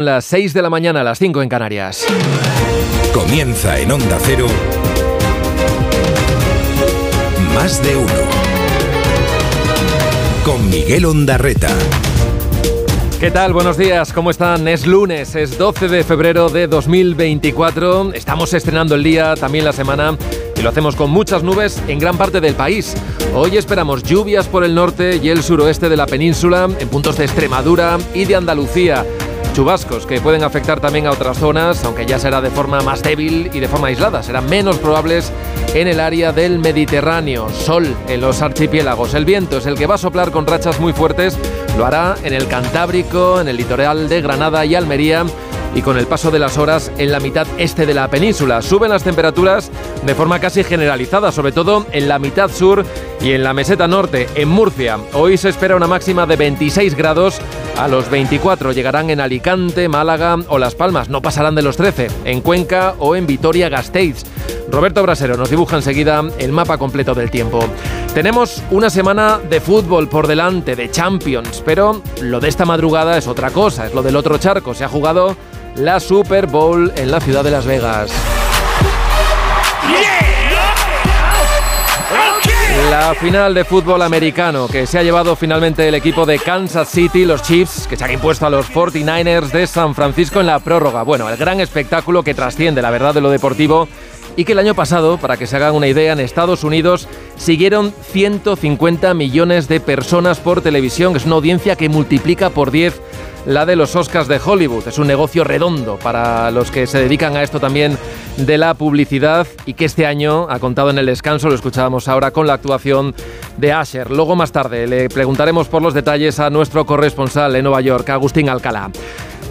Las 6 de la mañana, las 5 en Canarias. Comienza en Onda Cero. Más de uno. Con Miguel Ondarreta. ¿Qué tal? Buenos días, ¿cómo están? Es lunes, es 12 de febrero de 2024. Estamos estrenando el día, también la semana, y lo hacemos con muchas nubes en gran parte del país. Hoy esperamos lluvias por el norte y el suroeste de la península, en puntos de Extremadura y de Andalucía. Chubascos que pueden afectar también a otras zonas, aunque ya será de forma más débil y de forma aislada. Serán menos probables en el área del Mediterráneo. Sol en los archipiélagos. El viento es el que va a soplar con rachas muy fuertes. Lo hará en el Cantábrico, en el litoral de Granada y Almería y con el paso de las horas en la mitad este de la península. Suben las temperaturas de forma casi generalizada, sobre todo en la mitad sur y en la meseta norte, en Murcia. Hoy se espera una máxima de 26 grados, a los 24 llegarán en Alicante, Málaga o Las Palmas, no pasarán de los 13, en Cuenca o en Vitoria-Gasteiz. Roberto Brasero nos dibuja enseguida el mapa completo del tiempo. Tenemos una semana de fútbol por delante, de Champions, pero lo de esta madrugada es otra cosa, es lo del otro charco. Se ha jugado la Super Bowl en la ciudad de Las Vegas. La final de fútbol americano que se ha llevado finalmente el equipo de Kansas City, los Chiefs, que se han impuesto a los 49ers de San Francisco en la prórroga. Bueno, el gran espectáculo que trasciende la verdad de lo deportivo y que el año pasado, para que se hagan una idea, en Estados Unidos siguieron 150 millones de personas por televisión. Es una audiencia que multiplica por 10 la de los Oscars de Hollywood. Es un negocio redondo para los que se dedican a esto también de la publicidad y que este año ha contado en el descanso, lo escuchábamos ahora con la actuación de Asher. Luego más tarde le preguntaremos por los detalles a nuestro corresponsal en Nueva York, Agustín Alcalá.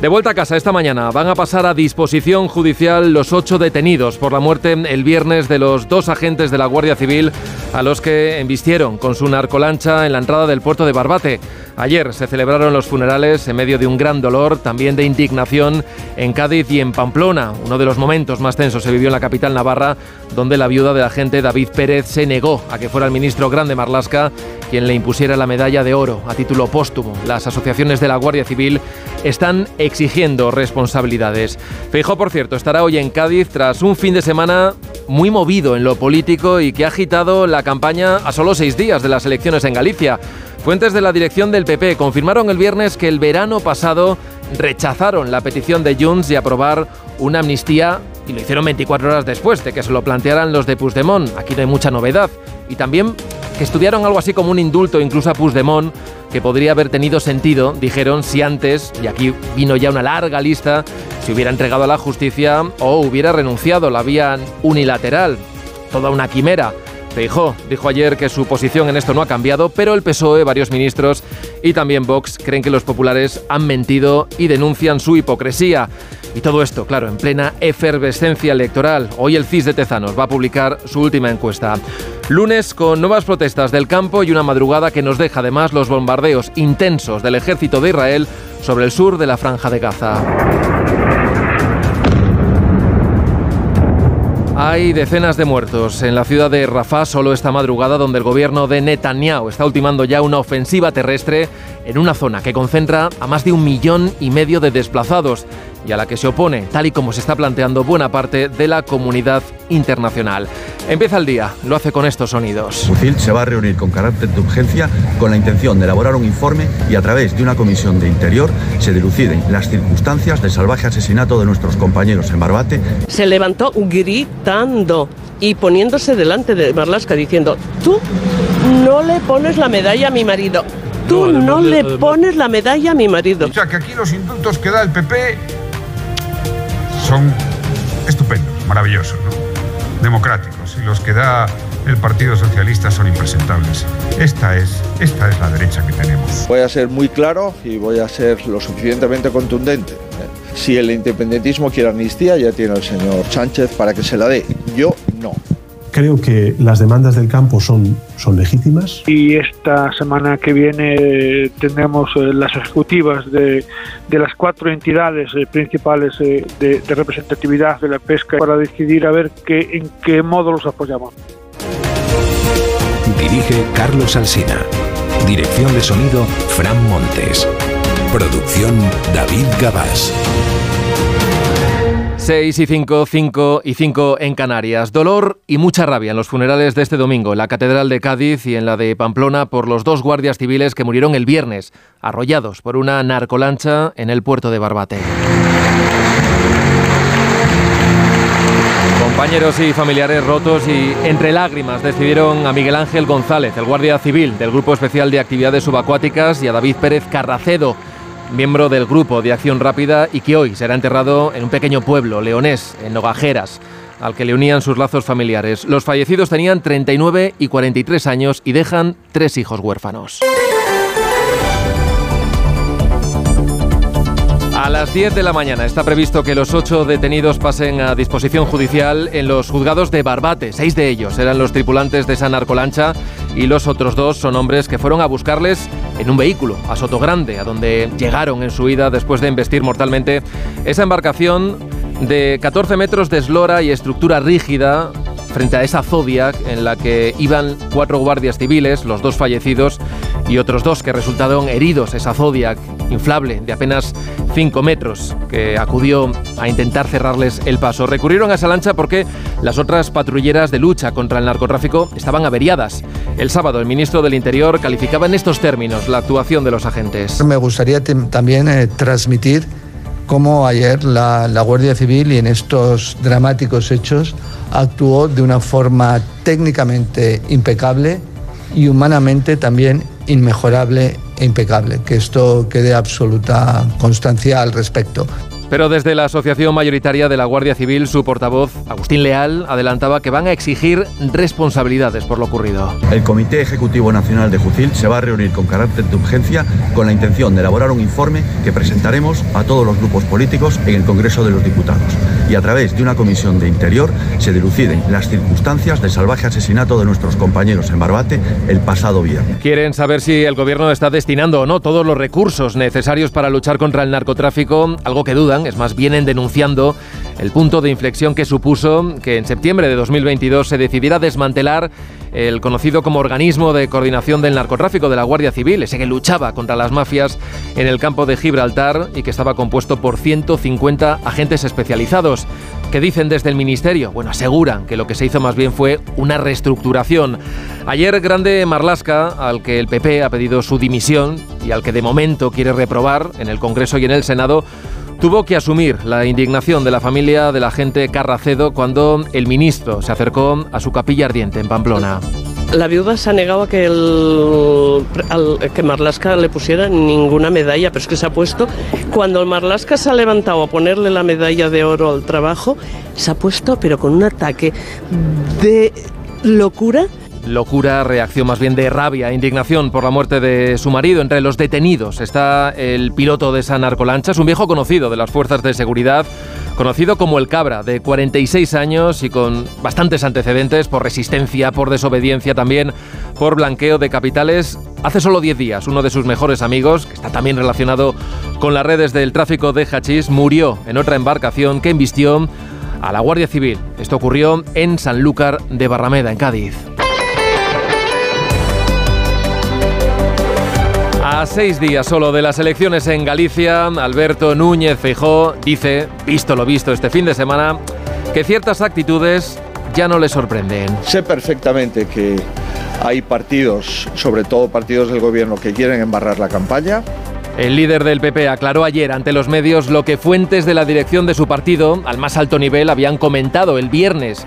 De vuelta a casa esta mañana van a pasar a disposición judicial los ocho detenidos por la muerte el viernes de los dos agentes de la Guardia Civil a los que embistieron con su narcolancha en la entrada del puerto de Barbate. Ayer se celebraron los funerales en medio de un gran dolor, también de indignación, en Cádiz y en Pamplona. Uno de los momentos más tensos se vivió en la capital navarra, donde la viuda del agente David Pérez se negó a que fuera el ministro Grande Marlasca quien le impusiera la medalla de oro a título póstumo. Las asociaciones de la Guardia Civil están exigiendo responsabilidades. Feijó, por cierto, estará hoy en Cádiz tras un fin de semana muy movido en lo político y que ha agitado la campaña a solo seis días de las elecciones en Galicia. Fuentes de la dirección del PP confirmaron el viernes que el verano pasado rechazaron la petición de Junts de aprobar una amnistía y lo hicieron 24 horas después de que se lo plantearan los de Puigdemont. Aquí no hay mucha novedad. Y también que estudiaron algo así como un indulto incluso a Puigdemont, que podría haber tenido sentido, dijeron, si antes, y aquí vino ya una larga lista, se hubiera entregado a la justicia o hubiera renunciado la vía unilateral. Toda una quimera. Feijó dijo ayer que su posición en esto no ha cambiado, pero el PSOE, varios ministros y también Vox creen que los populares han mentido y denuncian su hipocresía. Y todo esto, claro, en plena efervescencia electoral. Hoy el CIS de Tezanos va a publicar su última encuesta. Lunes con nuevas protestas del campo y una madrugada que nos deja además los bombardeos intensos del ejército de Israel sobre el sur de la franja de Gaza. Hay decenas de muertos en la ciudad de Rafah solo esta madrugada, donde el gobierno de Netanyahu está ultimando ya una ofensiva terrestre en una zona que concentra a más de un millón y medio de desplazados y a la que se opone, tal y como se está planteando buena parte de la comunidad internacional. Empieza el día, lo hace con estos sonidos. Mucil se va a reunir con carácter de urgencia con la intención de elaborar un informe y a través de una comisión de interior se diluciden las circunstancias del salvaje asesinato de nuestros compañeros en Barbate. Se levantó gritando y poniéndose delante de Marlaska diciendo, tú no le pones la medalla a mi marido. Tú no, le pones la medalla a mi marido. O sea que aquí los indultos que da el PP son estupendos, maravillosos, ¿no? democráticos. Y los que da el Partido Socialista son impresentables. Esta es, esta es la derecha que tenemos. Voy a ser muy claro y voy a ser lo suficientemente contundente. Si el independentismo quiere amnistía, ya tiene el señor Sánchez para que se la dé. Yo no. Creo que las demandas del campo son, son legítimas. Y esta semana que viene tendremos eh, las ejecutivas de, de, las cuatro entidades eh, principales eh, de, de, representatividad de la pesca para decidir a ver qué, en qué modo los apoyamos. Dirige Carlos Alsina. Dirección de sonido Fran Montes. Producción David Gabás. 6 y 5, 5 y 5 en Canarias. Dolor y mucha rabia en los funerales de este domingo en la Catedral de Cádiz y en la de Pamplona por los dos guardias civiles que murieron el viernes, arrollados por una narcolancha en el puerto de Barbate. Compañeros y familiares rotos y entre lágrimas decidieron a Miguel Ángel González, el guardia civil del Grupo Especial de Actividades Subacuáticas, y a David Pérez Carracedo, miembro del Grupo de Acción Rápida y que hoy será enterrado en un pequeño pueblo leonés, en Nogajeras, al que le unían sus lazos familiares. Los fallecidos tenían 39 y 43 años y dejan tres hijos huérfanos. A las 10 de la mañana está previsto que los ocho detenidos pasen a disposición judicial en los juzgados de Barbate. Seis de ellos eran los tripulantes de esa narcolancha y los otros dos son hombres que fueron a buscarles en un vehículo a Sotogrande, a donde llegaron en su huida después de embestir mortalmente esa embarcación de 14 metros de eslora y estructura rígida frente a esa Zodiac en la que iban cuatro guardias civiles, los dos fallecidos y otros dos que resultaron heridos. Esa Zodiac inflable de apenas 5 metros que acudió a intentar cerrarles el paso. Recurrieron a esa lancha porque las otras patrulleras de lucha contra el narcotráfico estaban averiadas. El sábado el ministro del Interior calificaba en estos términos la actuación de los agentes. Me gustaría también eh, transmitir cómo ayer la, la Guardia Civil y en estos dramáticos hechos actuó de una forma técnicamente impecable y humanamente también inmejorable e impecable. Que esto quede absoluta constancia al respecto. Pero desde la Asociación Mayoritaria de la Guardia Civil, su portavoz, Agustín Leal, adelantaba que van a exigir responsabilidades por lo ocurrido. El Comité Ejecutivo Nacional de Jucil se va a reunir con carácter de urgencia con la intención de elaborar un informe que presentaremos a todos los grupos políticos en el Congreso de los Diputados. Y a través de una comisión de interior se diluciden las circunstancias del salvaje asesinato de nuestros compañeros en Barbate el pasado viernes. Quieren saber si el gobierno está destinando o no todos los recursos necesarios para luchar contra el narcotráfico, algo que dudan es más, vienen denunciando el punto de inflexión que supuso que en septiembre de 2022 se decidiera desmantelar el conocido como organismo de coordinación del narcotráfico de la Guardia Civil, ese que luchaba contra las mafias en el campo de Gibraltar y que estaba compuesto por 150 agentes especializados. ¿Qué dicen desde el Ministerio? Bueno, aseguran que lo que se hizo más bien fue una reestructuración. Ayer, Grande Marlasca, al que el PP ha pedido su dimisión y al que de momento quiere reprobar en el Congreso y en el Senado, tuvo que asumir la indignación de la familia del agente Carracedo cuando el ministro se acercó a su capilla ardiente en Pamplona. La viuda se ha negado a que, el, que Marlasca le pusiera ninguna medalla, pero es que se ha puesto. Cuando el Marlasca se ha levantado a ponerle la medalla de oro al trabajo, se ha puesto, pero con un ataque de locura locura, reacción más bien de rabia, indignación por la muerte de su marido. Entre los detenidos está el piloto de esa narcolancha, es un viejo conocido de las fuerzas de seguridad, conocido como el Cabra, de 46 años y con bastantes antecedentes por resistencia, por desobediencia también, por blanqueo de capitales. Hace solo 10 días, uno de sus mejores amigos, que está también relacionado con las redes del tráfico de hachís, murió en otra embarcación que embistió a la Guardia Civil. Esto ocurrió en Sanlúcar de Barrameda, en Cádiz. A seis días solo de las elecciones en Galicia, Alberto Núñez Feijó dice, visto lo visto este fin de semana, que ciertas actitudes ya no le sorprenden. Sé perfectamente que hay partidos, sobre todo partidos del gobierno, que quieren embarrar la campaña. El líder del PP aclaró ayer ante los medios lo que fuentes de la dirección de su partido, al más alto nivel, habían comentado el viernes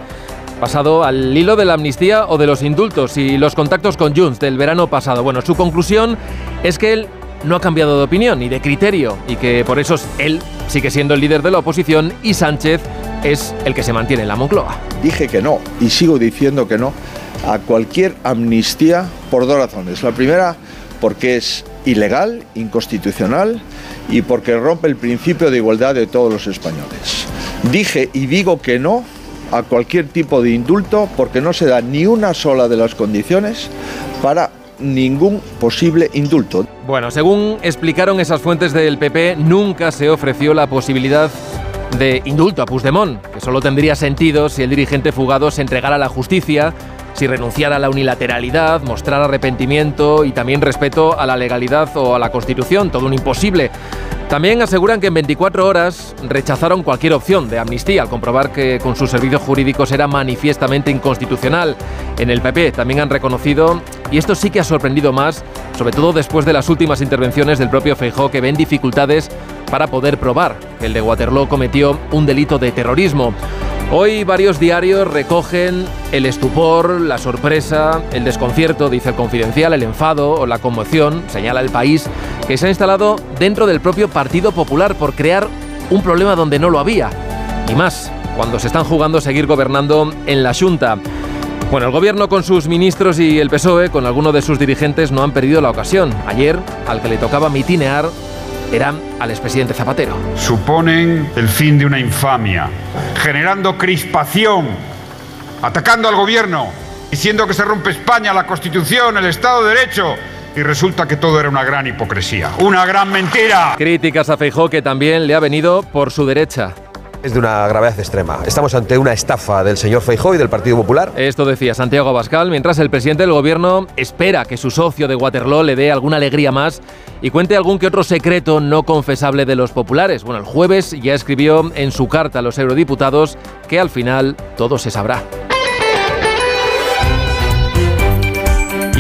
pasado al hilo de la amnistía o de los indultos y los contactos con Junts del verano pasado. Bueno, su conclusión es que él no ha cambiado de opinión ni de criterio y que por eso él sigue siendo el líder de la oposición y Sánchez es el que se mantiene en la Moncloa. Dije que no y sigo diciendo que no a cualquier amnistía por dos razones. La primera, porque es ilegal, inconstitucional y porque rompe el principio de igualdad de todos los españoles. Dije y digo que no a cualquier tipo de indulto porque no se da ni una sola de las condiciones para ningún posible indulto. Bueno, según explicaron esas fuentes del PP, nunca se ofreció la posibilidad de indulto a Puigdemont, que solo tendría sentido si el dirigente fugado se entregara a la justicia si renunciara a la unilateralidad, mostrar arrepentimiento y también respeto a la legalidad o a la Constitución, todo un imposible. También aseguran que en 24 horas rechazaron cualquier opción de amnistía al comprobar que con sus servicios jurídicos era manifiestamente inconstitucional. En el PP también han reconocido, y esto sí que ha sorprendido más, sobre todo después de las últimas intervenciones del propio Feijó, que ven dificultades para poder probar que el de Waterloo cometió un delito de terrorismo. Hoy varios diarios recogen el estupor, la sorpresa, el desconcierto, dice el confidencial, el enfado o la conmoción, señala el país, que se ha instalado dentro del propio Partido Popular por crear un problema donde no lo había. Y más, cuando se están jugando seguir gobernando en la Junta. Bueno, el gobierno con sus ministros y el PSOE, con alguno de sus dirigentes, no han perdido la ocasión. Ayer, al que le tocaba mitinear, era al expresidente Zapatero. Suponen el fin de una infamia, generando crispación, atacando al gobierno, diciendo que se rompe España, la Constitución, el Estado de Derecho. Y resulta que todo era una gran hipocresía, una gran mentira. Críticas a Feijó que también le ha venido por su derecha. Es de una gravedad extrema. Estamos ante una estafa del señor Feijó y del Partido Popular. Esto decía Santiago Abascal, mientras el presidente del gobierno espera que su socio de Waterloo le dé alguna alegría más y cuente algún que otro secreto no confesable de los populares. Bueno, el jueves ya escribió en su carta a los eurodiputados que al final todo se sabrá.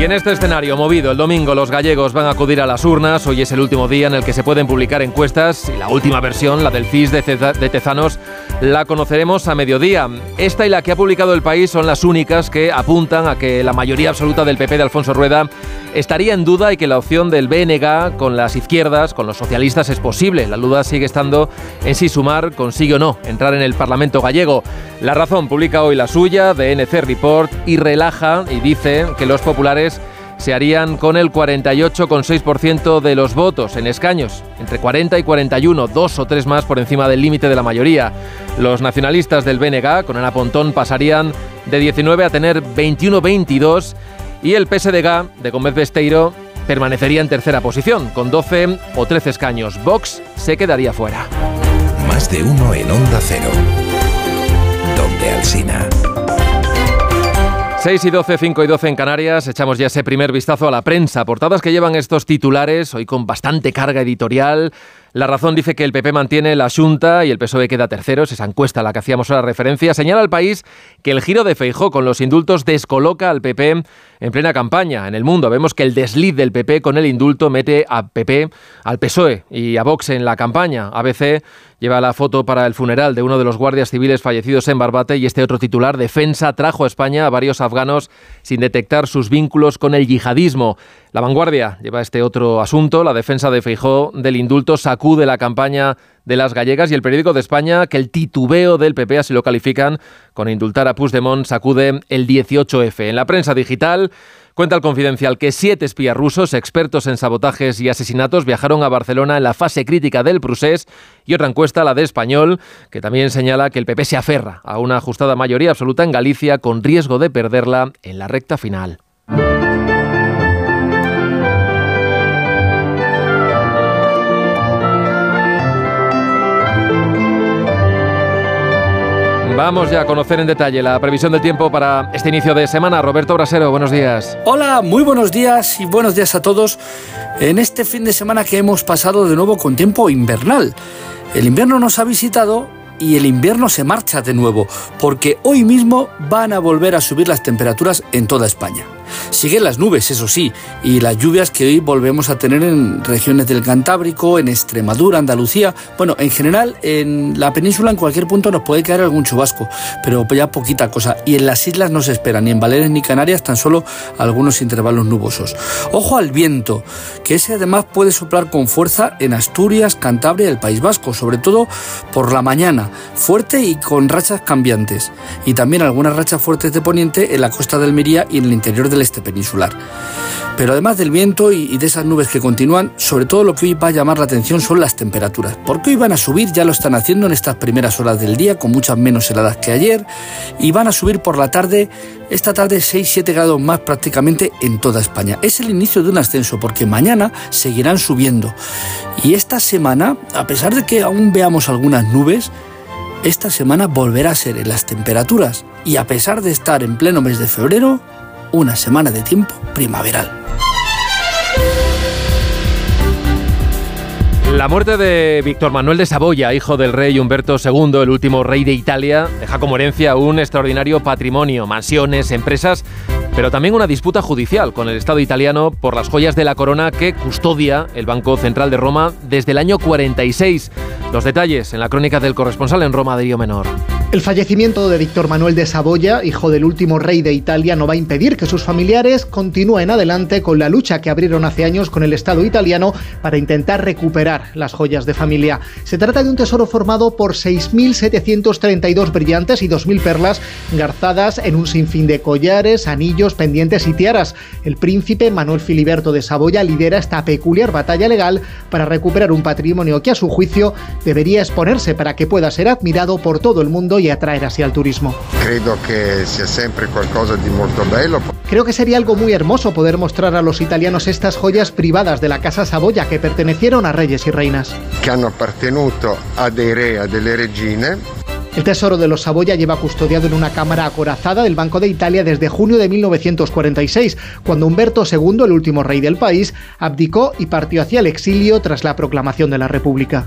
Y en este escenario movido, el domingo los gallegos van a acudir a las urnas. Hoy es el último día en el que se pueden publicar encuestas y la última versión, la del CIS de, de Tezanos, la conoceremos a mediodía. Esta y la que ha publicado el país son las únicas que apuntan a que la mayoría absoluta del PP de Alfonso Rueda estaría en duda y que la opción del BNG con las izquierdas, con los socialistas, es posible. La duda sigue estando en si Sumar consigue o no entrar en el Parlamento gallego. La razón publica hoy la suya, de NC Report, y relaja y dice que los populares se harían con el 48,6% de los votos en escaños, entre 40 y 41, dos o tres más por encima del límite de la mayoría. Los nacionalistas del BNG, con Ana Pontón, pasarían de 19 a tener 21-22 y el PSDG de Gómez Besteiro permanecería en tercera posición, con 12 o 13 escaños. Vox se quedaría fuera. Más de uno en Onda Cero. Donde Alsina. 6 y 12, 5 y 12 en Canarias, echamos ya ese primer vistazo a la prensa. Portadas que llevan estos titulares, hoy con bastante carga editorial. La razón dice que el PP mantiene la Junta y el PSOE queda tercero, esa encuesta a la que hacíamos ahora referencia. Señala al país que el giro de Feijó con los indultos descoloca al PP en plena campaña. En el mundo vemos que el desliz del PP con el indulto mete a PP, al PSOE y a Vox en la campaña. ABC lleva la foto para el funeral de uno de los guardias civiles fallecidos en Barbate y este otro titular, Defensa, trajo a España a varios afganos sin detectar sus vínculos con el yihadismo. La vanguardia lleva este otro asunto, la defensa de Feijó del indulto sacude la campaña de las gallegas y el periódico de España que el titubeo del PP, así lo califican, con indultar a Puigdemont sacude el 18F. En la prensa digital Cuenta el confidencial que siete espías rusos, expertos en sabotajes y asesinatos, viajaron a Barcelona en la fase crítica del procés y otra encuesta, la de Español, que también señala que el PP se aferra a una ajustada mayoría absoluta en Galicia con riesgo de perderla en la recta final. Vamos ya a conocer en detalle la previsión del tiempo para este inicio de semana. Roberto Brasero, buenos días. Hola, muy buenos días y buenos días a todos en este fin de semana que hemos pasado de nuevo con tiempo invernal. El invierno nos ha visitado y el invierno se marcha de nuevo, porque hoy mismo van a volver a subir las temperaturas en toda España. Siguen las nubes, eso sí, y las lluvias que hoy volvemos a tener en regiones del Cantábrico, en Extremadura, Andalucía. Bueno, en general, en la península, en cualquier punto, nos puede caer algún chubasco, pero ya poquita cosa. Y en las islas no se espera, ni en Baleares ni Canarias, tan solo algunos intervalos nubosos. Ojo al viento, que ese además puede soplar con fuerza en Asturias, Cantabria y el País Vasco, sobre todo por la mañana, fuerte y con rachas cambiantes. Y también algunas rachas fuertes de poniente en la costa del Almería y en el interior del este peninsular. Pero además del viento y de esas nubes que continúan, sobre todo lo que hoy va a llamar la atención son las temperaturas. Porque hoy van a subir, ya lo están haciendo en estas primeras horas del día, con muchas menos heladas que ayer, y van a subir por la tarde, esta tarde 6-7 grados más prácticamente en toda España. Es el inicio de un ascenso, porque mañana seguirán subiendo. Y esta semana, a pesar de que aún veamos algunas nubes, esta semana volverá a ser en las temperaturas y a pesar de estar en pleno mes de febrero, una semana de tiempo primaveral. La muerte de Víctor Manuel de Saboya, hijo del rey Humberto II, el último rey de Italia, deja como herencia un extraordinario patrimonio, mansiones, empresas, pero también una disputa judicial con el Estado italiano por las joyas de la corona que custodia el Banco Central de Roma desde el año 46. Los detalles en la crónica del corresponsal en Roma, Río Menor. El fallecimiento de Víctor Manuel de Saboya, hijo del último rey de Italia, no va a impedir que sus familiares continúen adelante con la lucha que abrieron hace años con el Estado italiano para intentar recuperar las joyas de familia. Se trata de un tesoro formado por 6.732 brillantes y 2.000 perlas garzadas en un sinfín de collares, anillos, pendientes y tiaras. El príncipe Manuel Filiberto de Saboya lidera esta peculiar batalla legal para recuperar un patrimonio que a su juicio debería exponerse para que pueda ser admirado por todo el mundo y atraer así al turismo. Creo que sea siempre qualcosa de muy bello. Creo que sería algo muy hermoso poder mostrar a los italianos estas joyas privadas de la Casa Saboya que pertenecieron a reyes y reinas. Que han appartenuto a dei re, a delle regine. El tesoro de los Saboya lleva custodiado en una cámara acorazada del Banco de Italia desde junio de 1946, cuando Humberto II, el último rey del país, abdicó y partió hacia el exilio tras la proclamación de la República.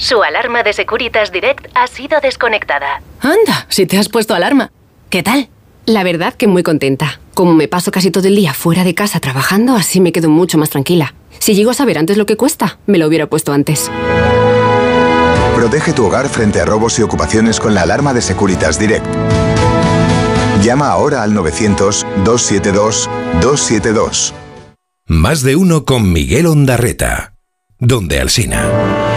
Su alarma de Securitas Direct ha sido desconectada. Anda, si te has puesto alarma. ¿Qué tal? La verdad que muy contenta. Como me paso casi todo el día fuera de casa trabajando, así me quedo mucho más tranquila. Si llego a saber antes lo que cuesta, me lo hubiera puesto antes. Protege tu hogar frente a robos y ocupaciones con la alarma de Securitas Direct. Llama ahora al 900-272-272. Más de uno con Miguel Ondarreta. Donde Alsina.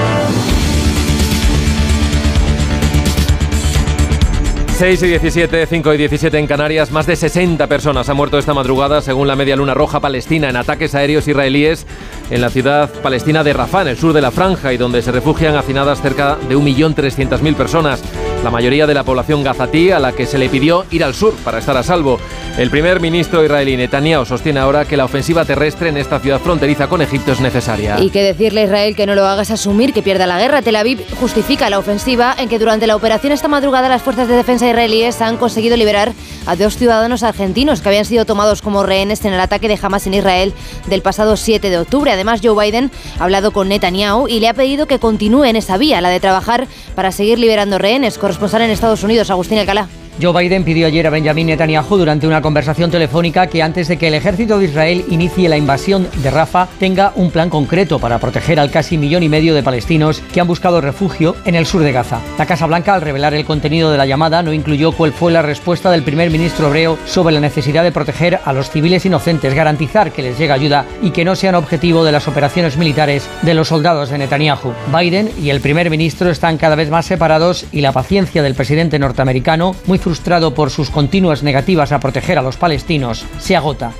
6 y 17, 5 y 17 en Canarias, más de 60 personas han muerto esta madrugada, según la Media Luna Roja Palestina, en ataques aéreos israelíes en la ciudad palestina de Rafah, en el sur de la franja, y donde se refugian hacinadas cerca de 1.300.000 personas, la mayoría de la población gazatí, a la que se le pidió ir al sur para estar a salvo. El primer ministro israelí Netanyahu sostiene ahora que la ofensiva terrestre en esta ciudad fronteriza con Egipto es necesaria. Y que decirle a Israel que no lo haga es asumir que pierda la guerra. Tel Aviv justifica la ofensiva en que durante la operación esta madrugada las fuerzas de defensa israelíes han conseguido liberar a dos ciudadanos argentinos que habían sido tomados como rehenes en el ataque de Hamas en Israel del pasado 7 de octubre. Además, Joe Biden ha hablado con Netanyahu y le ha pedido que continúe en esa vía, la de trabajar para seguir liberando rehenes. Corresponsal en Estados Unidos, Agustín Alcalá. Joe Biden pidió ayer a Benjamin Netanyahu durante una conversación telefónica que antes de que el ejército de Israel inicie la invasión de Rafah tenga un plan concreto para proteger al casi millón y medio de palestinos que han buscado refugio en el sur de Gaza. La Casa Blanca, al revelar el contenido de la llamada, no incluyó cuál fue la respuesta del primer ministro hebreo sobre la necesidad de proteger a los civiles inocentes, garantizar que les llegue ayuda y que no sean objetivo de las operaciones militares de los soldados de Netanyahu. Biden y el primer ministro están cada vez más separados y la paciencia del presidente norteamericano, muy frustrado por sus continuas negativas a proteger a los palestinos, se agota.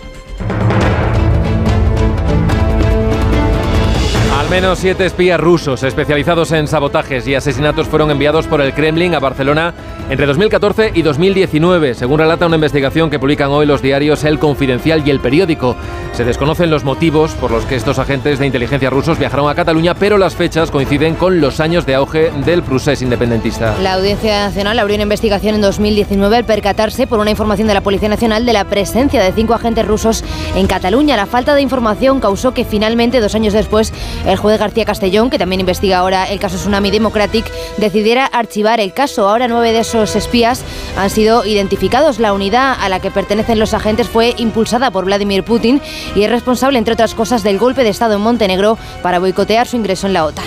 Menos siete espías rusos especializados en sabotajes y asesinatos fueron enviados por el Kremlin a Barcelona entre 2014 y 2019, según relata una investigación que publican hoy los diarios El Confidencial y El Periódico. Se desconocen los motivos por los que estos agentes de inteligencia rusos viajaron a Cataluña, pero las fechas coinciden con los años de auge del procés independentista. La Audiencia Nacional abrió una investigación en 2019 al percatarse por una información de la Policía Nacional de la presencia de cinco agentes rusos en Cataluña. La falta de información causó que finalmente, dos años después, el juez García Castellón, que también investiga ahora el caso Tsunami Democratic, decidiera archivar el caso. Ahora nueve de esos espías han sido identificados. La unidad a la que pertenecen los agentes fue impulsada por Vladimir Putin y es responsable, entre otras cosas, del golpe de Estado en Montenegro para boicotear su ingreso en la OTAN.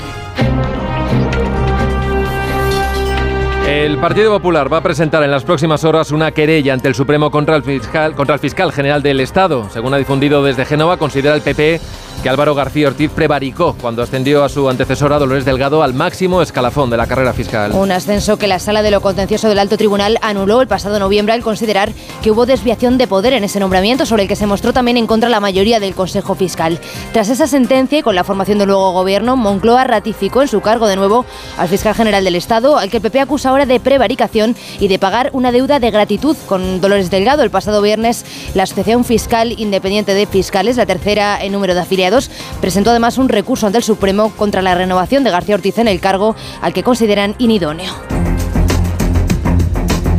El Partido Popular va a presentar en las próximas horas una querella ante el Supremo contra el fiscal, contra el fiscal general del Estado. Según ha difundido desde Génova, considera el PP que Álvaro García Ortiz prevaricó cuando ascendió a su antecesora Dolores Delgado al máximo escalafón de la carrera fiscal. Un ascenso que la Sala de lo Contencioso del Alto Tribunal anuló el pasado noviembre al considerar que hubo desviación de poder en ese nombramiento, sobre el que se mostró también en contra la mayoría del Consejo Fiscal. Tras esa sentencia y con la formación del nuevo gobierno, Moncloa ratificó en su cargo de nuevo al fiscal general del Estado, al que el PP acusa ahora de prevaricación y de pagar una deuda de gratitud con Dolores Delgado. El pasado viernes, la Asociación Fiscal Independiente de Fiscales, la tercera en número de afiliados, presentó además un recurso ante el Supremo contra la renovación de García Ortiz en el cargo al que consideran inidóneo.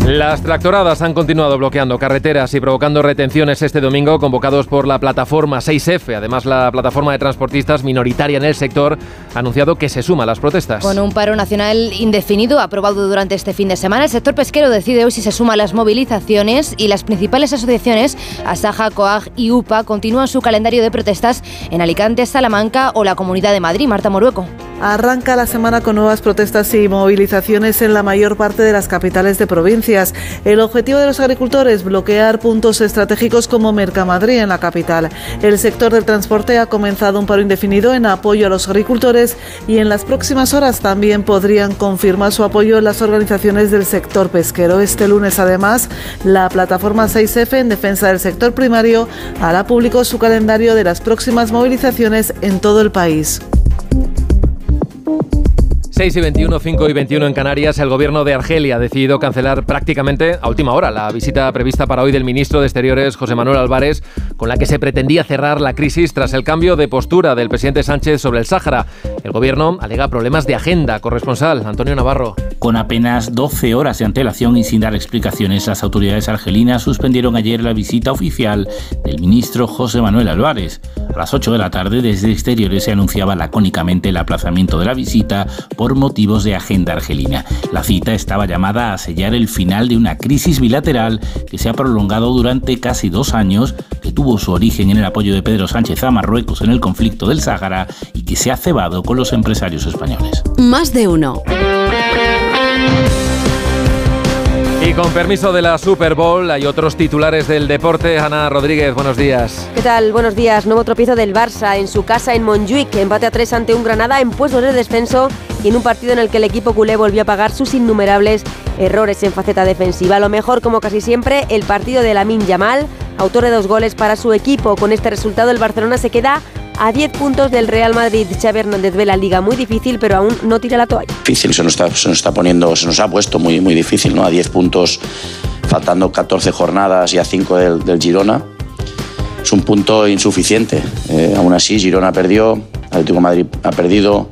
Las tractoradas han continuado bloqueando carreteras y provocando retenciones este domingo, convocados por la plataforma 6F. Además, la plataforma de transportistas minoritaria en el sector ha anunciado que se suma a las protestas. Con un paro nacional indefinido aprobado durante este fin de semana, el sector pesquero decide hoy si se suma a las movilizaciones y las principales asociaciones, Asaja, COAG y UPA, continúan su calendario de protestas en Alicante, Salamanca o la Comunidad de Madrid. Marta Morueco. Arranca la semana con nuevas protestas y movilizaciones en la mayor parte de las capitales de El objetivo de los agricultores, bloquear puntos estratégicos como Mercamadrid en la capital. El sector del transporte ha comenzado un paro indefinido en apoyo a los agricultores y en las próximas horas también podrían confirmar su apoyo las organizaciones del sector pesquero. Este lunes, además, la plataforma 6F en defensa del sector primario hará público su calendario de las próximas movilizaciones en todo el país. 6 y 21, 5 y 21 en Canarias, el gobierno de Argelia ha decidido cancelar prácticamente a última hora la visita prevista para hoy del ministro de Exteriores, José Manuel Álvarez, con la que se pretendía cerrar la crisis tras el cambio de postura del presidente Sánchez sobre el Sáhara. El gobierno alega problemas de agenda. Corresponsal, Antonio Navarro. Con apenas 12 horas de antelación y sin dar explicaciones, las autoridades argelinas suspendieron ayer la visita oficial del ministro José Manuel Álvarez. A las 8 de la tarde, desde Exteriores se anunciaba lacónicamente el aplazamiento de la visita por motivos de agenda argelina. La cita estaba llamada a sellar el final de una crisis bilateral que se ha prolongado durante casi dos años, que tuvo su origen en el apoyo de Pedro Sánchez a Marruecos en el conflicto del Sáhara y que se ha cebado con los empresarios españoles. Más de uno. Y con permiso de la Super Bowl, hay otros titulares del deporte. Ana Rodríguez, buenos días. ¿Qué tal? Buenos días. Nuevo tropiezo del Barça en su casa en Montjuic. Empate a tres ante un Granada en puestos de descenso y en un partido en el que el equipo culé volvió a pagar sus innumerables errores en faceta defensiva. Lo mejor, como casi siempre, el partido de Lamin Yamal, autor de dos goles para su equipo. Con este resultado, el Barcelona se queda a 10 puntos del Real Madrid. Xavi Hernández ve la liga muy difícil, pero aún no tira la toalla. Difícil, se nos está, se nos está poniendo, se nos ha puesto muy, muy difícil, ¿no? A 10 puntos, faltando 14 jornadas y a 5 del, del Girona. Es un punto insuficiente. Eh, aún así, Girona perdió, Atlético de Madrid ha perdido.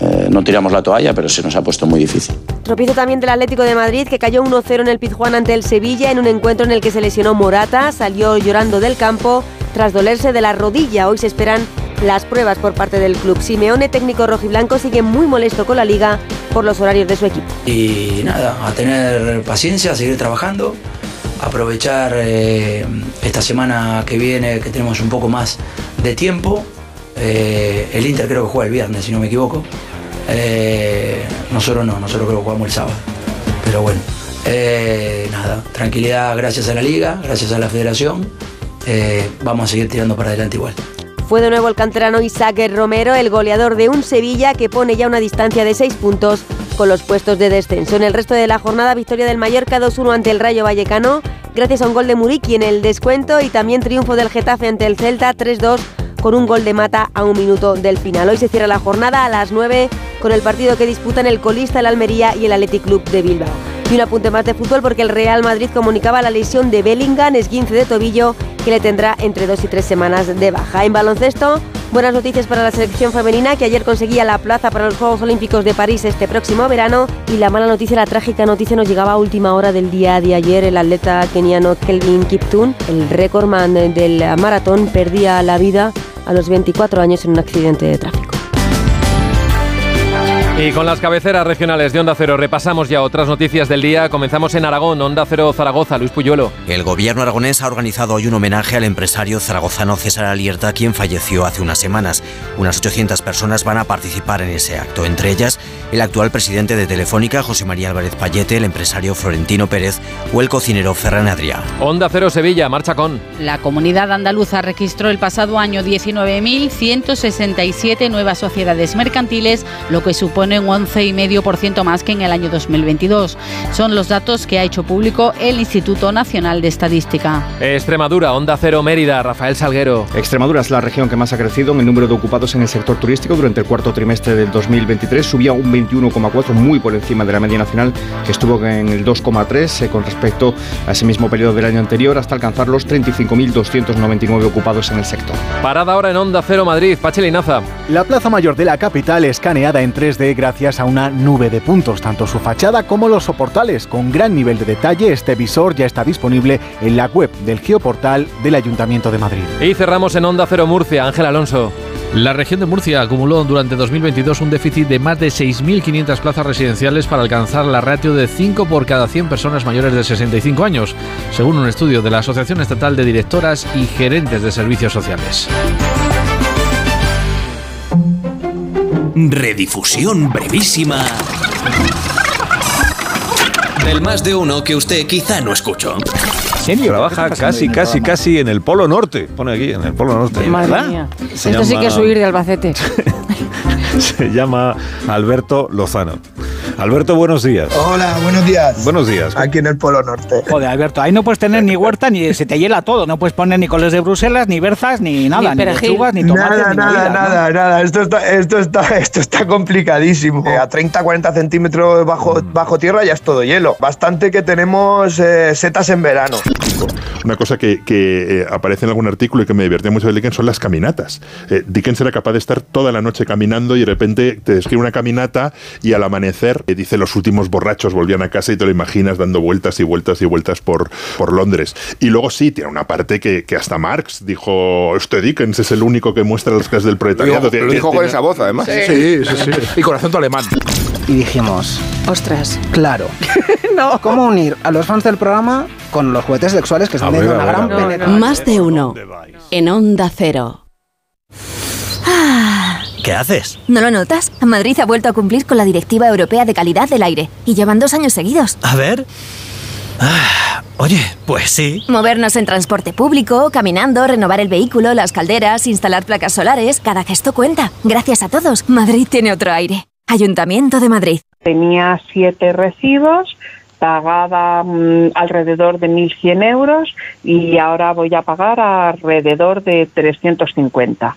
Eh, no tiramos la toalla, pero se nos ha puesto muy difícil. Tropiezo también del Atlético de Madrid, que cayó 1-0 en el Pizjuán ante el Sevilla en un encuentro en el que se lesionó Morata, salió llorando del campo tras dolerse de la rodilla. Hoy se esperan las pruebas por parte del club. Simeone, técnico rojiblanco, sigue muy molesto con la liga por los horarios de su equipo. Y nada, a tener paciencia, a seguir trabajando, aprovechar eh, esta semana que viene, que tenemos un poco más de tiempo. Eh, el Inter creo que juega el viernes, si no me equivoco. Eh, nosotros no, nosotros creo que jugamos el sábado. Pero bueno, nada, tranquilidad gracias a la liga, gracias a la federación. Vamos a seguir tirando para adelante igual. Fue de nuevo el canterano Isaac Romero, el goleador de un Sevilla que pone ya una distancia de 6 puntos con los puestos de descenso. En el resto de la jornada, victoria del Mallorca 2-1 ante el Rayo Vallecano, gracias a un gol de Muriqui en el descuento y también triunfo del Getafe ante el Celta 3-2 con un gol de mata a un minuto del final. Hoy se cierra la jornada a las 9 con el partido que disputan el colista, el Almería y el Athletic Club de Bilbao. Y un apunte más de fútbol porque el Real Madrid comunicaba la lesión de Bellingham, esguince de tobillo, que le tendrá entre dos y tres semanas de baja. En baloncesto, buenas noticias para la selección femenina que ayer conseguía la plaza para los Juegos Olímpicos de París este próximo verano. Y la mala noticia, la trágica noticia nos llegaba a última hora del día de ayer. El atleta keniano Kelvin Kiptun, el récordman del maratón, perdía la vida a los 24 años en un accidente de tráfico. Y con las cabeceras regionales de Onda Cero repasamos ya otras noticias del día. Comenzamos en Aragón, Onda Cero Zaragoza, Luis Puyuelo. El gobierno aragonés ha organizado hoy un homenaje al empresario zaragozano César Alierta, quien falleció hace unas semanas. Unas 800 personas van a participar en ese acto, entre ellas el actual presidente de Telefónica, José María Álvarez Payete, el empresario Florentino Pérez o el cocinero Ferran Adrià. Onda Cero Sevilla, marcha con. La comunidad andaluza registró el pasado año 19.167 nuevas sociedades mercantiles, lo que supone un 11,5% más que en el año 2022. Son los datos que ha hecho público el Instituto Nacional de Estadística. Extremadura, Onda Cero Mérida, Rafael Salguero. Extremadura es la región que más ha crecido en el número de ocupados en el sector turístico durante el cuarto trimestre del 2023. Subía un 21,4, muy por encima de la media nacional, que estuvo en el 2,3 eh, con respecto a ese mismo periodo del año anterior, hasta alcanzar los 35.299 ocupados en el sector. Parada ahora en Onda Cero Madrid, Pachelinaza. La plaza mayor de la capital escaneada en 3D gracias a una nube de puntos, tanto su fachada como los soportales. Con gran nivel de detalle, este visor ya está disponible en la web del geoportal del Ayuntamiento de Madrid. Y cerramos en Onda Cero Murcia, Ángel Alonso. La región de Murcia acumuló durante 2022 un déficit de más de 6.500 plazas residenciales para alcanzar la ratio de 5 por cada 100 personas mayores de 65 años, según un estudio de la Asociación Estatal de Directoras y Gerentes de Servicios Sociales. Redifusión brevísima del más de uno que usted quizá no escuchó. Trabaja casi, casi, casi en el Polo Norte. Pone aquí, en el Polo Norte. Madre ¿Verdad? mía. Se Esto sí que es huir de Albacete. Se llama Alberto Lozano. Alberto, buenos días. Hola, buenos días. Buenos días. Aquí en el Polo Norte. Joder, Alberto, ahí no puedes tener ni huerta, ni se te hiela todo. No puedes poner ni coles de Bruselas, ni berzas, ni nada, ni, lechugas, ni tomates, nada, ni nada, nada, nada. Esto está, esto está, esto está complicadísimo. Eh, a 30, 40 centímetros bajo, bajo tierra ya es todo hielo. Bastante que tenemos eh, setas en verano. Una cosa que, que, eh, aparece en algún artículo y que me divierte mucho de Dickens son las caminatas. Eh, Dickens era capaz de estar toda la noche caminando y de repente te describe una caminata y al amanecer eh, dice los últimos borrachos volvían a casa y te lo imaginas dando vueltas y vueltas y vueltas por, por Londres. Y luego sí, tiene una parte que, que hasta Marx dijo, este Dickens es el único que muestra las clases del proletariado. Lo dijo con esa voz, además. Sí, sí, sí. Y con acento alemán. Y dijimos, Ostras. claro, ¿cómo unir a los fans del programa con los juguetes sexuales que están teniendo una gran penetración? Más de uno. En Onda Cero. ¿Qué haces? ¿No lo notas? Madrid ha vuelto a cumplir con la Directiva Europea de Calidad del Aire y llevan dos años seguidos. A ver. Ah, oye, pues sí. Movernos en transporte público, caminando, renovar el vehículo, las calderas, instalar placas solares, cada gesto cuenta. Gracias a todos, Madrid tiene otro aire. Ayuntamiento de Madrid. Tenía siete recibos, pagaba mm, alrededor de 1.100 euros y ahora voy a pagar alrededor de 350.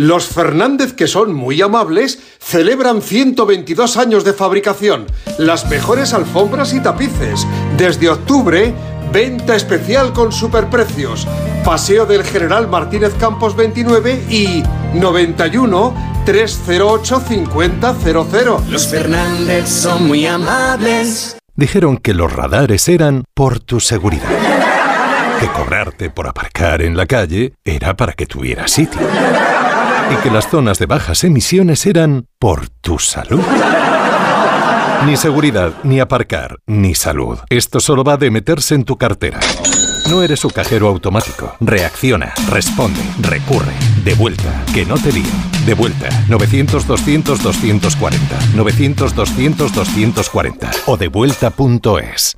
Los Fernández, que son muy amables, celebran 122 años de fabricación, las mejores alfombras y tapices. Desde octubre, venta especial con superprecios. Paseo del General Martínez Campos 29 y 91 308 5000. Los Fernández son muy amables. Dijeron que los radares eran por tu seguridad. Que cobrarte por aparcar en la calle era para que tuvieras sitio. Y que las zonas de bajas emisiones eran por tu salud. Ni seguridad, ni aparcar, ni salud. Esto solo va de meterse en tu cartera. No eres su cajero automático. Reacciona, responde, recurre. De vuelta, que no te lío. De vuelta, 900-200-240. 900-200-240. O devuelta.es.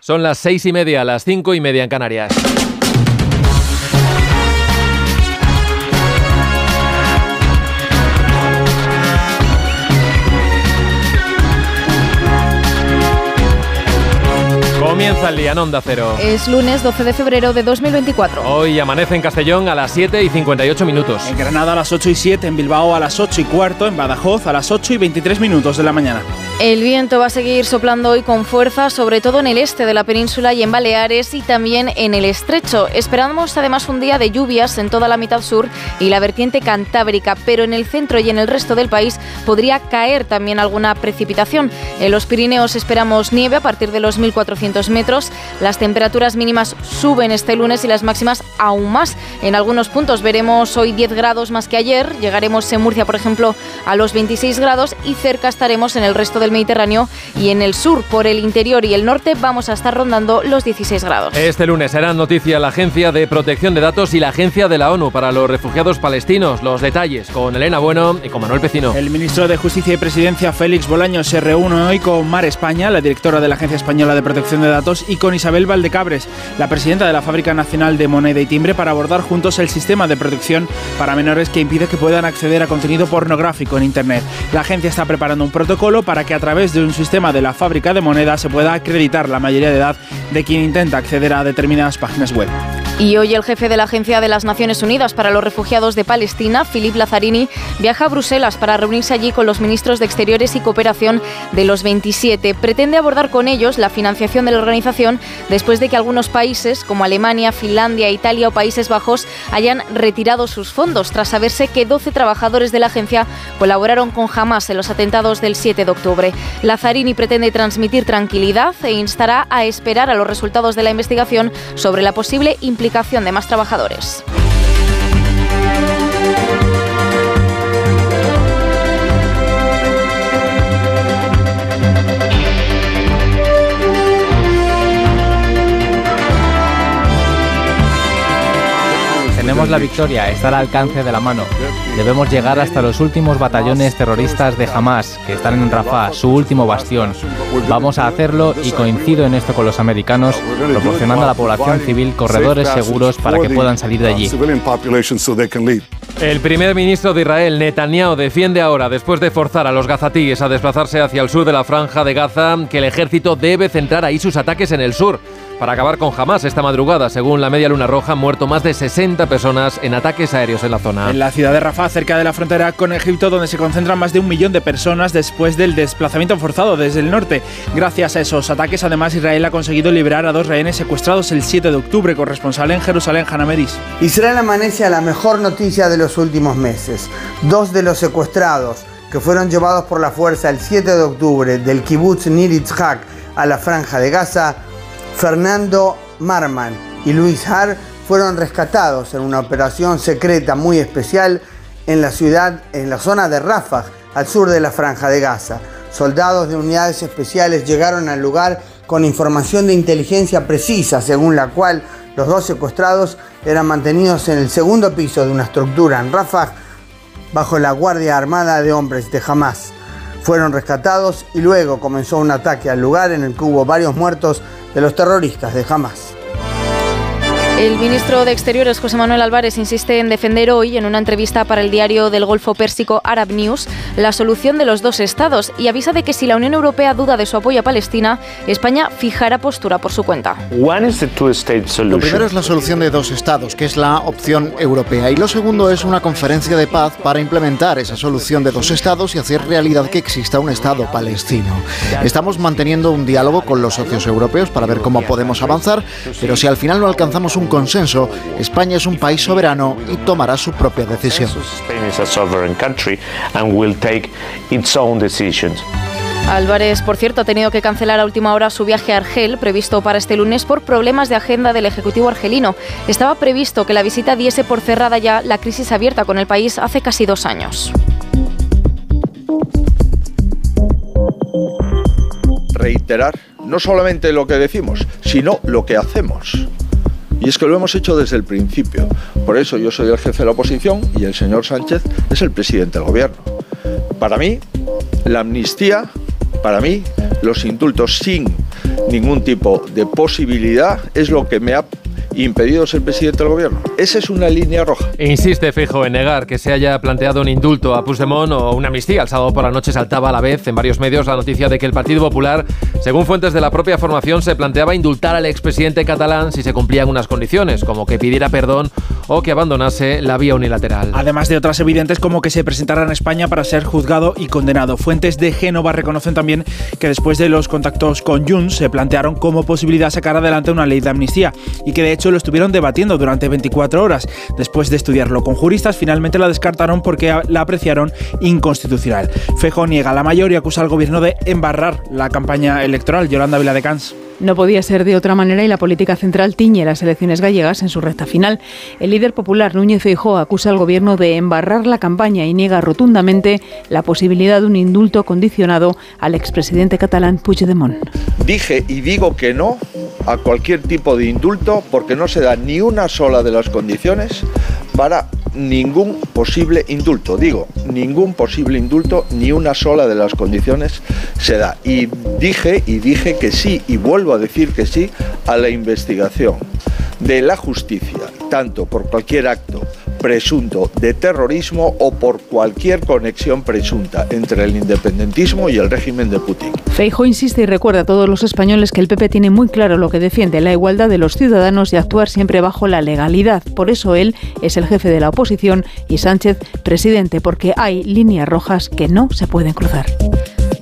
Son las seis y media, las cinco y media en Canarias. Comienza el día en Onda Cero. Es lunes 12 de febrero de 2024. Hoy amanece en Castellón a las 7 y 58 minutos. En Granada a las 8 y 7, en Bilbao a las 8 y cuarto, en Badajoz a las 8 y 23 minutos de la mañana. El viento va a seguir soplando hoy con fuerza, sobre todo en el este de la península y en Baleares y también en el estrecho. Esperamos además un día de lluvias en toda la mitad sur y la vertiente cantábrica, pero en el centro y en el resto del país podría caer también alguna precipitación. En los Pirineos esperamos nieve a partir de los 1400 metros. Las temperaturas mínimas suben este lunes y las máximas aún más. En algunos puntos veremos hoy 10 grados más que ayer. Llegaremos en Murcia, por ejemplo, a los 26 grados y cerca estaremos en el resto del Mediterráneo y en el sur, por el interior y el norte, vamos a estar rondando los 16 grados. Este lunes serán noticia la Agencia de Protección de Datos y la Agencia de la ONU para los Refugiados Palestinos. Los detalles con Elena Bueno y con Manuel Pecino. El ministro de Justicia y Presidencia, Félix Bolaño, se reúne hoy con Mar España, la directora de la Agencia Española de Protección de Datos, y con Isabel Valdecabres, la presidenta de la Fábrica Nacional de Moneda y Timbre, para abordar juntos el sistema de protección para menores que impide que puedan acceder a contenido pornográfico en Internet. La agencia está preparando un protocolo para que a través de un sistema de la fábrica de moneda se pueda acreditar la mayoría de edad de quien intenta acceder a determinadas páginas web. Y hoy el jefe de la Agencia de las Naciones Unidas para los Refugiados de Palestina, Philip Lazzarini, viaja a Bruselas para reunirse allí con los ministros de Exteriores y Cooperación de los 27. Pretende abordar con ellos la financiación de la organización después de que algunos países, como Alemania, Finlandia, Italia o Países Bajos, hayan retirado sus fondos tras saberse que 12 trabajadores de la agencia colaboraron con Hamas en los atentados del 7 de octubre. Lazzarini pretende transmitir tranquilidad e instará a esperar a los resultados de la investigación sobre la posible implicación de más trabajadores. Tenemos la victoria, está al alcance de la mano. Debemos llegar hasta los últimos batallones terroristas de Hamas, que están en Rafah, su último bastión. Vamos a hacerlo y coincido en esto con los americanos, proporcionando a la población civil corredores seguros para que puedan salir de allí. El primer ministro de Israel, Netanyahu, defiende ahora, después de forzar a los gazatíes a desplazarse hacia el sur de la franja de Gaza, que el ejército debe centrar ahí sus ataques en el sur para acabar con Hamas esta madrugada. Según la Media Luna Roja, han muerto más de 60 personas en ataques aéreos en la zona. En la ciudad de Rafah, cerca de la frontera con Egipto, donde se concentran más de un millón de personas después del desplazamiento forzado desde el norte. Gracias a esos ataques, además, Israel ha conseguido liberar a dos rehenes secuestrados el 7 de octubre, corresponsal en Jerusalén, Hanameris. Israel amanece a la mejor noticia de los últimos meses. Dos de los secuestrados que fueron llevados por la fuerza el 7 de octubre del kibbutz Nir Yitzhak a la franja de Gaza Fernando Marman y Luis Har fueron rescatados en una operación secreta muy especial en la ciudad, en la zona de Rafah, al sur de la franja de Gaza. Soldados de unidades especiales llegaron al lugar con información de inteligencia precisa, según la cual los dos secuestrados eran mantenidos en el segundo piso de una estructura en Rafah bajo la Guardia Armada de Hombres de Hamas. Fueron rescatados y luego comenzó un ataque al lugar en el que hubo varios muertos de los terroristas de Hamas. El ministro de Exteriores, José Manuel Álvarez, insiste en defender hoy, en una entrevista para el diario del Golfo Pérsico Arab News, la solución de los dos estados y avisa de que si la Unión Europea duda de su apoyo a Palestina, España fijará postura por su cuenta. Lo primero es la solución de dos estados, que es la opción europea, y lo segundo es una conferencia de paz para implementar esa solución de dos estados y hacer realidad que exista un Estado palestino. Estamos manteniendo un diálogo con los socios europeos para ver cómo podemos avanzar, pero si al final no alcanzamos un consenso, España es un país soberano y tomará su propia decisión. Álvarez, por cierto, ha tenido que cancelar a última hora su viaje a Argel, previsto para este lunes, por problemas de agenda del Ejecutivo argelino. Estaba previsto que la visita diese por cerrada ya la crisis abierta con el país hace casi dos años. Reiterar no solamente lo que decimos, sino lo que hacemos. Y es que lo hemos hecho desde el principio. Por eso yo soy el jefe de la oposición y el señor Sánchez es el presidente del gobierno. Para mí, la amnistía, para mí, los indultos sin ningún tipo de posibilidad es lo que me ha impedido ser presidente del gobierno. Esa es una línea roja. E insiste Fijo en negar que se haya planteado un indulto a Puigdemont o una amnistía. El sábado por la noche saltaba a la vez en varios medios la noticia de que el Partido Popular, según fuentes de la propia formación, se planteaba indultar al expresidente catalán si se cumplían unas condiciones, como que pidiera perdón o que abandonase la vía unilateral. Además de otras evidentes como que se presentara en España para ser juzgado y condenado. Fuentes de Génova reconocen también que después de los contactos con Junts se plantearon como posibilidad sacar adelante una ley de amnistía y que de hecho lo estuvieron debatiendo durante 24 horas. Después de estudiarlo con juristas, finalmente la descartaron porque la apreciaron inconstitucional. Fejo niega la mayor y acusa al gobierno de embarrar la campaña electoral. Yolanda Viladecans. No podía ser de otra manera y la política central tiñe las elecciones gallegas en su recta final. El líder popular Núñez Feijóo acusa al gobierno de embarrar la campaña y niega rotundamente la posibilidad de un indulto condicionado al expresidente catalán Puigdemont. Dije y digo que no a cualquier tipo de indulto porque no se da ni una sola de las condiciones para ningún posible indulto. Digo, ningún posible indulto, ni una sola de las condiciones se da. Y dije y dije que sí, y vuelvo a decir que sí, a la investigación de la justicia, tanto por cualquier acto presunto de terrorismo o por cualquier conexión presunta entre el independentismo y el régimen de Putin. Feijo insiste y recuerda a todos los españoles que el PP tiene muy claro lo que defiende, la igualdad de los ciudadanos y actuar siempre bajo la legalidad. Por eso él es el jefe de la oposición y Sánchez presidente, porque hay líneas rojas que no se pueden cruzar.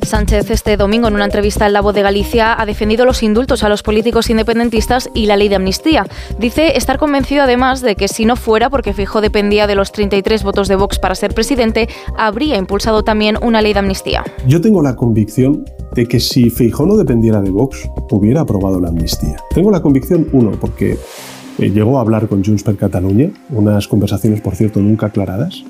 Sánchez este domingo en una entrevista en La Voz de Galicia ha defendido los indultos a los políticos independentistas y la ley de amnistía. Dice estar convencido además de que si no fuera porque Fijo dependía de los 33 votos de Vox para ser presidente, habría impulsado también una ley de amnistía. Yo tengo la convicción de que si Fijo no dependiera de Vox, hubiera aprobado la amnistía. Tengo la convicción, uno, porque eh, llegó a hablar con Junts per Catalunya, unas conversaciones, por cierto, nunca aclaradas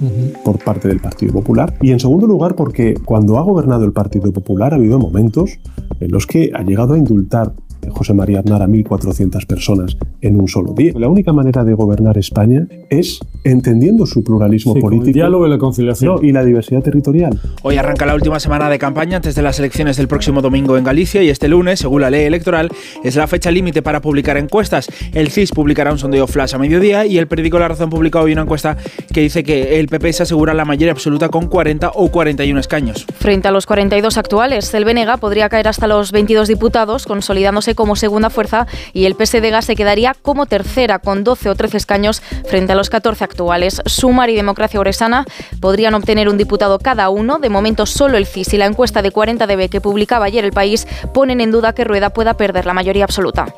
por parte del Partido Popular. Y en segundo lugar, porque cuando ha gobernado el Partido Popular ha habido momentos en los que ha llegado a indultar José María Aznar a 1.400 personas en un solo día. La única manera de gobernar España es entendiendo su pluralismo Sí, con el político. diálogo y la conciliación. No, y la diversidad territorial. Hoy arranca la última semana de campaña antes de las elecciones del próximo domingo en Galicia y este lunes, según la ley electoral, es la fecha límite para publicar encuestas. El CIS publicará un sondeo flash a mediodía y el periódico La Razón publica hoy una encuesta que dice que el PP se asegura la mayoría absoluta con 40 o 41 escaños. Frente a los 42 actuales, el BNG podría caer hasta los 22 diputados, consolidándose como segunda fuerza, y el PSDG se quedaría como tercera, con 12 o 13 escaños frente a los 14 actuales. Sumar y Democracia Oresana podrían obtener un diputado cada uno. De momento, solo el CIS y la encuesta de 40 dB que publicaba ayer el país ponen en duda que Rueda pueda perder la mayoría absoluta.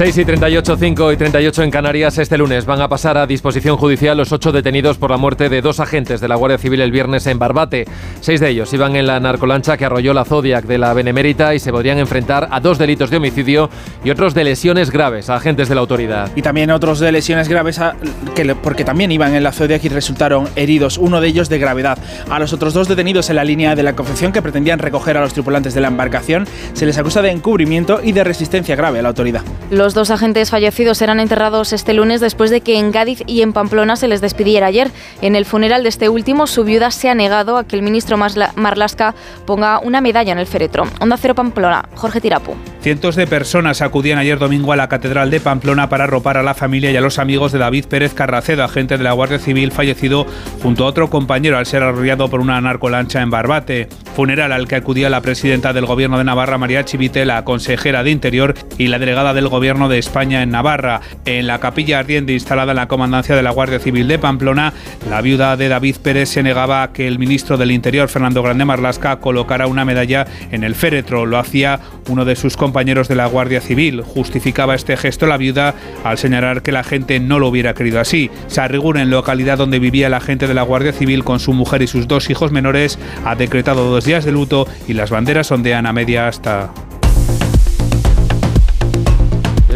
6 y 38, 5 y 38 en Canarias este lunes van a pasar a disposición judicial los ocho detenidos por la muerte de dos agentes de la Guardia Civil el viernes en Barbate. Seis de ellos iban en la narcolancha que arrolló la Zodiac de la Benemérita y se podrían enfrentar a dos delitos de homicidio y otros de lesiones graves a agentes de la autoridad. Y también otros de lesiones graves a- que porque también iban en la Zodiac y resultaron heridos, uno de ellos de gravedad. A los otros dos detenidos en la línea de la Concepción que pretendían recoger a los tripulantes de la embarcación se les acusa de encubrimiento y de resistencia grave a la autoridad. Los dos agentes fallecidos serán enterrados este lunes después de que en Cádiz y en Pamplona se les despidiera ayer. En el funeral de este último, su viuda se ha negado a que el ministro Marlasca ponga una medalla en el féretro. Onda Cero Pamplona, Jorge Tirapu. Cientos de personas acudían ayer domingo a la Catedral de Pamplona para arropar a la familia y a los amigos de David Pérez Carracedo, agente de la Guardia Civil fallecido junto a otro compañero al ser arrollado por una narcolancha en Barbate. Funeral al que acudía la presidenta del Gobierno de Navarra, María Chivite, la consejera de Interior y la delegada del Gobierno de España en Navarra. En la capilla ardiente instalada en la comandancia de la Guardia Civil de Pamplona, la viuda de David Pérez se negaba a que el ministro del Interior, Fernando Grande Marlasca, colocara una medalla en el féretro. Lo hacía uno de sus compañeros de la Guardia Civil. Justificaba este gesto la viuda al señalar que la gente no lo hubiera querido así. en localidad donde vivía la gente de la Guardia Civil con su mujer y sus dos hijos menores, ha decretado dos días de luto y las banderas ondean a media hasta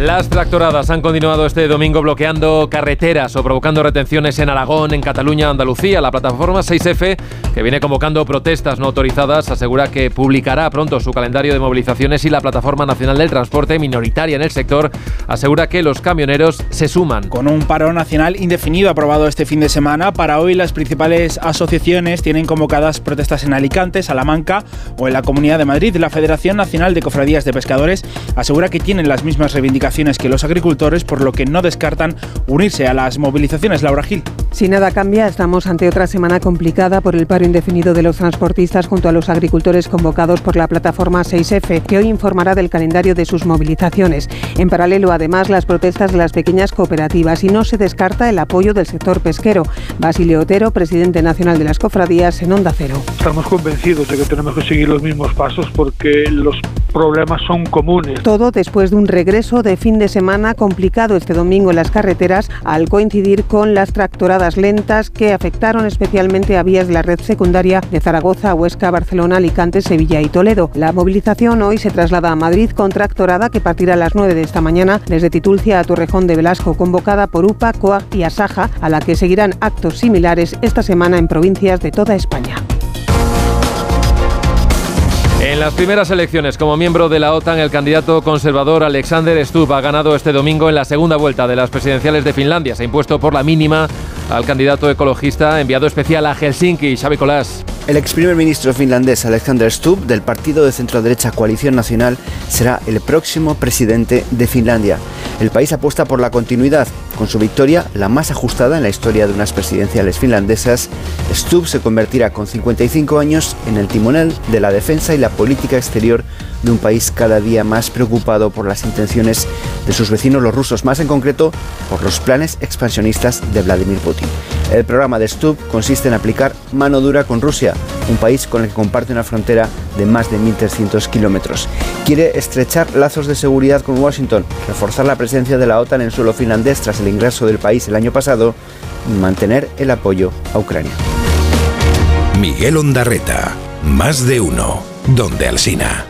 las tractoradas han continuado este domingo bloqueando carreteras o provocando retenciones en Aragón, en Cataluña, Andalucía. La plataforma 6F, que viene convocando protestas no autorizadas, asegura que publicará pronto su calendario de movilizaciones y la Plataforma Nacional del Transporte, minoritaria en el sector, asegura que los camioneros se suman. Con un paro nacional indefinido aprobado este fin de semana, para hoy las principales asociaciones tienen convocadas protestas en Alicante, Salamanca o en la Comunidad de Madrid. La Federación Nacional de Cofradías de Pescadores asegura que tienen las mismas reivindicaciones que los agricultores, por lo que no descartan unirse a las movilizaciones. Laura Gil. Si nada cambia, estamos ante otra semana complicada por el paro indefinido de los transportistas junto a los agricultores convocados por la plataforma 6F, que hoy informará del calendario de sus movilizaciones. En paralelo, además, las protestas de las pequeñas cooperativas y no se descarta el apoyo del sector pesquero. Basilio Otero, presidente nacional de las cofradías, en Onda Cero. Estamos convencidos de que tenemos que seguir los mismos pasos porque los problemas son comunes. Todo después de un regreso de fin de semana complicado este domingo en las carreteras al coincidir con las tractoradas lentas que afectaron especialmente a vías de la red secundaria de Zaragoza, Huesca, Barcelona, Alicante, Sevilla y Toledo. La movilización hoy se traslada a Madrid con tractorada que partirá a las 9 de esta mañana desde Titulcia a Torrejón de Velasco, convocada por UPA, COAG y Asaja, a la que seguirán actos similares esta semana en provincias de toda España. En las primeras elecciones como miembro de la OTAN, el candidato conservador Alexander Stubb ha ganado este domingo en la segunda vuelta de las presidenciales de Finlandia. Se ha impuesto por la mínima al candidato ecologista enviado especial a Helsinki, Xavi Colás. El ex primer ministro finlandés Alexander Stubb, del partido de centro-derecha Coalición Nacional, será el próximo presidente de Finlandia. El país apuesta por la continuidad. Con su victoria, la más ajustada en la historia de unas presidenciales finlandesas, Stubb se convertirá con 55 años en el timonel de la defensa y la política exterior de un país cada día más preocupado por las intenciones de sus vecinos los rusos, más en concreto por los planes expansionistas de Vladimir Putin. El programa de Stubb consiste en aplicar mano dura con Rusia, un país con el que comparte una frontera de más de 1.300 kilómetros. Quiere estrechar lazos de seguridad con Washington, reforzar la presencia de la OTAN en suelo finlandés tras el ingreso del país el año pasado y mantener el apoyo a Ucrania. Miguel Ondarreta, más de uno, donde Alsina.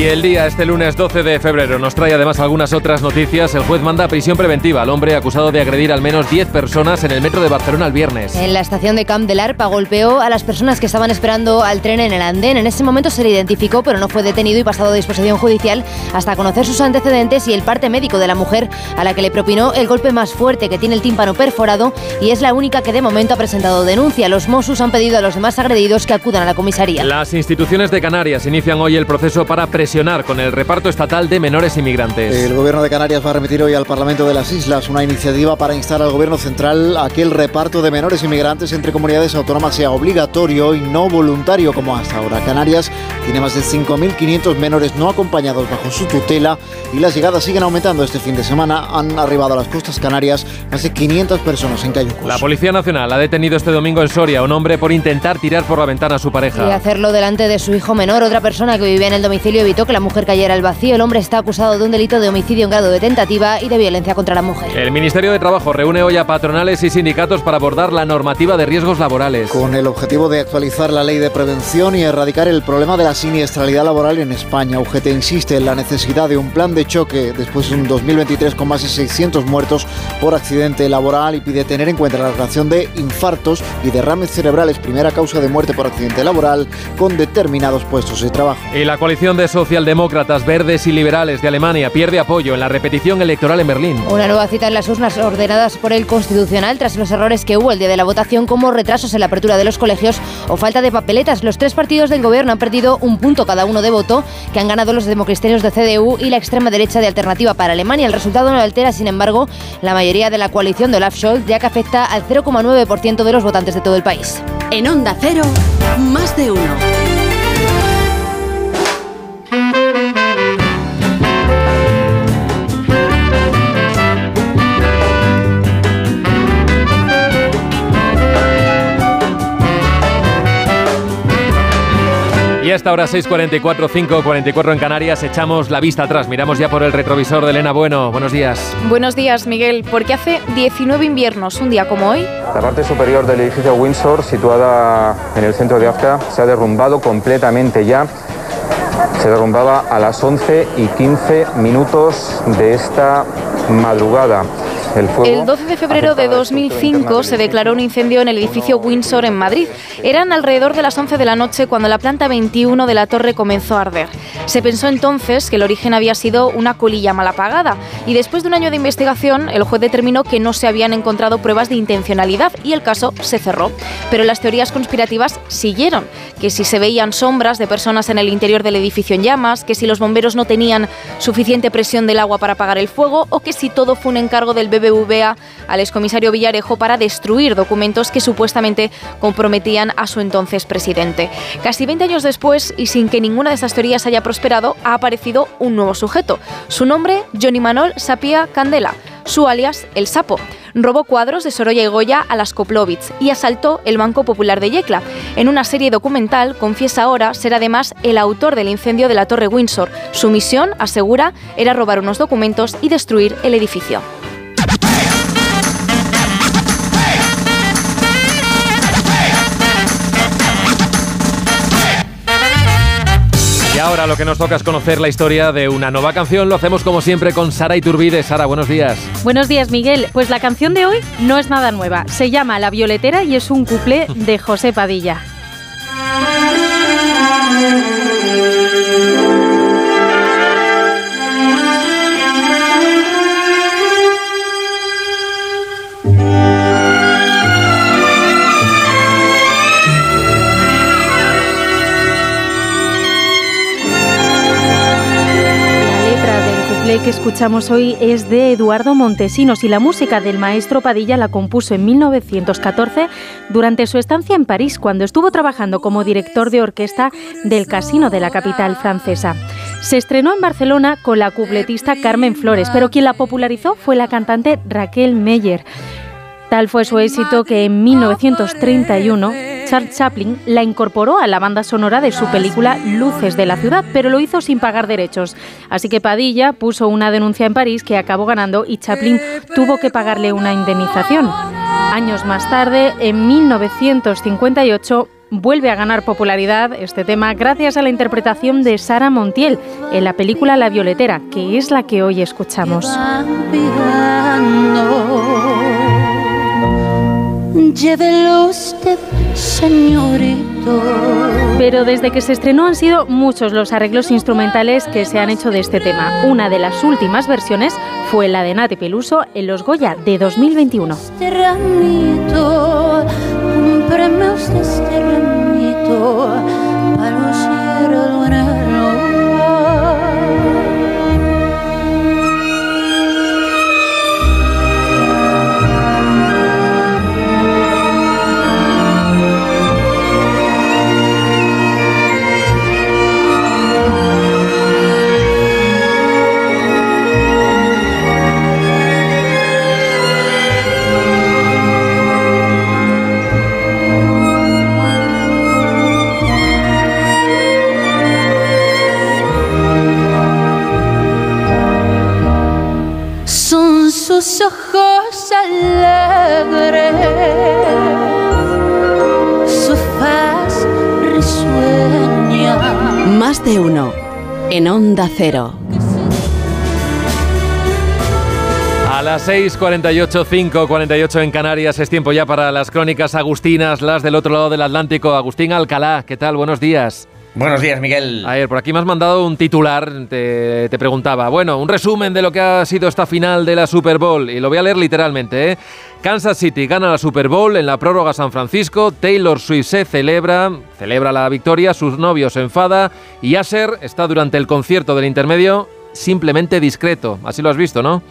Y el día, este lunes 12 de febrero, nos trae además algunas otras noticias. El juez manda prisión preventiva al hombre acusado de agredir al menos 10 personas en el metro de Barcelona el viernes. En la estación de Camp del Arpa golpeó a las personas que estaban esperando al tren en el andén. En ese momento se le identificó, pero no fue detenido y pasado a disposición judicial hasta conocer sus antecedentes y el parte médico de la mujer a la que le propinó el golpe más fuerte que tiene el tímpano perforado y es la única que de momento ha presentado denuncia. Los Mossos han pedido a los demás agredidos que acudan a la comisaría. Las instituciones de Canarias inician hoy el proceso para presionar con el reparto estatal de menores inmigrantes. El gobierno de Canarias va a remitir hoy al Parlamento de las Islas una iniciativa para instar al gobierno central a que el reparto de menores inmigrantes entre comunidades autónomas sea obligatorio y no voluntario como hasta ahora. Canarias tiene más de 5.500 menores no acompañados bajo su tutela y las llegadas siguen aumentando. Este fin de semana han arribado a las costas canarias más de 500 personas en Cayucos. La Policía Nacional ha detenido este domingo en Soria a un hombre por intentar tirar por la ventana a su pareja. Y hacerlo delante de su hijo menor. Otra persona que vivía en el domicilio evitó que la mujer cayera al vacío. El hombre está acusado de un delito de homicidio en grado de tentativa y de violencia contra la mujer. El Ministerio de Trabajo reúne hoy a patronales y sindicatos para abordar la normativa de riesgos laborales. Con el objetivo de actualizar la ley de prevención y erradicar el problema de la siniestralidad laboral en España, UGT insiste en la necesidad de un plan de choque después de un 2023 con más de 600 muertos por accidente laboral y pide tener en cuenta la relación de infartos y derrames cerebrales, primera causa de muerte por accidente laboral, con determinados puestos de trabajo. Y la coalición de social socialdemócratas, verdes y liberales de Alemania pierde apoyo en la repetición electoral en Berlín. Una nueva cita en las urnas ordenadas por el Constitucional tras los errores que hubo el día de la votación como retrasos en la apertura de los colegios o falta de papeletas. Los tres partidos del gobierno han perdido un punto cada uno de voto que han ganado los democristianos de CDU y la extrema derecha de Alternativa para Alemania. El resultado no altera, sin embargo, la mayoría de la coalición de Olaf Scholz, ya que afecta al 0,9% de los votantes de todo el país. En Onda Cero, más de uno. Y hasta ahora 6.44, 5.44 en Canarias, echamos la vista atrás, miramos ya por el retrovisor de Elena Bueno. Buenos días. Buenos días, Miguel. Porque hace 19 inviernos, un día como hoy. La parte superior del edificio Windsor, situada en el centro de Afka, se ha derrumbado completamente ya. Se derrumbaba a las 11 y 15 minutos de esta madrugada. El, 12 de febrero de 2005 se declaró un incendio en el edificio Windsor en Madrid. Eran alrededor de las 11 de la noche cuando la planta 21 de la torre comenzó a arder. Se pensó entonces que el origen había sido una colilla mal apagada y después de un año de investigación el juez determinó que no se habían encontrado pruebas de intencionalidad y el caso se cerró. Pero las teorías conspirativas siguieron, que si se veían sombras de personas en el interior del edificio en llamas, que si los bomberos no tenían suficiente presión del agua para apagar el fuego o que si todo fue un encargo del BBVA al excomisario Villarejo para destruir documentos que supuestamente comprometían a su entonces presidente. Casi 20 años después, y sin que ninguna de estas teorías haya prosperado, ha aparecido un nuevo sujeto. Su nombre, Johnny Manol Sapia Candela. Su alias, El Sapo robó cuadros de Sorolla y Goya a las Koplovitz y asaltó el Banco Popular de Yecla. En una serie documental confiesa ahora ser además el autor del incendio de la Torre Windsor. Su misión, asegura, era robar unos documentos y destruir el edificio. Ahora lo que nos toca es conocer la historia de una nueva canción. Lo hacemos como siempre con Sara Iturbide. Sara, buenos días. Buenos días, Miguel. Pues la canción de hoy no es nada nueva. Se llama La Violetera y es un cuplé de José Padilla. Que escuchamos hoy es de Eduardo Montesinos y la música del maestro Padilla la compuso en 1914 durante su estancia en París, cuando estuvo trabajando como director de orquesta del Casino de la capital francesa. Se estrenó en Barcelona con la cupletista Carmen Flores, pero quien la popularizó fue la cantante Raquel Meyer. Tal fue su éxito que en 1931 Charles Chaplin la incorporó a la banda sonora de su película Luces de la ciudad, pero lo hizo sin pagar derechos. Así que Padilla puso una denuncia en París que acabó ganando y Chaplin tuvo que pagarle una indemnización. Años más tarde, en 1958, vuelve a ganar popularidad este tema gracias a la interpretación de Sara Montiel en la película La Violetera, que es la que hoy escuchamos. Señorito. Pero desde que se estrenó han sido muchos los arreglos instrumentales que se han hecho de este tema. Una de las últimas versiones fue la de Nati Peluso en Los Goya de 2021. Este ramito, ramito, ojos alegres, su faz risueña. Más de uno en Onda Cero. A las 6:48, 5:48 en Canarias es tiempo ya para las crónicas agustinas, las del otro lado del Atlántico. Agustín Alcalá, ¿qué tal? Buenos días. Buenos días, Miguel. Ayer, por aquí me has mandado un titular, te, te, preguntaba, bueno, un resumen de lo que ha sido esta final de la Super Bowl, y lo voy a leer literalmente, ¿eh? Kansas City gana la Super Bowl en la prórroga San Francisco, Taylor Swift se celebra, celebra la victoria, sus novios se enfada, y Asher está durante el concierto del intermedio simplemente discreto, así lo has visto, ¿no?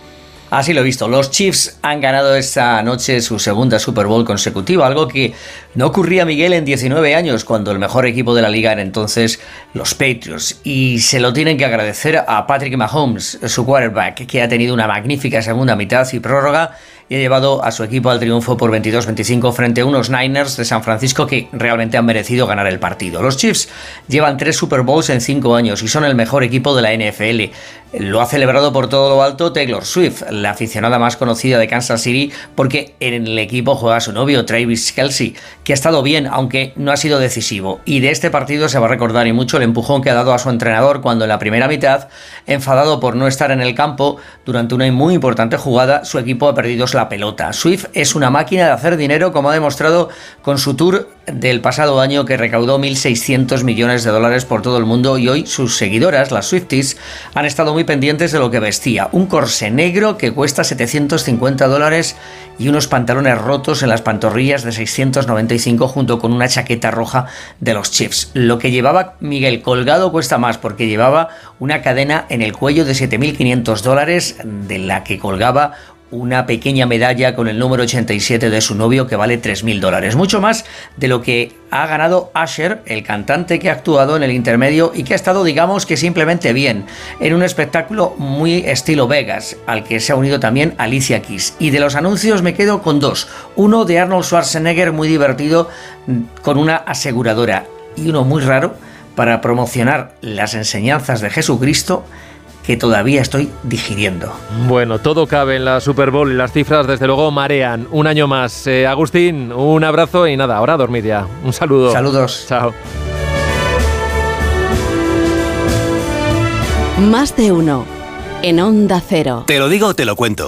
Así lo he visto. Los Chiefs han ganado esta noche su segunda Super Bowl consecutiva, algo que no ocurría Miguel en 19 años, cuando el mejor equipo de la liga era entonces los Patriots. Y se lo tienen que agradecer a Patrick Mahomes, su quarterback, que ha tenido una magnífica segunda mitad y prórroga y ha llevado a su equipo al triunfo por 22-25 frente a unos Niners de San Francisco que realmente han merecido ganar el partido. Los Chiefs llevan tres Super Bowls en cinco años y son el mejor equipo de la NFL. Lo ha celebrado por todo lo alto Taylor Swift, la aficionada más conocida de Kansas City, porque en el equipo juega su novio Travis Kelsey, que ha estado bien, aunque no ha sido decisivo. Y de este partido se va a recordar y mucho el empujón que ha dado a su entrenador cuando en la primera mitad, enfadado por no estar en el campo durante una muy importante jugada, su equipo ha perdido la pelota. Swift es una máquina de hacer dinero, como ha demostrado con su tour del pasado año que recaudó 1.600 millones de dólares por todo el mundo y hoy sus seguidoras, las Swifties, han estado muy pendientes de lo que vestía. Un corsé negro que cuesta 750 dólares y unos pantalones rotos en las pantorrillas de 695 junto con una chaqueta roja de los Chiefs. Lo que llevaba Miguel colgado cuesta más porque llevaba una cadena en el cuello de 7.500 dólares de la que colgaba una pequeña medalla con el número 87 de su novio que vale 3.000 dólares. Mucho más de lo que ha ganado Asher, el cantante que ha actuado en el intermedio y que ha estado, digamos que simplemente bien, en un espectáculo muy estilo Vegas, al que se ha unido también Alicia Keys. Y de los anuncios me quedo con dos. Uno de Arnold Schwarzenegger muy divertido con una aseguradora y uno muy raro para promocionar las enseñanzas de Jesucristo que todavía estoy digiriendo. Bueno, todo cabe en la Super Bowl y las cifras desde luego marean. Un año más. Eh, Agustín, un abrazo y nada, ahora a dormir ya. Un saludo. Saludos. Chao. Más de uno. En Onda Cero. Te lo digo o te lo cuento.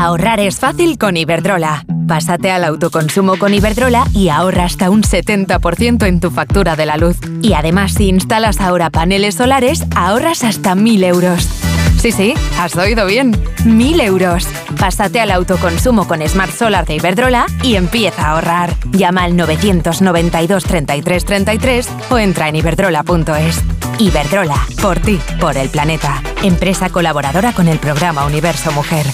Ahorrar es fácil con Iberdrola. Pásate al autoconsumo con Iberdrola y ahorra hasta un 70% en tu factura de la luz. Y además, si instalas ahora paneles solares, ahorras hasta 1.000 euros. Sí, sí, has oído bien. 1.000 euros. Pásate al autoconsumo con Smart Solar de Iberdrola y empieza a ahorrar. Llama al 992 33 33 o entra en iberdrola.es. Iberdrola, por ti, por el planeta. Empresa colaboradora con el programa Universo Mujer.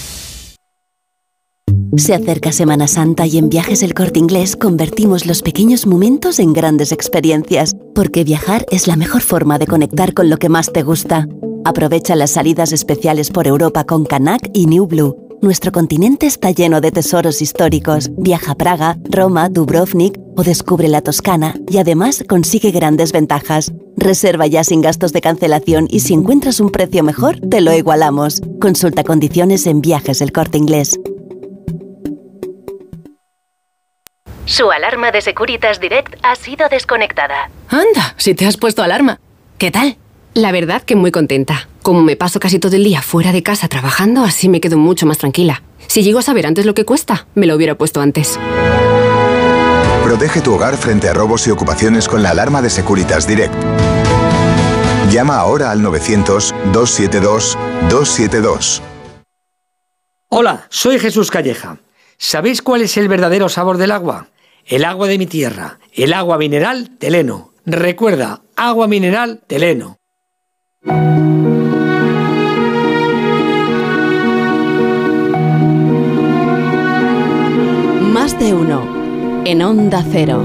Se acerca Semana Santa y en Viajes El Corte Inglés convertimos los pequeños momentos en grandes experiencias, porque viajar es la mejor forma de conectar con lo que más te gusta. Aprovecha las salidas especiales por Europa con Canac y New Blue. Nuestro continente está lleno de tesoros históricos. Viaja a Praga, Roma, Dubrovnik o descubre la Toscana y además consigue grandes ventajas. Reserva ya sin gastos de cancelación y si encuentras un precio mejor, te lo igualamos. Consulta condiciones en Viajes El Corte Inglés. Su alarma de Securitas Direct ha sido desconectada. Anda, si te has puesto alarma. ¿Qué tal? La verdad que muy contenta. Como me paso casi todo el día fuera de casa trabajando, así me quedo mucho más tranquila. Si llego a saber antes lo que cuesta, me lo hubiera puesto antes. Protege tu hogar frente a robos y ocupaciones con la alarma de Securitas Direct. Llama ahora al 900-272-272. Hola, soy Jesús Calleja. ¿Sabéis cuál es el verdadero sabor del agua? El agua de mi tierra, el agua mineral Teleno. Recuerda, agua mineral Teleno. Más de uno en Onda Cero.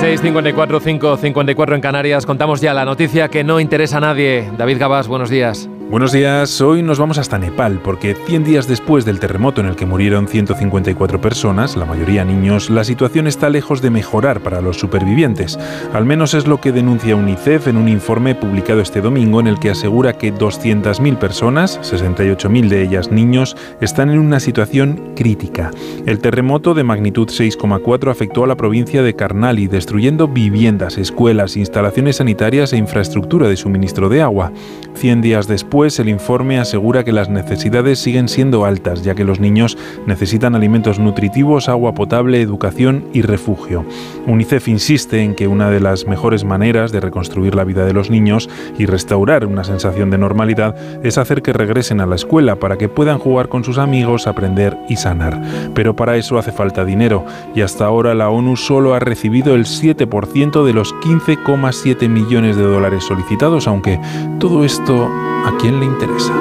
6.54, 5.54 en Canarias. Contamos ya la noticia que no interesa a nadie. David Gabás, buenos días. Buenos días, hoy nos vamos hasta Nepal porque 100 días después del terremoto en el que murieron 154 personas, la mayoría niños, la situación está lejos de mejorar para los supervivientes. Al menos es lo que denuncia UNICEF en un informe publicado este domingo en el que asegura que 200.000 personas, 68.000 de ellas niños, están en una situación crítica. El terremoto de magnitud 6,4 afectó a la provincia de Karnali, destruyendo viviendas, escuelas, instalaciones sanitarias e infraestructura de suministro de agua. 100 días después, el informe asegura que las necesidades siguen siendo altas, ya que los niños necesitan alimentos nutritivos, agua potable, educación y refugio. UNICEF insiste en que una de las mejores maneras de reconstruir la vida de los niños y restaurar una sensación de normalidad es hacer que regresen a la escuela para que puedan jugar con sus amigos, aprender y sanar. Pero para eso hace falta dinero y hasta ahora la ONU solo ha recibido el 7% de los 15,7 millones de dólares solicitados, aunque todo esto ¿A quién le interesa?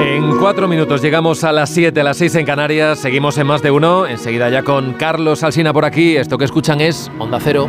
En cuatro minutos llegamos a las siete, a las seis en Canarias. Seguimos en más de uno. Enseguida ya con Carlos Alsina por aquí. Esto que escuchan es Onda Cero.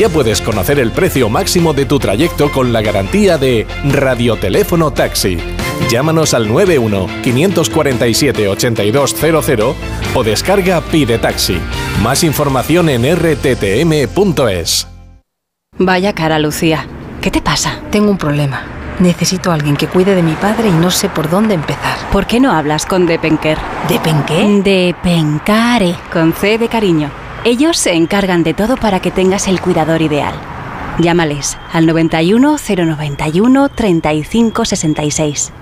ya puedes conocer el precio máximo de tu trayecto con la garantía de Radioteléfono Taxi. Llámanos al 91 547 8200 o descarga Pide Taxi. Más información en rttm.es. Vaya cara, Lucía. ¿Qué te pasa? Tengo un problema. Necesito a alguien que cuide de mi padre y no sé por dónde empezar. ¿Por qué no hablas con Depenker? ¿Depenqué? Depencare, con C de cariño. Ellos se encargan de todo para que tengas el cuidador ideal. Llámales al 91 091 35 66.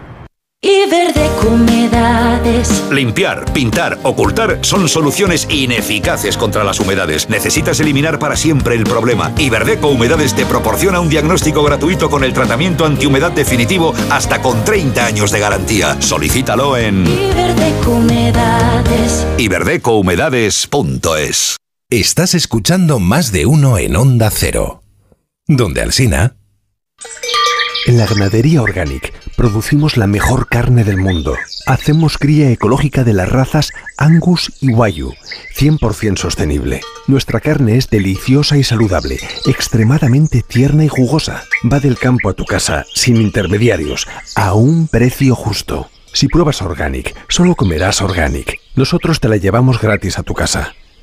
Y verde humedades. Limpiar, pintar, ocultar son soluciones ineficaces contra las humedades. Necesitas eliminar para siempre el problema. Iberdeco Humedades te proporciona un diagnóstico gratuito con el tratamiento antihumedad definitivo hasta con 30 años de garantía. Solicítalo en Iberdeco Humedades. iberdecohumedades.es. Estás escuchando más de uno en Onda Cero. Donde Alsina. En la ganadería Organic producimos la mejor carne del mundo. Hacemos cría ecológica de las razas Angus y Wayu, 100% sostenible. Nuestra carne es deliciosa y saludable, extremadamente tierna y jugosa. Va del campo a tu casa, sin intermediarios, a un precio justo. Si pruebas Organic, solo comerás Organic. Nosotros te la llevamos gratis a tu casa.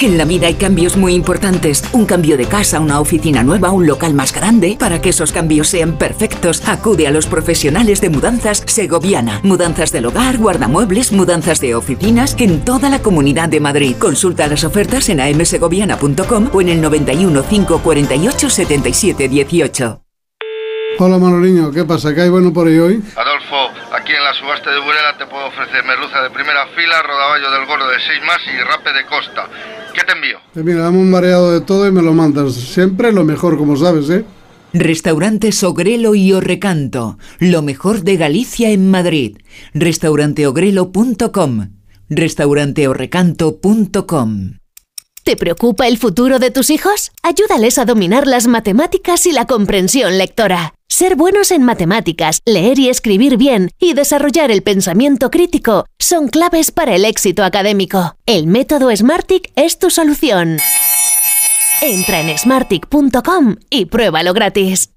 En la vida hay cambios muy importantes. Un cambio de casa, una oficina nueva, un local más grande. Para que esos cambios sean perfectos, acude a los profesionales de mudanzas Segoviana. Mudanzas del hogar, guardamuebles, mudanzas de oficinas en toda la comunidad de Madrid. Consulta las ofertas en amsegoviana.com o en el 91 548 77 18. Hola Manoliño, ¿qué pasa? ¿Qué hay bueno por ahí hoy? Adolfo, aquí en la subasta de Burela te puedo ofrecer merluza de primera fila, rodaballo del gordo de 6 más y rape de costa. ¿Qué te envío? Eh, mira, dame un mareado de todo y me lo mandas. Siempre lo mejor, como sabes, ¿eh? Restaurantes Ogrelo y Orrecanto. Lo mejor de Galicia en Madrid. Restauranteogrelo.com. Restauranteorrecanto.com. ¿Te preocupa el futuro de tus hijos? Ayúdales a dominar las matemáticas y la comprensión lectora. Ser buenos en matemáticas, leer y escribir bien y desarrollar el pensamiento crítico son claves para el éxito académico. El método Smartick es tu solución. Entra en smartick.com y pruébalo gratis.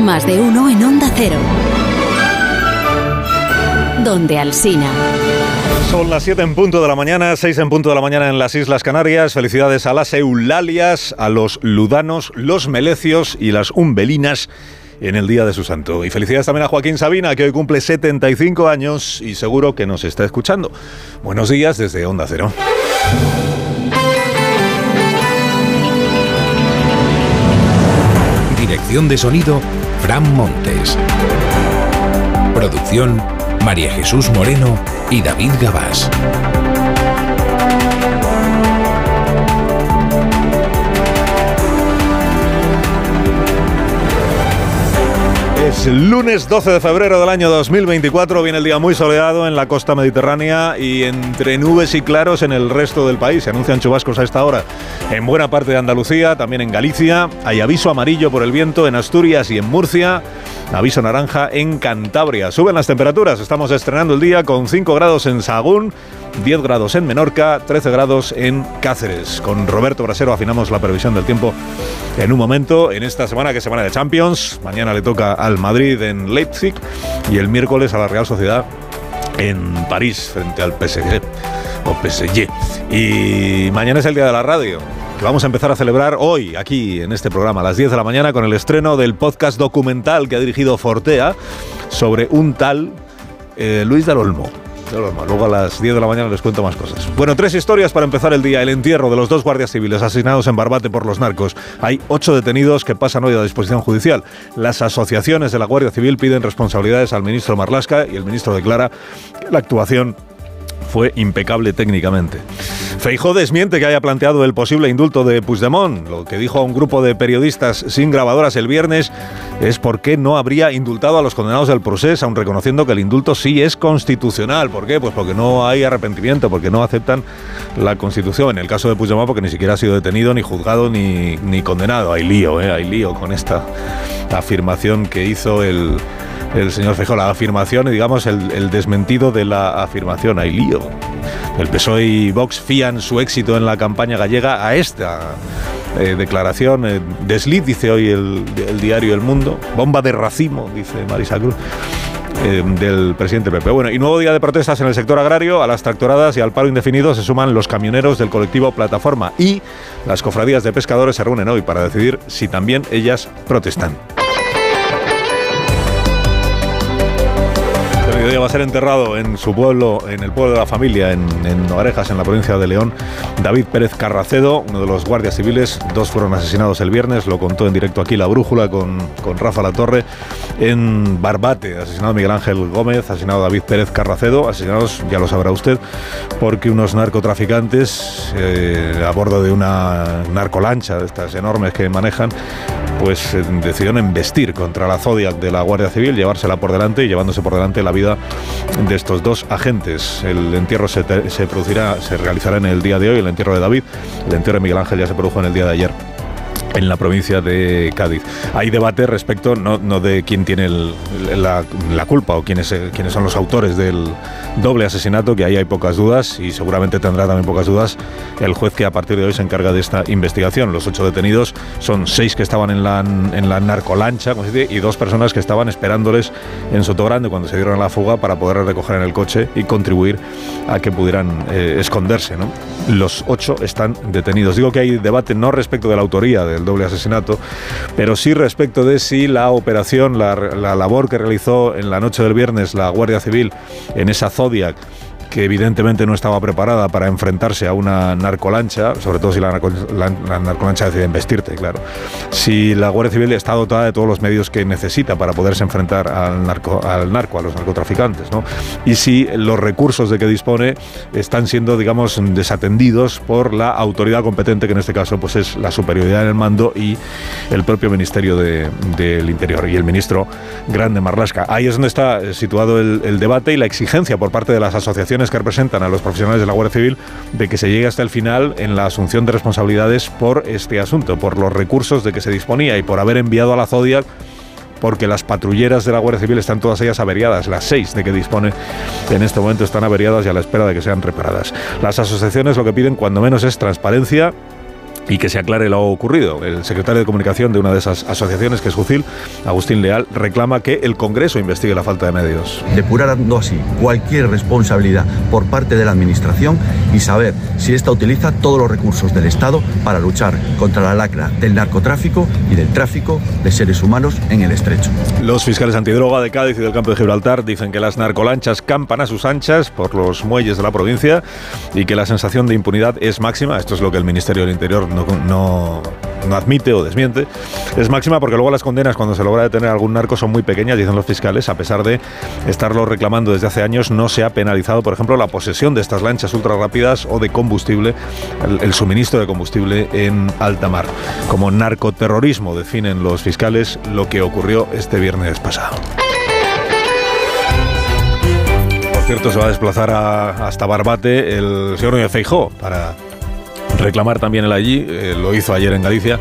Más de uno en Onda Cero. Donde Alsina. Son las 7 en punto de la mañana, 6 en punto de la mañana en las Islas Canarias. Felicidades a las Eulalias, a los Ludanos, los Melecios y las Umbelinas en el día de su santo. Y felicidades también a Joaquín Sabina, que hoy cumple 75 años y seguro que nos está escuchando. Buenos días desde Onda Cero. Dirección de sonido, Fran Montes. Producción, María Jesús Moreno y David Gabás. Es lunes 12 de febrero del año 2024, viene el día muy soleado en la costa mediterránea y entre nubes y claros en el resto del país. Se anuncian chubascos a esta hora en buena parte de Andalucía, también en Galicia. Hay aviso amarillo por el viento en Asturias y en Murcia. Aviso naranja en Cantabria. Suben las temperaturas, estamos estrenando el día con 5 grados en Sagún, 10 grados en Menorca, 13 grados en Cáceres. Con Roberto Brasero afinamos la previsión del tiempo en un momento, en esta semana que es semana de Champions. Mañana le toca al Madrid en Leipzig y el miércoles a la Real Sociedad en París frente al PSG o PSG. Y mañana es el día de la radio que vamos a empezar a celebrar hoy, aquí en este programa, a las 10 de la mañana, con el estreno del podcast documental que ha dirigido Fortea sobre un tal eh, Luis del Olmo. Luego a las 10 de la mañana les cuento más cosas. Bueno, tres historias para empezar el día. El entierro de los dos guardias civiles asesinados en Barbate por los narcos. Hay ocho detenidos que pasan hoy a disposición judicial. Las asociaciones de la Guardia Civil piden responsabilidades al ministro Marlasca y el ministro declara que la actuación fue impecable técnicamente. Feijó desmiente que haya planteado el posible indulto de Puigdemont. Lo que dijo a un grupo de periodistas sin grabadoras el viernes es por qué no habría indultado a los condenados del proceso, aun reconociendo que el indulto sí es constitucional. ¿Por qué? Pues porque no hay arrepentimiento, porque no aceptan la Constitución. En el caso de Puigdemont, porque ni siquiera ha sido detenido, ni juzgado, ni, ni condenado. Hay lío, ¿eh? hay lío con esta afirmación que hizo el el señor Feijóo, la afirmación y digamos el, desmentido de la afirmación. Hay lío. El PSOE y Vox fían su éxito en la campaña gallega a esta eh, declaración. Eh, dice hoy el, el, diario El Mundo. Bomba de racimo, dice Marisa Cruz. Eh, del presidente Pepe. Bueno, y nuevo día de protestas en el sector agrario. A las tractoradas y al paro indefinido se suman los camioneros del colectivo Plataforma y las cofradías de pescadores se reúnen hoy para decidir si también ellas protestan. Mediodía va a ser enterrado en su pueblo, en el pueblo de la familia, en, en Orejas, en la provincia de León, David Pérez Carracedo, uno de los guardias civiles. Dos fueron asesinados el viernes, lo contó en directo aquí la brújula con, con Rafa Latorre. En Barbate, asesinado Miguel Ángel Gómez, asesinado David Pérez Carracedo, asesinados, ya lo sabrá usted, porque unos narcotraficantes eh, a bordo de una narcolancha de estas enormes que manejan pues eh, decidieron embestir contra la Zodiac de la Guardia Civil, llevársela por delante y llevándose por delante la vida de estos dos agentes. El entierro se, se producirá, se realizará en el día de hoy, el entierro de David, el entierro de Miguel Ángel ya se produjo en el día de ayer en la provincia de Cádiz. Hay debate respecto no, no de quién tiene la, culpa o quiénes, quiénes son los autores del doble asesinato, que ahí hay pocas dudas y seguramente tendrá también pocas dudas el juez que a partir de hoy se encarga de esta investigación. Los ocho detenidos son seis que estaban en la, en la narcolancha y dos personas que estaban esperándoles en Sotogrande cuando se dieron a la fuga para poder recoger en el coche y contribuir a que pudieran eh, esconderse. Los ocho están detenidos. Digo que hay debate no respecto de la autoría de doble asesinato, pero sí respecto de si la operación, la, la labor que realizó en la noche del viernes la Guardia Civil en esa Zodiac que evidentemente no estaba preparada para enfrentarse a una narcolancha, sobre todo si la, narcolancha decide investirte, claro. Si la Guardia Civil está dotada de todos los medios que necesita para poderse enfrentar al narco, al narco a los narcotraficantes, ¿no? Y si los recursos de que dispone están siendo, digamos, desatendidos por la autoridad competente, que en este caso pues es la superioridad en el mando y el propio Ministerio del Interior y el ministro Grande Marlasca. Ahí es donde está situado el debate y la exigencia por parte de las asociaciones que representan a los profesionales de la Guardia Civil de que se llegue hasta el final en la asunción de responsabilidades por este asunto, por los recursos de que se disponía y por haber enviado a la Zodiac porque las patrulleras de la Guardia Civil están todas ellas averiadas, las seis de que dispone en este momento están averiadas y a la espera de que sean reparadas. Las asociaciones lo que piden cuando menos es transparencia y que se aclare lo ocurrido. El secretario de Comunicación de una de esas asociaciones, que es Jucil, Agustín Leal, reclama que el Congreso investigue la falta de medios. Depurando así cualquier responsabilidad por parte de la Administración y saber si ésta utiliza todos los recursos del Estado para luchar contra la lacra del narcotráfico y del tráfico de seres humanos en el estrecho. Los fiscales antidroga de Cádiz y del campo de Gibraltar dicen que las narcolanchas campan a sus anchas por los muelles de la provincia y que la sensación de impunidad es máxima. Esto es lo que el Ministerio del Interior no, no, admite o desmiente, es máxima porque luego las condenas cuando se logra detener algún narco son muy pequeñas, dicen los fiscales, a pesar de estarlo reclamando desde hace años, no se ha penalizado, por ejemplo, la posesión de estas lanchas ultra rápidas o de combustible, el, suministro de combustible en alta mar. Como narcoterrorismo definen los fiscales lo que ocurrió este viernes pasado. Por cierto, se va a desplazar hasta Barbate el señor Núñez Feijó para reclamar también el allí, eh, lo hizo ayer en Galicia,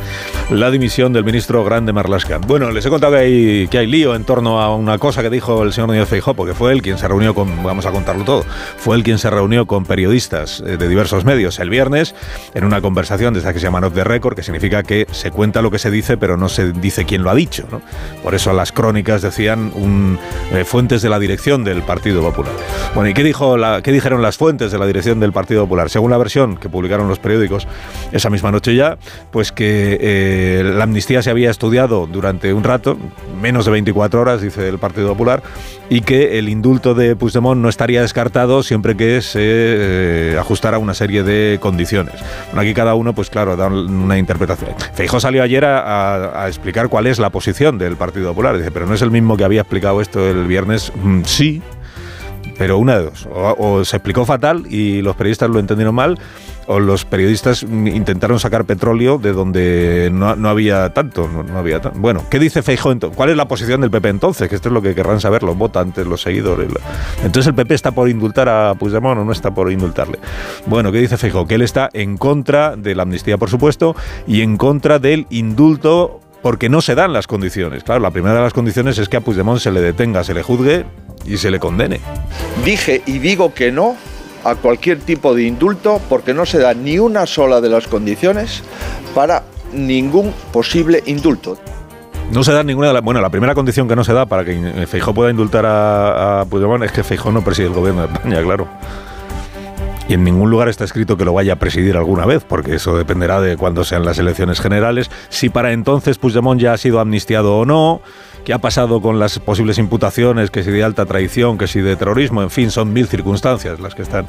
la dimisión del ministro Grande Marlasca. Bueno, les he contado que hay, que hay lío en torno a una cosa que dijo el señor Núñez Feijó, porque fue él quien se reunió con, vamos a contarlo todo, fue él quien se reunió con periodistas eh, de diversos medios el viernes en una conversación desde que se llama Off the Record, que significa que se cuenta lo que se dice, pero no se dice quién lo ha dicho. ¿no? Por eso las crónicas decían eh, fuentes de la dirección del Partido Popular. Bueno, ¿y qué, dijo qué dijeron las fuentes de la dirección del Partido Popular? Según la versión que publicaron los periódicos, esa misma noche ya, pues que eh, la amnistía se había estudiado durante un rato, menos de 24 horas, dice el Partido Popular, y que el indulto de Puigdemont no estaría descartado siempre que se eh, ajustara a una serie de condiciones. Bueno, aquí cada uno, pues claro, da una interpretación. Feijóo salió ayer a, explicar cuál es la posición del Partido Popular. Dice, pero no es el mismo que había explicado esto el viernes. Mm, sí, pero una de dos. o, se explicó fatal y los periodistas lo entendieron mal, o los periodistas intentaron sacar petróleo de donde no, había tanto. No, había Bueno, ¿qué dice Feijóo entonces? ¿Cuál es la posición del PP entonces? Que esto es lo que querrán saber los votantes, los seguidores. Entonces el PP está por indultar a Puigdemont o no está por indultarle. Bueno, ¿qué dice Feijóo? Que él está en contra de la amnistía, por supuesto, y en contra del indulto porque no se dan las condiciones. Claro, la primera de las condiciones es que a Puigdemont se le detenga, se le juzgue y se le condene. Dije y digo que no a cualquier tipo de indulto porque no se da ni una sola de las condiciones para ningún posible indulto. No se da ninguna de las... Bueno, la primera condición que no se da para que Feijó pueda indultar a, a Puigdemont es que Feijó no preside el gobierno de España, claro. Y en ningún lugar está escrito que lo vaya a presidir alguna vez, porque eso dependerá de cuándo sean las elecciones generales, si para entonces Puigdemont ya ha sido amnistiado o no, qué ha pasado con las posibles imputaciones, que si de alta traición, que si de terrorismo, en fin, son mil circunstancias las que están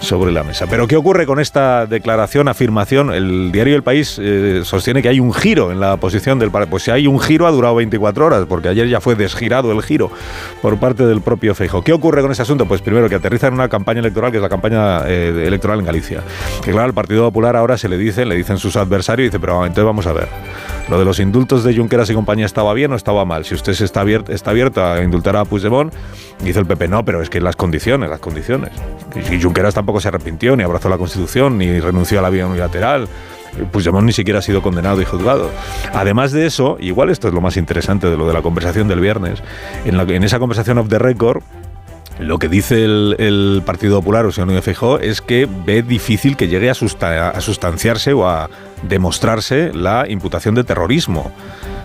sobre la mesa. Pero ¿qué ocurre con esta declaración, afirmación? El diario El País eh, sostiene que hay un giro en la posición del... Pues si hay un giro ha durado 24 horas, porque ayer ya fue desgirado el giro por parte del propio Feijo. ¿Qué ocurre con ese asunto? Pues primero que aterriza en una campaña electoral, que es la campaña... Eh, electoral en Galicia. Que claro, al Partido Popular ahora se le dice, le dicen sus adversarios, y dice, pero entonces vamos a ver. Lo de los indultos de Junqueras y compañía estaba bien o estaba mal. Si usted está abierto, está abierto a indultar a Puigdemont, dice el PP, no, pero es que las condiciones, las condiciones. Y Junqueras tampoco se arrepintió, ni abrazó la Constitución, ni renunció a la vía unilateral. Puigdemont ni siquiera ha sido condenado y juzgado. Además de eso, igual esto es lo más interesante de lo de la conversación del viernes, en, la, en esa conversación off the record, lo que dice el, Partido Popular o señor Núñez Feijóo es que ve difícil que llegue a, a sustanciarse o a demostrarse la imputación de terrorismo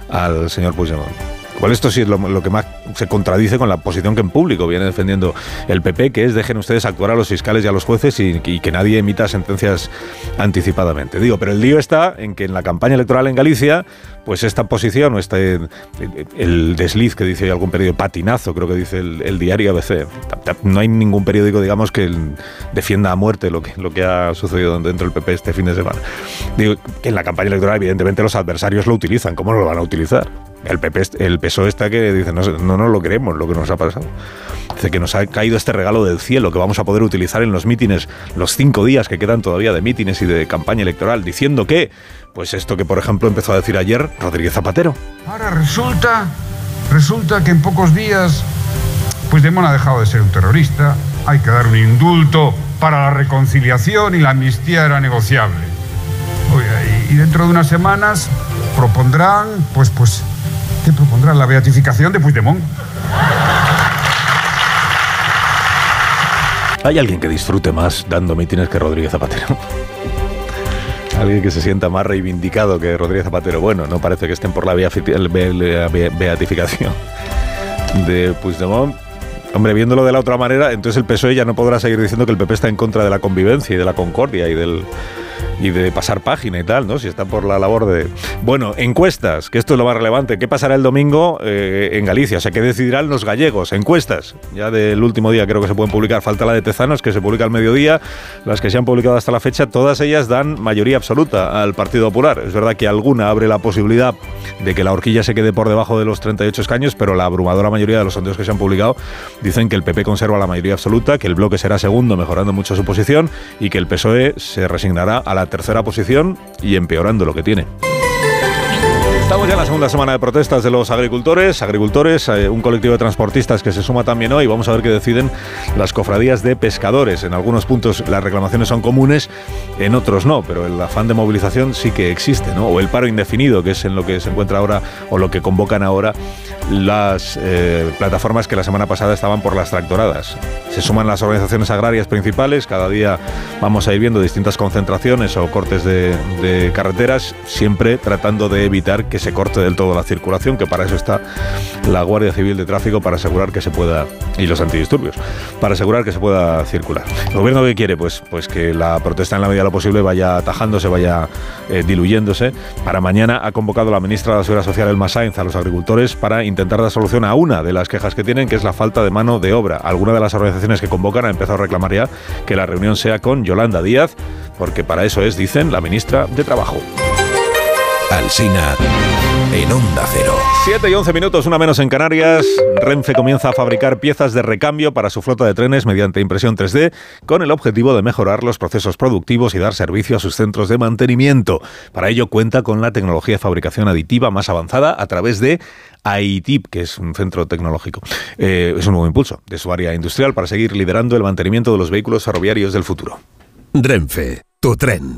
al señor Puigdemont. Igual esto sí es lo, que más se contradice con la posición que en público viene defendiendo el PP, que es dejen ustedes actuar a los fiscales y a los jueces y, que nadie emita sentencias anticipadamente. Digo, pero el lío está en que en la campaña electoral en Galicia, pues esta posición o este el desliz que dice algún periódico, patinazo, creo que dice el, diario ABC. No hay ningún periódico, digamos, que defienda a muerte lo que, lo que ha sucedido dentro del PP este fin de semana. Que en la campaña electoral, evidentemente, los adversarios lo utilizan. ¿Cómo lo van a utilizar? El, PP, el PSOE está que dice, no, no, no lo queremos lo que nos ha pasado. Dice que nos ha caído este regalo del cielo que vamos a poder utilizar en los mítines, los cinco días que quedan todavía de mítines y de campaña electoral, diciendo que, pues esto que por ejemplo empezó a decir ayer Rodríguez Zapatero. Ahora resulta, resulta que en pocos días, pues Demón ha dejado de ser un terrorista, hay que dar un indulto para la reconciliación y la amnistía era negociable. y dentro de unas semanas propondrán, pues, pues, ¿qué propondrán? La beatificación de Puigdemont. ¿Hay alguien que disfrute más dando mítines que Rodríguez Zapatero? Alguien que se sienta más reivindicado que Rodríguez Zapatero. Bueno, no parece que estén por la beatificación de Puigdemont. Hombre, viéndolo de la otra manera, entonces el PSOE ya no podrá seguir diciendo que el PP está en contra de la convivencia y de la concordia y del y de pasar página y tal, ¿no? Si está por la labor de... Bueno, encuestas, que esto es lo más relevante. ¿Qué pasará el domingo eh, en Galicia? O sea, ¿qué decidirán los gallegos? Encuestas, ya del último día creo que se pueden publicar. Falta la de Tezanos, que se publica al mediodía. Las que se han publicado hasta la fecha, todas ellas dan mayoría absoluta al Partido Popular. Es verdad que alguna abre la posibilidad de que la horquilla se quede por debajo de los 38 escaños, pero la abrumadora mayoría de los sondeos que se han publicado dicen que el PP conserva la mayoría absoluta, que el bloque será segundo, mejorando mucho su posición, y que el PSOE se resignará a la tercera posición y empeorando lo que tiene. Estamos ya en la segunda semana de protestas de los agricultores, agricultores, eh, un colectivo de transportistas que se suma también hoy. Vamos a ver qué deciden las cofradías de pescadores. En algunos puntos las reclamaciones son comunes, en otros no, pero el afán de movilización sí que existe, ¿no? O el paro indefinido, que es en lo que se encuentra ahora o lo que convocan ahora las eh, plataformas que la semana pasada estaban por las tractoradas. Se suman las organizaciones agrarias principales, cada día vamos a ir viendo distintas concentraciones o cortes de, de carreteras, siempre tratando de evitar que se corte del todo la circulación, que para eso está la Guardia Civil de Tráfico, para asegurar que se pueda, y los antidisturbios, para asegurar que se pueda circular. ¿El gobierno qué quiere? Pues, pues que la protesta en la medida de lo posible vaya atajándose, vaya eh, diluyéndose. Para mañana ha convocado la ministra de la Seguridad Social, Elma Sainz, a los agricultores para intentar dar solución a una de las quejas que tienen, que es la falta de mano de obra. Alguna de las organizaciones que convocan ha empezado a reclamar ya que la reunión sea con Yolanda Díaz, porque para eso es, dicen, la ministra de Trabajo. Alsina en Onda Cero. 7 y 11 minutos, una menos en Canarias. Renfe comienza a fabricar piezas de recambio para su flota de trenes mediante impresión 3D con el objetivo de mejorar los procesos productivos y dar servicio a sus centros de mantenimiento. Para ello cuenta con la tecnología de fabricación aditiva más avanzada a través de AITIP, que es un centro tecnológico. Eh, es un nuevo impulso de su área industrial para seguir liderando el mantenimiento de los vehículos ferroviarios del futuro. Renfe, tu tren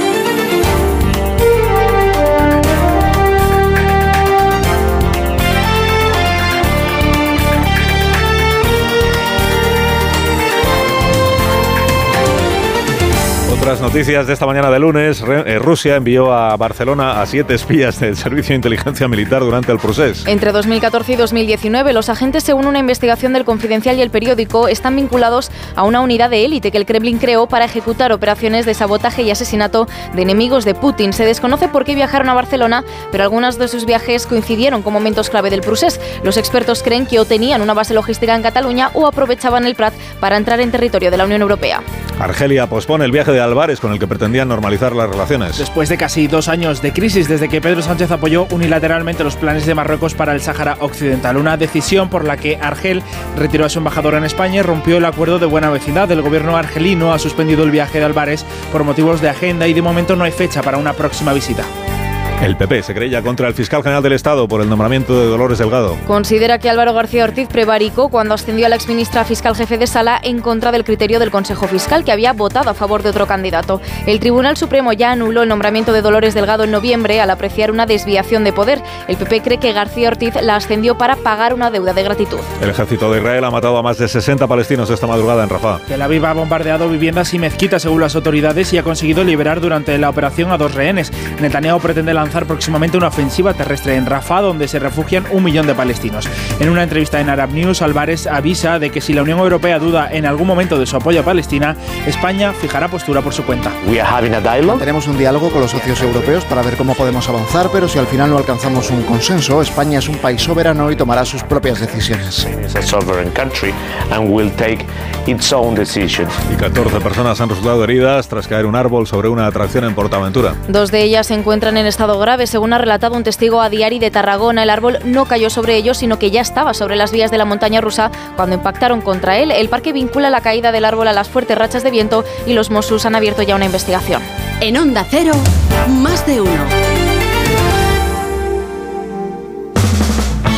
Otras noticias de esta mañana de lunes. Eh, Rusia envió a Barcelona a siete espías del Servicio de Inteligencia Militar durante el proceso. Entre 2014 y 2019, los agentes, según una investigación del Confidencial y el periódico, están vinculados a una unidad de élite que el Kremlin creó para ejecutar operaciones de sabotaje y asesinato de enemigos de Putin. Se desconoce por qué viajaron a Barcelona, pero algunos de sus viajes coincidieron con momentos clave del procés. Los expertos creen que o tenían una base logística en Cataluña o aprovechaban el Prat para entrar en territorio de la Unión Europea. Argelia pospone el viaje de Álvarez, con el que pretendían normalizar las relaciones. Después de casi dos años de crisis, desde que Pedro Sánchez apoyó unilateralmente los planes de Marruecos para el Sáhara Occidental, una decisión por la que Argel retiró a su embajador en España y rompió el acuerdo de buena vecindad. El gobierno argelino ha suspendido el viaje de Álvarez por motivos de agenda y de momento no hay fecha para una próxima visita. El PP se creía contra el fiscal general del Estado por el nombramiento de Dolores Delgado. Considera que Álvaro García Ortiz prevaricó cuando ascendió a la exministra fiscal jefe de sala en contra del criterio del Consejo Fiscal, que había votado a favor de otro candidato. El Tribunal Supremo ya anuló el nombramiento de Dolores Delgado en noviembre al apreciar una desviación de poder. El PP cree que García Ortiz la ascendió para pagar una deuda de gratitud. El ejército de Israel ha matado a más de 60 palestinos esta madrugada en Rafah. Tel Aviv ha bombardeado viviendas y mezquitas según las autoridades y ha conseguido liberar durante la operación a dos rehenes. Netanyahu pretende lanzar próximamente una ofensiva terrestre en Rafah, donde se refugian un millón de palestinos. En una entrevista en Arab News, Álvarez avisa de que si la Unión Europea duda en algún momento de su apoyo a Palestina, España fijará postura por su cuenta. Tenemos un diálogo con los socios europeos para ver cómo podemos avanzar, pero si al final no alcanzamos un consenso, España es un país soberano y tomará sus propias decisiones. Y 14 personas han resultado heridas tras caer un árbol sobre una atracción en Portaventura. Dos de ellas se encuentran en estado grave, según ha relatado un testigo a Diari de Tarragona. El árbol no cayó sobre ellos, sino que ya estaba sobre las vías de la montaña rusa cuando impactaron contra él. El parque vincula la caída del árbol a las fuertes rachas de viento y los Mossos han abierto ya una investigación. En Onda Cero, más de uno.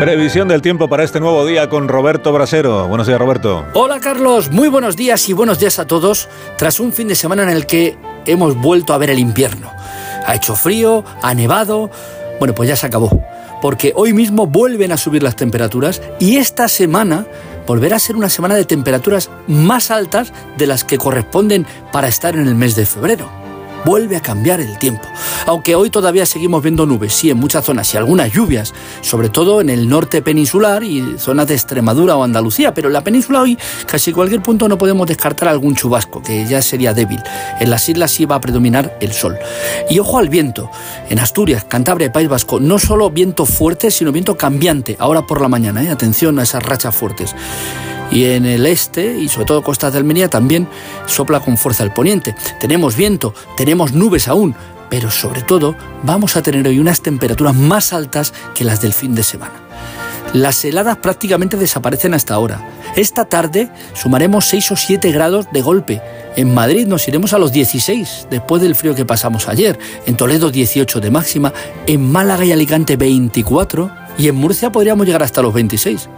Previsión del tiempo para este nuevo día con Roberto Brasero. Buenos días, Roberto. Hola, Carlos. Muy buenos días y buenos días a todos. Tras un fin de semana en el que hemos vuelto a ver el invierno. Ha hecho frío, ha nevado. Bueno, pues ya se acabó. Porque hoy mismo vuelven a subir las temperaturas y esta semana volverá a ser una semana de temperaturas más altas de las que corresponden para estar en el mes de febrero vuelve a cambiar el tiempo. Aunque hoy todavía seguimos viendo nubes, sí, en muchas zonas y algunas lluvias, sobre todo en el norte peninsular y zonas de Extremadura o Andalucía, pero en la península hoy casi cualquier punto no podemos descartar algún chubasco, que ya sería débil. En las islas sí va a predominar el sol. Y ojo al viento. En Asturias, Cantabria y País Vasco, no solo viento fuerte, sino viento cambiante, ahora por la mañana. ¿eh? Atención a esas rachas fuertes y en el este y sobre todo costas de Almería también sopla con fuerza el poniente. Tenemos viento, tenemos nubes aún, pero sobre todo vamos a tener hoy unas temperaturas más altas que las del fin de semana. Las heladas prácticamente desaparecen hasta ahora. Esta tarde sumaremos 6 o 7 grados de golpe. En Madrid nos iremos a los 16, después del frío que pasamos ayer. En Toledo 18 de máxima. En Málaga y Alicante 24. Y en Murcia podríamos llegar hasta los 26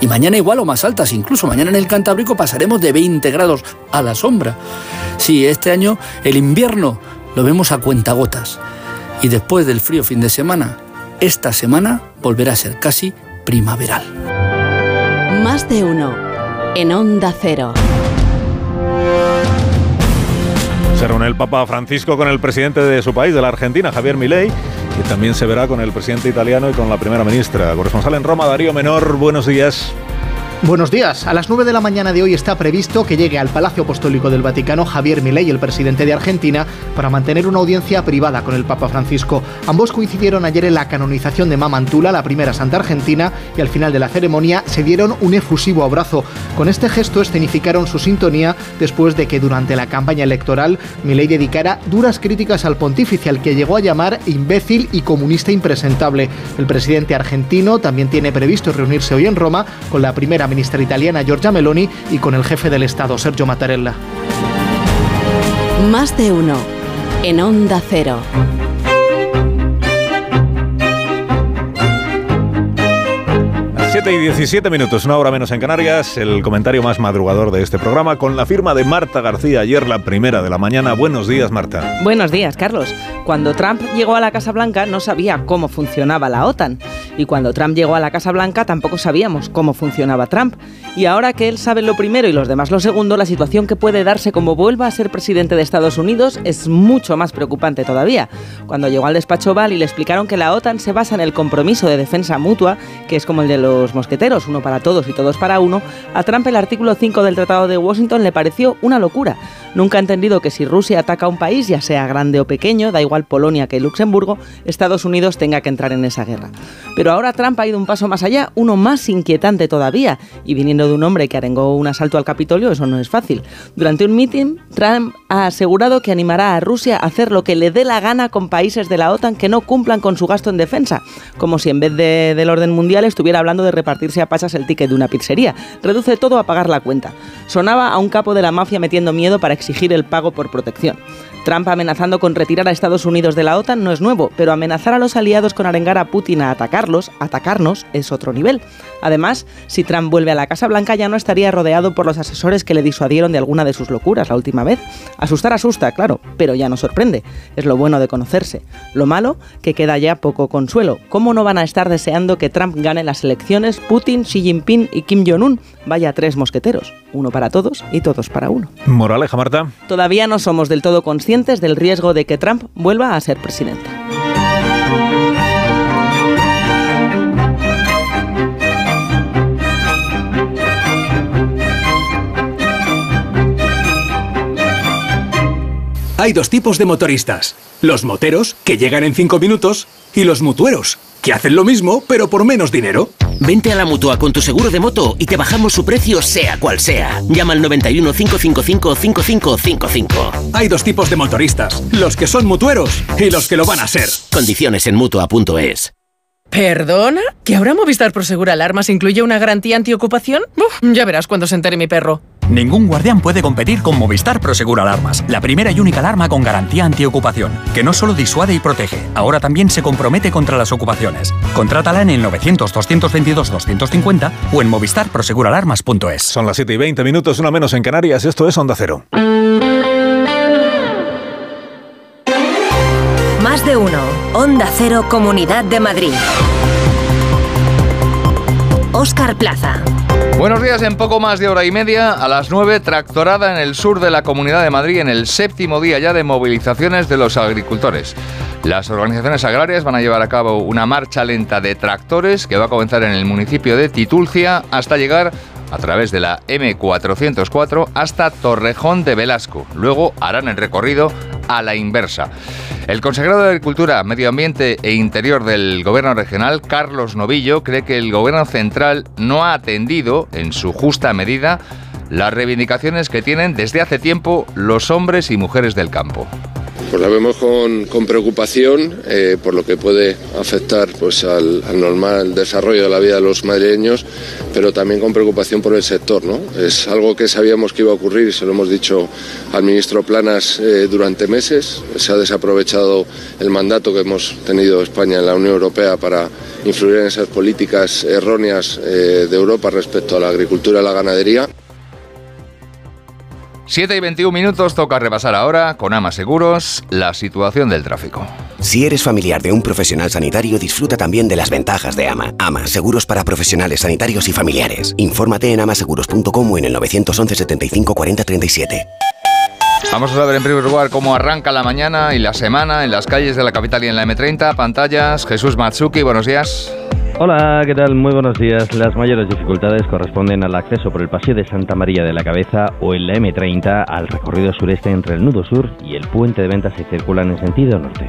y mañana igual o más altas, incluso mañana en el Cantábrico pasaremos de 20 grados a la sombra. Sí, este año el invierno lo vemos a cuentagotas y después del frío fin de semana, esta semana volverá a ser casi primaveral. Más de uno en Onda Cero. Se reúne el Papa Francisco con el presidente de su país, de la Argentina, Javier Milei, y también se verá con el presidente italiano y con la primera ministra. Corresponsal en Roma, Darío Menor, buenos días. Buenos días. A las 9 de la mañana de hoy está previsto que llegue al Palacio Apostólico del Vaticano Javier Milei, el presidente de Argentina, para mantener una audiencia privada con el Papa Francisco. Ambos coincidieron ayer en la canonización de Mamantula, la primera santa argentina, y al final de la ceremonia se dieron un efusivo abrazo. Con este gesto escenificaron su sintonía después de que durante la campaña electoral Milei dedicara duras críticas al pontífice, al que llegó a llamar imbécil y comunista impresentable. El presidente argentino también tiene previsto reunirse hoy en Roma con la primera ministra italiana Giorgia Meloni y con el jefe del Estado Sergio Mattarella. Más de uno en Onda Cero. 7 y 17 minutos, una hora menos en Canarias, el comentario más madrugador de este programa con la firma de Marta García, ayer la primera de la mañana. Buenos días, Marta. Buenos días, Carlos. Cuando Trump llegó a la Casa Blanca no sabía cómo funcionaba la OTAN. Y cuando Trump llegó a la Casa Blanca tampoco sabíamos cómo funcionaba Trump. Y ahora que él sabe lo primero y los demás lo segundo, la situación que puede darse como vuelva a ser presidente de Estados Unidos es mucho más preocupante todavía. Cuando llegó al despacho Oval y le explicaron que la OTAN se basa en el compromiso de defensa mutua, que es como el de los nuevos mosqueteros, uno para todos y todos para uno, a Trump el artículo 5 del Tratado de Washington le pareció una locura. Nunca ha entendido que si Rusia ataca a un país, ya sea grande o pequeño, da igual Polonia que Luxemburgo, Estados Unidos tenga que entrar en esa guerra. Pero ahora Trump ha ido un paso más allá, uno más inquietante todavía, y viniendo de un hombre que arengó un asalto al Capitolio, eso no es fácil. Durante un meeting, Trump ha asegurado que animará a Rusia a hacer lo que le dé la gana con países de la OTAN que no cumplan con su gasto en defensa, como si en vez de, del orden mundial estuviera hablando de repartirse a pasas el ticket de una pizzería. Reduce todo a pagar la cuenta. Sonaba a un capo de la mafia metiendo miedo para exigir el pago por protección. Trump amenazando con retirar a Estados Unidos de la OTAN no es nuevo, pero amenazar a los aliados con arengar a Putin a atacarlos, atacarnos, es otro nivel. Además, si Trump vuelve a la Casa Blanca ya no estaría rodeado por los asesores que le disuadieron de alguna de sus locuras la última vez. Asustar asusta, claro, pero ya no sorprende. Es lo bueno de conocerse. Lo malo, que queda ya poco consuelo. ¿Cómo no van a estar deseando que Trump gane las elecciones Putin, Xi Jinping y Kim Jong-un? Vaya tres mosqueteros, uno para todos y todos para uno. Moraleja, Marta. Todavía no somos del todo conscientes del riesgo de que Trump vuelva a ser presidente. Hay dos tipos de motoristas. Los moteros, que llegan en 5 minutos, y los mutueros, que hacen lo mismo, pero por menos dinero. Vente a la mutua con tu seguro de moto y te bajamos su precio, sea cual sea. Llama al 91 555 5555. Hay dos tipos de motoristas: los que son mutueros y los que lo van a ser. Condiciones en mutua.es. ¿Perdona? ¿Que ahora Movistar Prosegur Alarmas incluye una garantía antiocupación? Uf, ya verás cuando se entere mi perro. Ningún guardián puede competir con Movistar Prosegur Alarmas, la primera y única alarma con garantía antiocupación, que no solo disuade y protege, ahora también se compromete contra las ocupaciones. Contrátala en el 900-222-250 o en movistarproseguralarmas.es. Son las 7 y 20 minutos, una menos en Canarias. Esto es Onda Cero. Más de uno. Onda Cero Comunidad de Madrid. Óscar Plaza. Buenos días, en poco más de hora y media, a las 9, tractorada en el sur de la Comunidad de Madrid en el séptimo día ya de movilizaciones de los agricultores. Las organizaciones agrarias van a llevar a cabo una marcha lenta de tractores que va a comenzar en el municipio de Titulcia hasta llegar a través de la M404 hasta Torrejón de Velasco. Luego harán el recorrido a la inversa. El consejero de Agricultura, Medio Ambiente e Interior del Gobierno regional, Carlos Novillo, cree que el Gobierno central no ha atendido en su justa medida las reivindicaciones que tienen desde hace tiempo los hombres y mujeres del campo. Pues la vemos con, con preocupación eh, por lo que puede afectar pues, al, al, normal desarrollo de la vida de los madrileños, pero también con preocupación por el sector. ¿no? Es algo que sabíamos que iba a ocurrir, se lo hemos dicho al ministro Planas eh, durante meses. Se ha desaprovechado el mandato que hemos tenido España en la Unión Europea para influir en esas políticas erróneas eh, de Europa respecto a la agricultura y la ganadería. 7 y 21 minutos toca repasar ahora con Ama Seguros la situación del tráfico. Si eres familiar de un profesional sanitario, disfruta también de las ventajas de Ama. Ama, seguros para profesionales sanitarios y familiares. Infórmate en amaseguros.com o en el 911 75 40 37. Vamos a saber en primer lugar cómo arranca la mañana y la semana en las calles de la capital y en la M30. Pantallas, Jesús Matsuki, buenos días. Hola, ¿qué tal? Muy buenos días. Las mayores dificultades corresponden al acceso por el Paseo de Santa María de la Cabeza o en la M30 al recorrido sureste entre el nudo sur y el puente de ventas que circulan en sentido norte.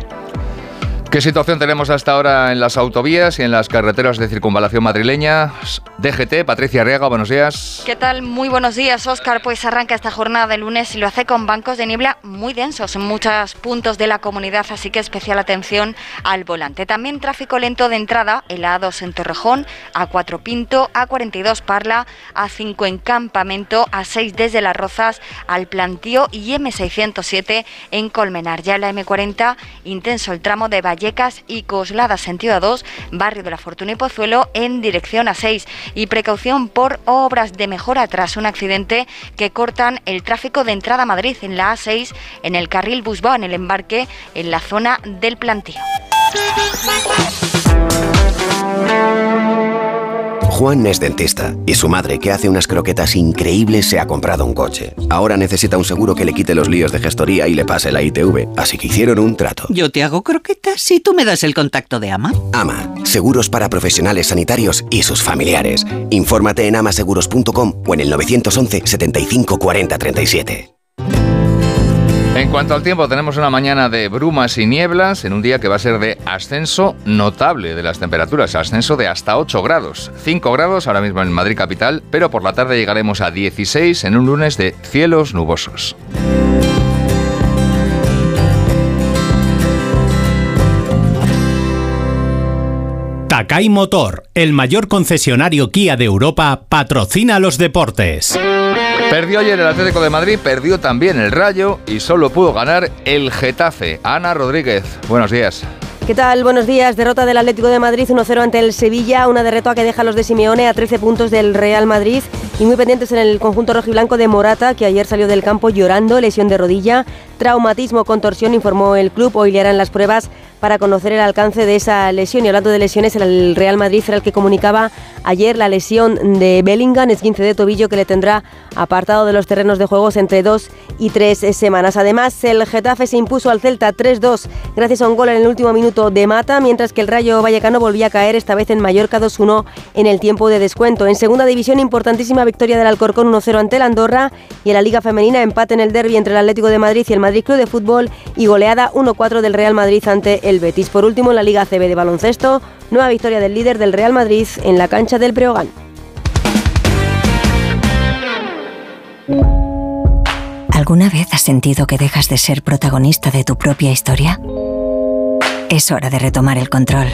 ¿Qué situación tenemos hasta ahora en las autovías y en las carreteras de circunvalación madrileña? DGT, Patricia Arriaga, buenos días. ¿Qué tal? Muy buenos días, Óscar. Pues arranca esta jornada de lunes y lo hace con bancos de niebla muy densos en muchos puntos de la comunidad, así que especial atención al volante. También tráfico lento de entrada, el A2 en Torrejón, A4 Pinto, A42 Parla, A5 en Campamento, A6 desde Las Rozas al Plantío y M607 en Colmenar. Ya la M40, intenso el tramo de Vallecas y Coslada, sentido A2, barrio de la Fortuna y Pozuelo, en dirección A6. Y precaución por obras de mejora tras un accidente que cortan el tráfico de entrada a Madrid en la A6, en el carril Busbao, en el embarque, en la zona del plantío. Juan es dentista y su madre, que hace unas croquetas increíbles, se ha comprado un coche. Ahora necesita un seguro que le quite los líos de gestoría y le pase la ITV, así que hicieron un trato. Yo te hago croquetas si tú me das el contacto de Ama. Ama, seguros para profesionales sanitarios y sus familiares. Infórmate en amaseguros.com o en el 911 75 40 37. En cuanto al tiempo, tenemos una mañana de brumas y nieblas en un día que va a ser de ascenso notable de las temperaturas, ascenso de hasta 8 grados. 5 grados ahora mismo en Madrid capital, pero por la tarde llegaremos a 16 en un lunes de cielos nubosos. Takai Motor, el mayor concesionario Kia de Europa, patrocina los deportes. Perdió ayer el Atlético de Madrid, perdió también el Rayo y solo pudo ganar el Getafe. Ana Rodríguez, buenos días. ¿Qué tal? Buenos días. Derrota del Atlético de Madrid 1-0 ante el Sevilla, una derrota que deja a los de Simeone a 13 puntos del Real Madrid y muy pendientes en el conjunto rojiblanco de Morata, que ayer salió del campo llorando, lesión de rodilla, traumatismo, contorsión, informó el club. Hoy le harán las pruebas para conocer el alcance de esa lesión. Y hablando de lesiones, el Real Madrid era el que comunicaba ayer la lesión de Bellingham, esguince de tobillo que le tendrá apartado de los terrenos de juegos entre dos y tres semanas. Además, el Getafe se impuso al Celta 3-2 gracias a un gol en el último minuto de Mata, mientras que el Rayo Vallecano volvía a caer esta vez en Mallorca 2-1 en el tiempo de descuento. En segunda división, importantísima victoria del Alcorcón 1-0 ante el Andorra y en la Liga Femenina empate en el derby entre el Atlético de Madrid y el Madrid Club de Fútbol y goleada 1-4 del Real Madrid ante el Betis. Por último, en la Liga CB de baloncesto, nueva victoria del líder del Real Madrid en la cancha del Breogán. ¿Alguna vez has sentido que dejas de ser protagonista de tu propia historia? Es hora de retomar el control.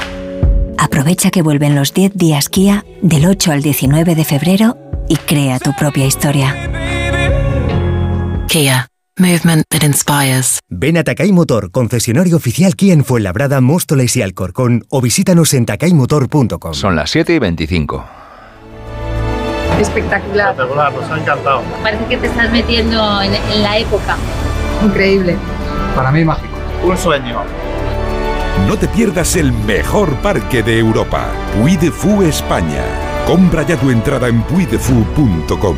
Aprovecha que vuelven los 10 días Kia del 8 al 19 de febrero y crea tu propia historia. Kia. Movement that inspires. Ven a Takai Motor, concesionario oficial Kia en Fuenlabrada, Móstoles y Alcorcón o visítanos en takaymotor.com. Son las 7 y 25. Espectacular. Espectacular, nos ha encantado. Parece que te estás metiendo en, en la época. Increíble. Para mí mágico. Un sueño. No te pierdas el mejor parque de Europa, Puy de Fou España. Compra ya tu entrada en puidefu.com.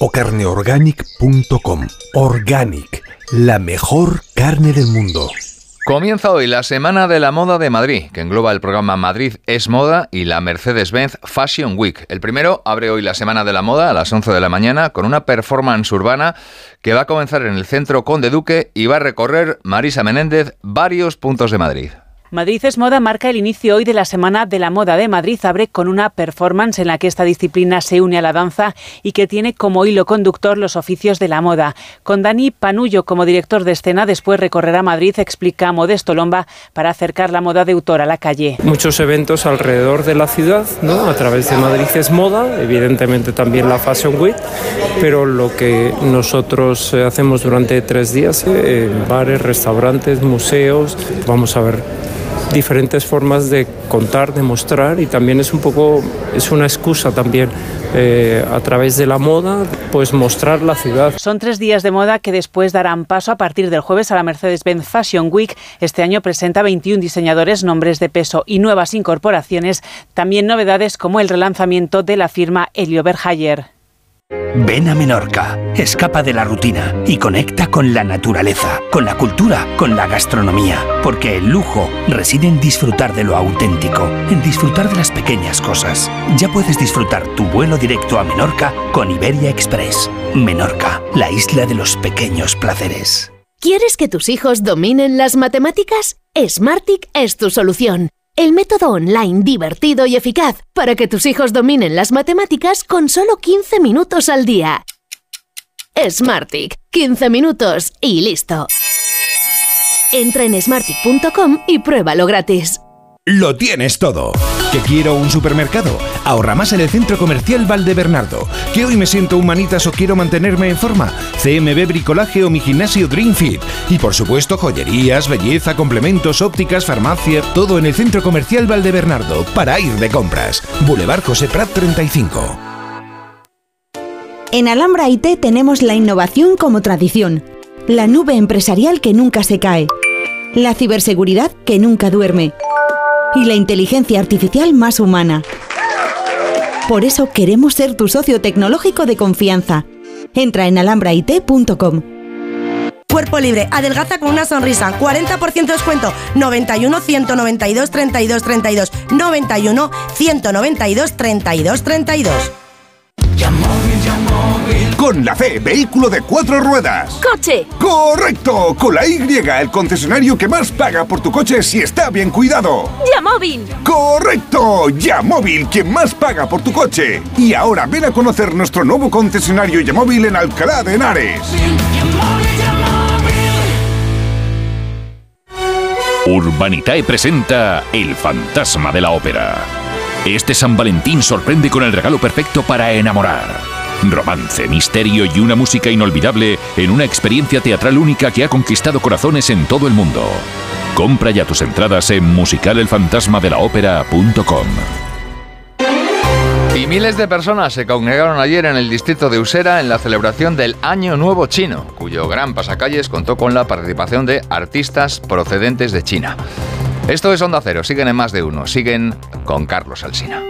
o carneorganic.com. Organic, la mejor carne del mundo. Comienza hoy la Semana de la Moda de Madrid, que engloba el programa Madrid es Moda y la Mercedes-Benz Fashion Week. El primero abre hoy la Semana de la Moda a las 11 de la mañana con una performance urbana que va a comenzar en el centro Conde Duque y va a recorrer Marisa Menéndez varios puntos de Madrid. Madrid es Moda marca el inicio hoy de la Semana de la Moda de Madrid. Abre con una performance en la que esta disciplina se une a la danza y que tiene como hilo conductor los oficios de la moda. Con Dani Panullo como director de escena, después recorrerá Madrid, explica Modesto Lomba, para acercar la moda de autor a la calle. Muchos eventos alrededor de la ciudad, ¿no? a través de Madrid es Moda, evidentemente también la Fashion Week, pero lo que nosotros eh, hacemos durante tres días, eh, bares, restaurantes, museos, vamos a ver diferentes formas de contar, de mostrar y también es un poco, es una excusa también eh, a través de la moda, pues mostrar la ciudad. Son tres días de moda que después darán paso a partir del jueves a la Mercedes-Benz Fashion Week. Este año presenta 21 diseñadores, nombres de peso y nuevas incorporaciones, también novedades como el relanzamiento de la firma Helio Berhayer. Ven a Menorca, escapa de la rutina y conecta con la naturaleza, con la cultura, con la gastronomía, porque el lujo reside en disfrutar de lo auténtico, en disfrutar de las pequeñas cosas. Ya puedes disfrutar tu vuelo directo a Menorca con Iberia Express. Menorca, la isla de los pequeños placeres. ¿Quieres que tus hijos dominen las matemáticas? Smartic es tu solución. El método online divertido y eficaz para que tus hijos dominen las matemáticas con solo 15 minutos al día. Smartic, 15 minutos y listo. Entra en smartic.com y pruébalo gratis. Lo tienes todo. ¿Que quiero un supermercado? Ahorra más en el Centro Comercial Valdebernardo. ¿Que hoy me siento humanitas o quiero mantenerme en forma? CMB Bricolaje o mi gimnasio Dream. Y por supuesto, joyerías, belleza, complementos, ópticas, farmacia, todo en el Centro Comercial Valdebernardo para ir de compras. Boulevard José Prat 35. En Alhambra IT tenemos la innovación como tradición, la nube empresarial que nunca se cae, la ciberseguridad que nunca duerme y la inteligencia artificial más humana. Por eso queremos ser tu socio tecnológico de confianza. Entra en alhambrait.com. Cuerpo libre, adelgaza con una sonrisa, 40% descuento, 91 192 32 32, 91 192 32 32. Con la C, vehículo de cuatro ruedas. ¡Coche! ¡Correcto! Con la Y, el concesionario que más paga por tu coche si está bien cuidado. ¡Yamóvil! ¡Correcto! Yamóvil, quien más paga por tu coche. Y ahora ven a conocer nuestro nuevo concesionario Yamóvil en Alcalá de Henares. Urbanitae presenta El fantasma de la ópera. Este San Valentín sorprende con el regalo perfecto para enamorar. Romance, misterio y una música inolvidable en una experiencia teatral única que ha conquistado corazones en todo el mundo. Compra ya tus entradas en musicalelfantasmadelaopera.com. Y miles de personas se congregaron ayer en el distrito de Usera en la celebración del Año Nuevo Chino, cuyo gran pasacalles contó con la participación de artistas procedentes de China. Esto es Onda Cero, siguen en más de uno, siguen con Carlos Alsina.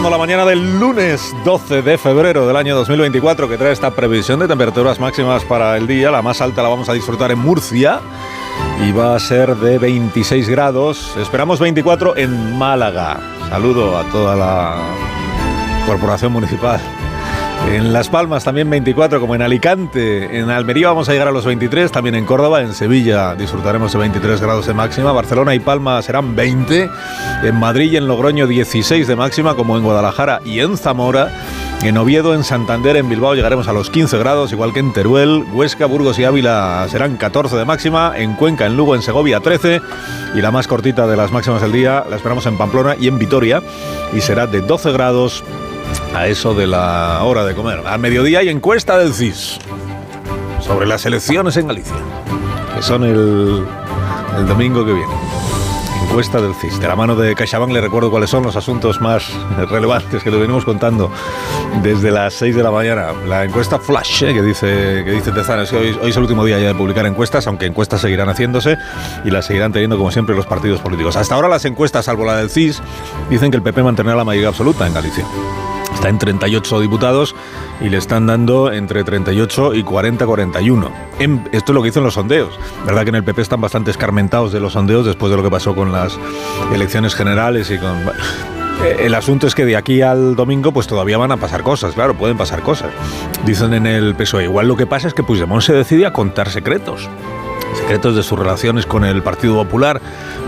Estrenando la mañana del lunes 12 de febrero del año 2024 que trae esta previsión de temperaturas máximas para el día. La más alta la vamos a disfrutar en Murcia y va a ser de 26 grados. Esperamos 24 en Málaga. Saludo a toda la corporación municipal. En Las Palmas también 24, como en Alicante. En Almería vamos a llegar a los 23, también en Córdoba. En Sevilla disfrutaremos de 23 grados de máxima. Barcelona y Palma serán 20. En Madrid y en Logroño 16 de máxima, como en Guadalajara y en Zamora. En Oviedo, en Santander, en Bilbao llegaremos a los 15 grados, igual que en Teruel, Huesca, Burgos y Ávila serán 14 de máxima. En Cuenca, en Lugo, en Segovia 13. Y la más cortita de las máximas del día la esperamos en Pamplona y en Vitoria. Y será de 12 grados a eso de la hora de comer. Al mediodía hay encuesta del CIS sobre las elecciones en Galicia, que son el, el domingo que viene. Encuesta del CIS. De la mano de CaixaBank le recuerdo cuáles son los asuntos más relevantes que le venimos contando desde las 6 de la mañana. La encuesta Flash, eh, que dice que dice Tezana, es que hoy, hoy es el último día ya de publicar encuestas, aunque encuestas seguirán haciéndose y las seguirán teniendo como siempre los partidos políticos. Hasta ahora las encuestas, salvo la del CIS, dicen que el PP mantendrá la mayoría absoluta en Galicia. Está en 38 diputados y le están dando entre 38 y 40-41. Esto es lo que dicen los sondeos. Verdad que en el PP están bastante escarmentados de los sondeos después de lo que pasó con las elecciones generales y con... Eh, El asunto es que de aquí al domingo pues todavía van a pasar cosas, claro, pueden pasar cosas. Dicen en el PSOE, igual lo que pasa es que Puigdemont se decide a contar secretos. Secretos de sus relaciones con el Partido Popular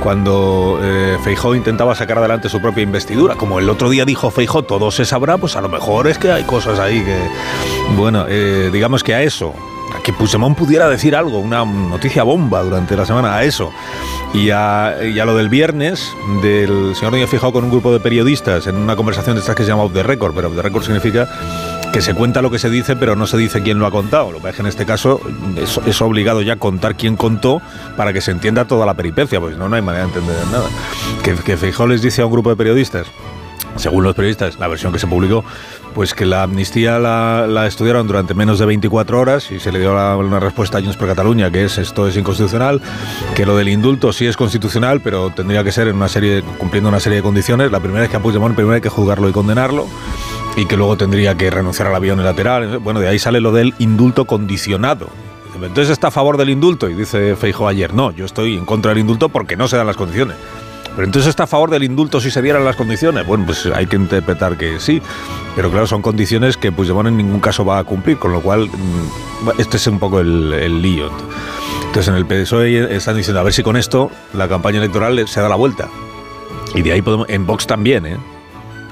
cuando eh, Feijó intentaba sacar adelante su propia investidura. Como el otro día dijo Feijó, todo se sabrá, pues a lo mejor es que hay cosas ahí que... Bueno, eh, digamos que a eso, a que Puigdemont pudiera decir algo, una noticia bomba durante la semana, a eso. Y a, y a lo del viernes, del señor Núñez Fijó con un grupo de periodistas en una conversación de estas que se llama Off the Record, pero Off the Record significa que se cuenta lo que se dice, pero no se dice quién lo ha contado. Lo que es que en este caso es, obligado ya contar quién contó para que se entienda toda la peripecia, porque si no, no hay manera de entender nada. Que, que Feijóo les dice a un grupo de periodistas, según los periodistas, la versión que se publicó, pues que la amnistía la, la estudiaron durante menos de 24 horas y se le dio la- una respuesta a Junts per Cataluña, que es esto es inconstitucional, que lo del indulto sí es constitucional, pero tendría que ser en una serie, cumpliendo una serie de condiciones. La primera es que a Puigdemont primero hay que juzgarlo y condenarlo y que luego tendría que renunciar al avión unilateral. Bueno, de ahí sale lo del indulto condicionado. Entonces está a favor del indulto y dice Feijo ayer, no, yo estoy en contra del indulto porque no se dan las condiciones. Pero entonces está a favor del indulto si se dieran las condiciones. Bueno, pues hay que interpretar que sí. Pero claro, son condiciones que Puigdemont en ningún caso va a cumplir, con lo cual mm, este es un poco el, el lío. Entonces en el PSOE están diciendo a ver si con esto la campaña electoral se da la vuelta. Y de ahí podemos, en Vox también, ¿eh?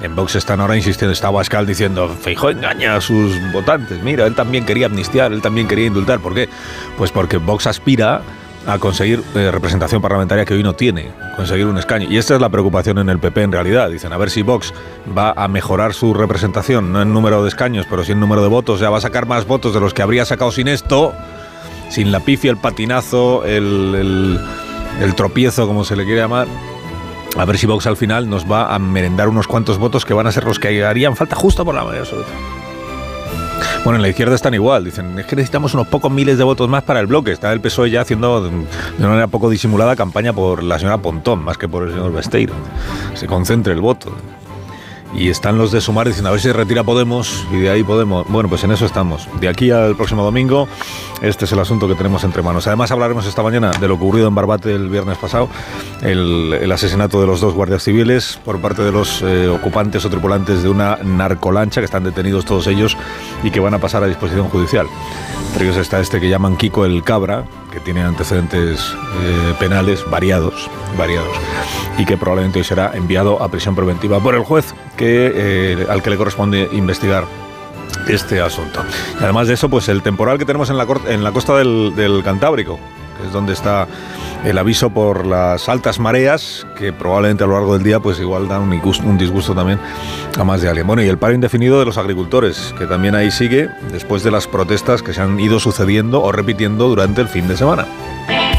En Vox están ahora insistiendo, está Abascal diciendo, Feijóo engaña a sus votantes. Mira, él también quería amnistiar, él también quería indultar. ¿Por qué? Pues porque Vox aspira a conseguir eh, representación parlamentaria que hoy no tiene, conseguir un escaño. Y esta es la preocupación en el PP en realidad. Dicen, a ver si Vox va a mejorar su representación, no en número de escaños, pero sí en número de votos. Ya va a sacar más votos de los que habría sacado sin esto, sin la pifia, el patinazo, el tropiezo, como se le quiere llamar. A ver si Vox al final nos va a merendar unos cuantos votos que van a ser los que harían falta justo por la mayoría absoluta. Bueno, en la izquierda están igual. Dicen, es que necesitamos unos pocos miles de votos más para el bloque. Está el PSOE ya haciendo de una manera poco disimulada campaña por la señora Pontón, más que por el señor Besteiro. Se concentre el voto. Y están los de Sumar diciendo, a ver si retira Podemos y de ahí Podemos. Bueno, pues en eso estamos. De aquí al próximo domingo, este es el asunto que tenemos entre manos. Además hablaremos esta mañana de lo ocurrido en Barbate el viernes pasado, el, asesinato de los dos guardias civiles por parte de los eh, ocupantes o tripulantes de una narcolancha, que están detenidos todos ellos y que van a pasar a disposición judicial. Entre ellos está este que llaman Kiko el Cabra, que tiene antecedentes eh, penales variados, variados, y que probablemente hoy será enviado a prisión preventiva por el juez que, eh, al que le corresponde investigar este asunto. Y además de eso, pues el temporal que tenemos en la, en la costa del, del Cantábrico, que es donde está el aviso por las altas mareas, que probablemente a lo largo del día, pues igual dan un disgusto, también a más de alguien. Bueno, y el paro indefinido de los agricultores, que también ahí sigue después de las protestas que se han ido sucediendo o repitiendo durante el fin de semana.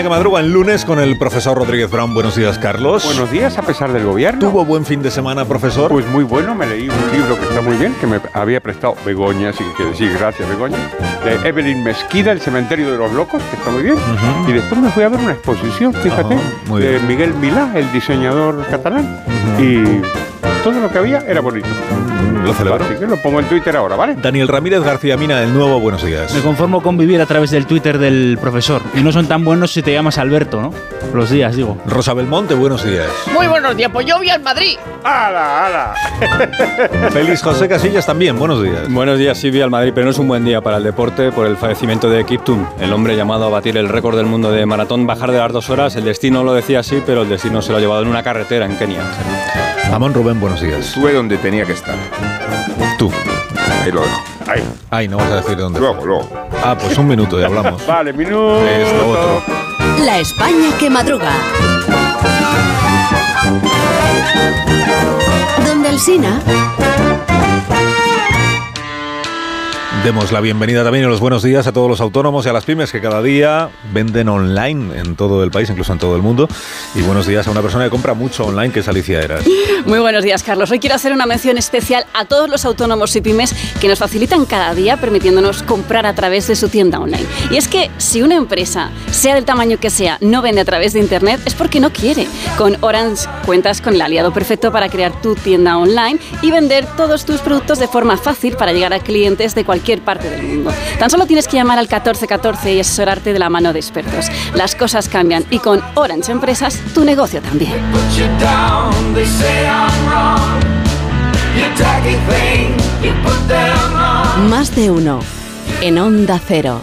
España que madruga en lunes con el profesor Rodríguez Brown. Buenos días, Carlos. Buenos días, a pesar del gobierno. ¿Tuvo buen fin de semana, profesor? Pues muy bueno, me leí un libro que está muy bien, que me había prestado Begoña, así que quiero decir gracias Begoña, de Evelyn Mesquida, El cementerio de los locos, que está muy bien. Y después me fui a ver una exposición, fíjate, de. Miguel Milá, el diseñador catalán. Y todo lo que había era bonito. Lo celebro. Así que lo pongo en Twitter ahora, ¿vale? Daniel Ramírez García Mina, el nuevo Buenos Días. Me conformo con vivir a través del Twitter del profesor. Y no son tan buenos si te llamas Alberto, ¿no? Los días, digo. Rosa Belmonte, buenos días. Muy buenos días, pues yo vi al Madrid. ¡Hala, hala! Félix José Casillas también, buenos días. Buenos días, sí vi al Madrid, pero no es un buen día para el deporte por el fallecimiento de Kiptum, el hombre llamado a batir el récord del mundo de maratón, bajar de las dos horas. El destino lo decía así, pero el destino se lo ha llevado en una carretera en Kenia. Amón Rubén, buenos días. Estuve donde tenía que estar. Tú. Ahí lo dejo. Ahí. Ay, no vas a decir dónde. Luego, luego. Ah, pues un minuto y hablamos. Vale, minuto. Esto otro. La España que madruga. Donde el Sina. Demos la bienvenida también y los buenos días a todos los autónomos y a las pymes que cada día venden online en todo el país, incluso en todo el mundo. Y buenos días a una persona que compra mucho online, que es Alicia Eras. Muy buenos días, Carlos. Hoy quiero hacer una mención especial a todos los autónomos y pymes que nos facilitan cada día permitiéndonos comprar a través de su tienda online. Y es que si una empresa, sea del tamaño que sea, no vende a través de Internet, es porque no quiere. Con Orange cuentas con el aliado perfecto para crear tu tienda online y vender todos tus productos de forma fácil para llegar a clientes de cualquier parte del mundo. Tan solo tienes que llamar al 1414 y asesorarte de la mano de expertos. Las cosas cambian y con Orange Empresas tu negocio también. Más de uno. En Onda Cero.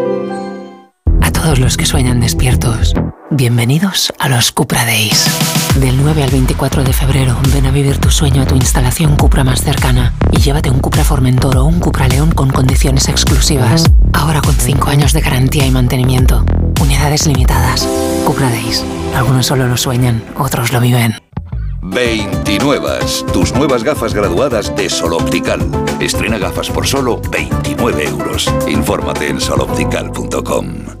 Todos los que sueñan despiertos, bienvenidos a los Cupra Days. Del 9 al 24 de febrero, ven a vivir tu sueño a tu instalación Cupra más cercana y llévate un Cupra Formentor o un Cupra León con condiciones exclusivas. Ahora con 5 años de garantía y mantenimiento. Unidades limitadas. Cupra Days. Algunos solo lo sueñan, otros lo viven. 29. Tus nuevas gafas graduadas de Sol Optical. Estrena gafas por solo 29 euros. Infórmate en soloptical.com.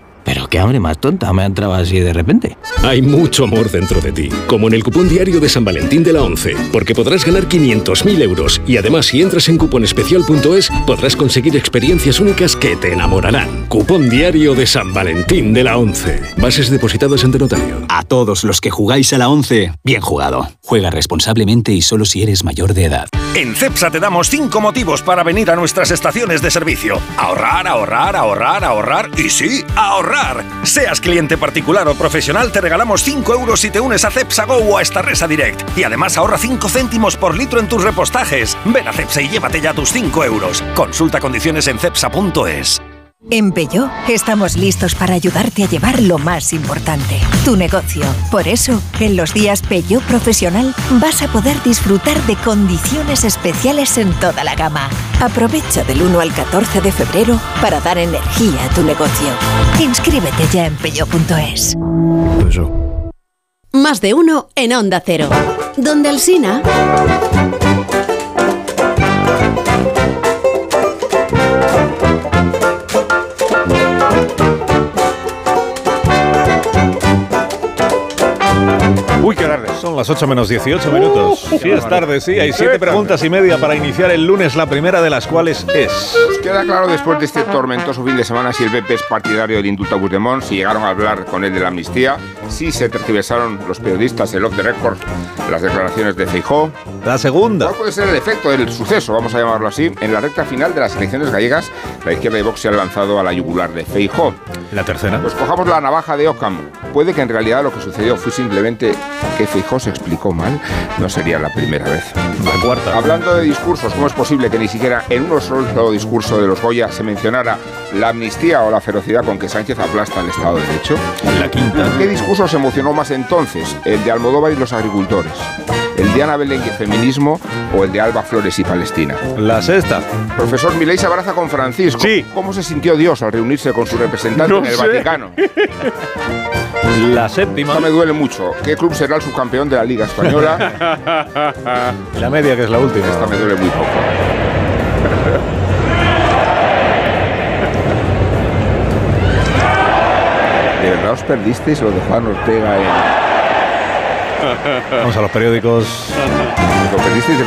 pero qué hambre más tonta me ha entrado así de repente. Hay mucho amor dentro de ti, como en el cupón diario de San Valentín de la 11, porque podrás ganar 500.000 euros y además si entras en cuponespecial.es podrás conseguir experiencias únicas que te enamorarán. Cupón diario de San Valentín de la 11. Bases depositadas ante notario. A todos los que jugáis a la 11, bien jugado. Juega responsablemente y solo si eres mayor de edad. En CEPSA te damos 5 motivos para venir a nuestras estaciones de servicio. Ahorrar, ahorrar, ahorrar, ahorrar y sí, ahorrar. Seas cliente particular o profesional, te regalamos 5 euros si te unes a CEPSA Go o a esta Resa Direct. Y además ahorra 5 céntimos por litro en tus repostajes. Ven a CEPSA y llévate ya tus 5 euros. Consulta condiciones en CEPSA.es. En Peugeot estamos listos para ayudarte a llevar lo más importante, tu negocio. Por eso, en los días Peugeot Profesional vas a poder disfrutar de condiciones especiales en toda la gama. Aprovecha del 1 al 14 de febrero para dar energía a tu negocio. Inscríbete ya en peugeot.es. Más de uno en Onda Cero. Donde el Uy, qué tarde. Son las 8 menos 18 minutos. Sí, es tarde, sí. Hay siete preguntas y media para iniciar el lunes, la primera de las cuales es... Queda claro después de este tormentoso fin de semana si el PP es partidario del indulto a Puigdemont, si llegaron a hablar con él de la amnistía, si se tergiversaron los periodistas el off the record las declaraciones de Feijó. La segunda. ¿Cuál puede ser el efecto del suceso, vamos a llamarlo así? En la recta final de las elecciones gallegas, la izquierda de Vox se ha lanzado a la yugular de Feijó. La tercera. Pues cojamos la navaja de Occam. Puede que en realidad lo que sucedió fue simplemente que Feijó se explicó mal. No sería la primera vez. La cuarta. Hablando de discursos, ¿cómo es posible que ni siquiera en uno solo discurso de los Goya se mencionara la amnistía o la ferocidad con que Sánchez aplasta el Estado de Derecho? La quinta. ¿Qué discurso se emocionó más entonces? ¿El de Almodóvar y los agricultores? ¿El de Ana Belén y feminismo o el de Alba Flores y Palestina? La sexta. Profesor Milei se abraza con Francisco. Sí. ¿Cómo se sintió Dios al reunirse con su representante No en el sé. Vaticano? La séptima. Esta me duele mucho. ¿Qué club será el subcampeón de la Liga Española? La media, que es la última. Esta me duele muy poco. ¿De verdad os perdisteis lo de Juan Ortega en... Vamos a los periódicos. ¿Lo perdisteis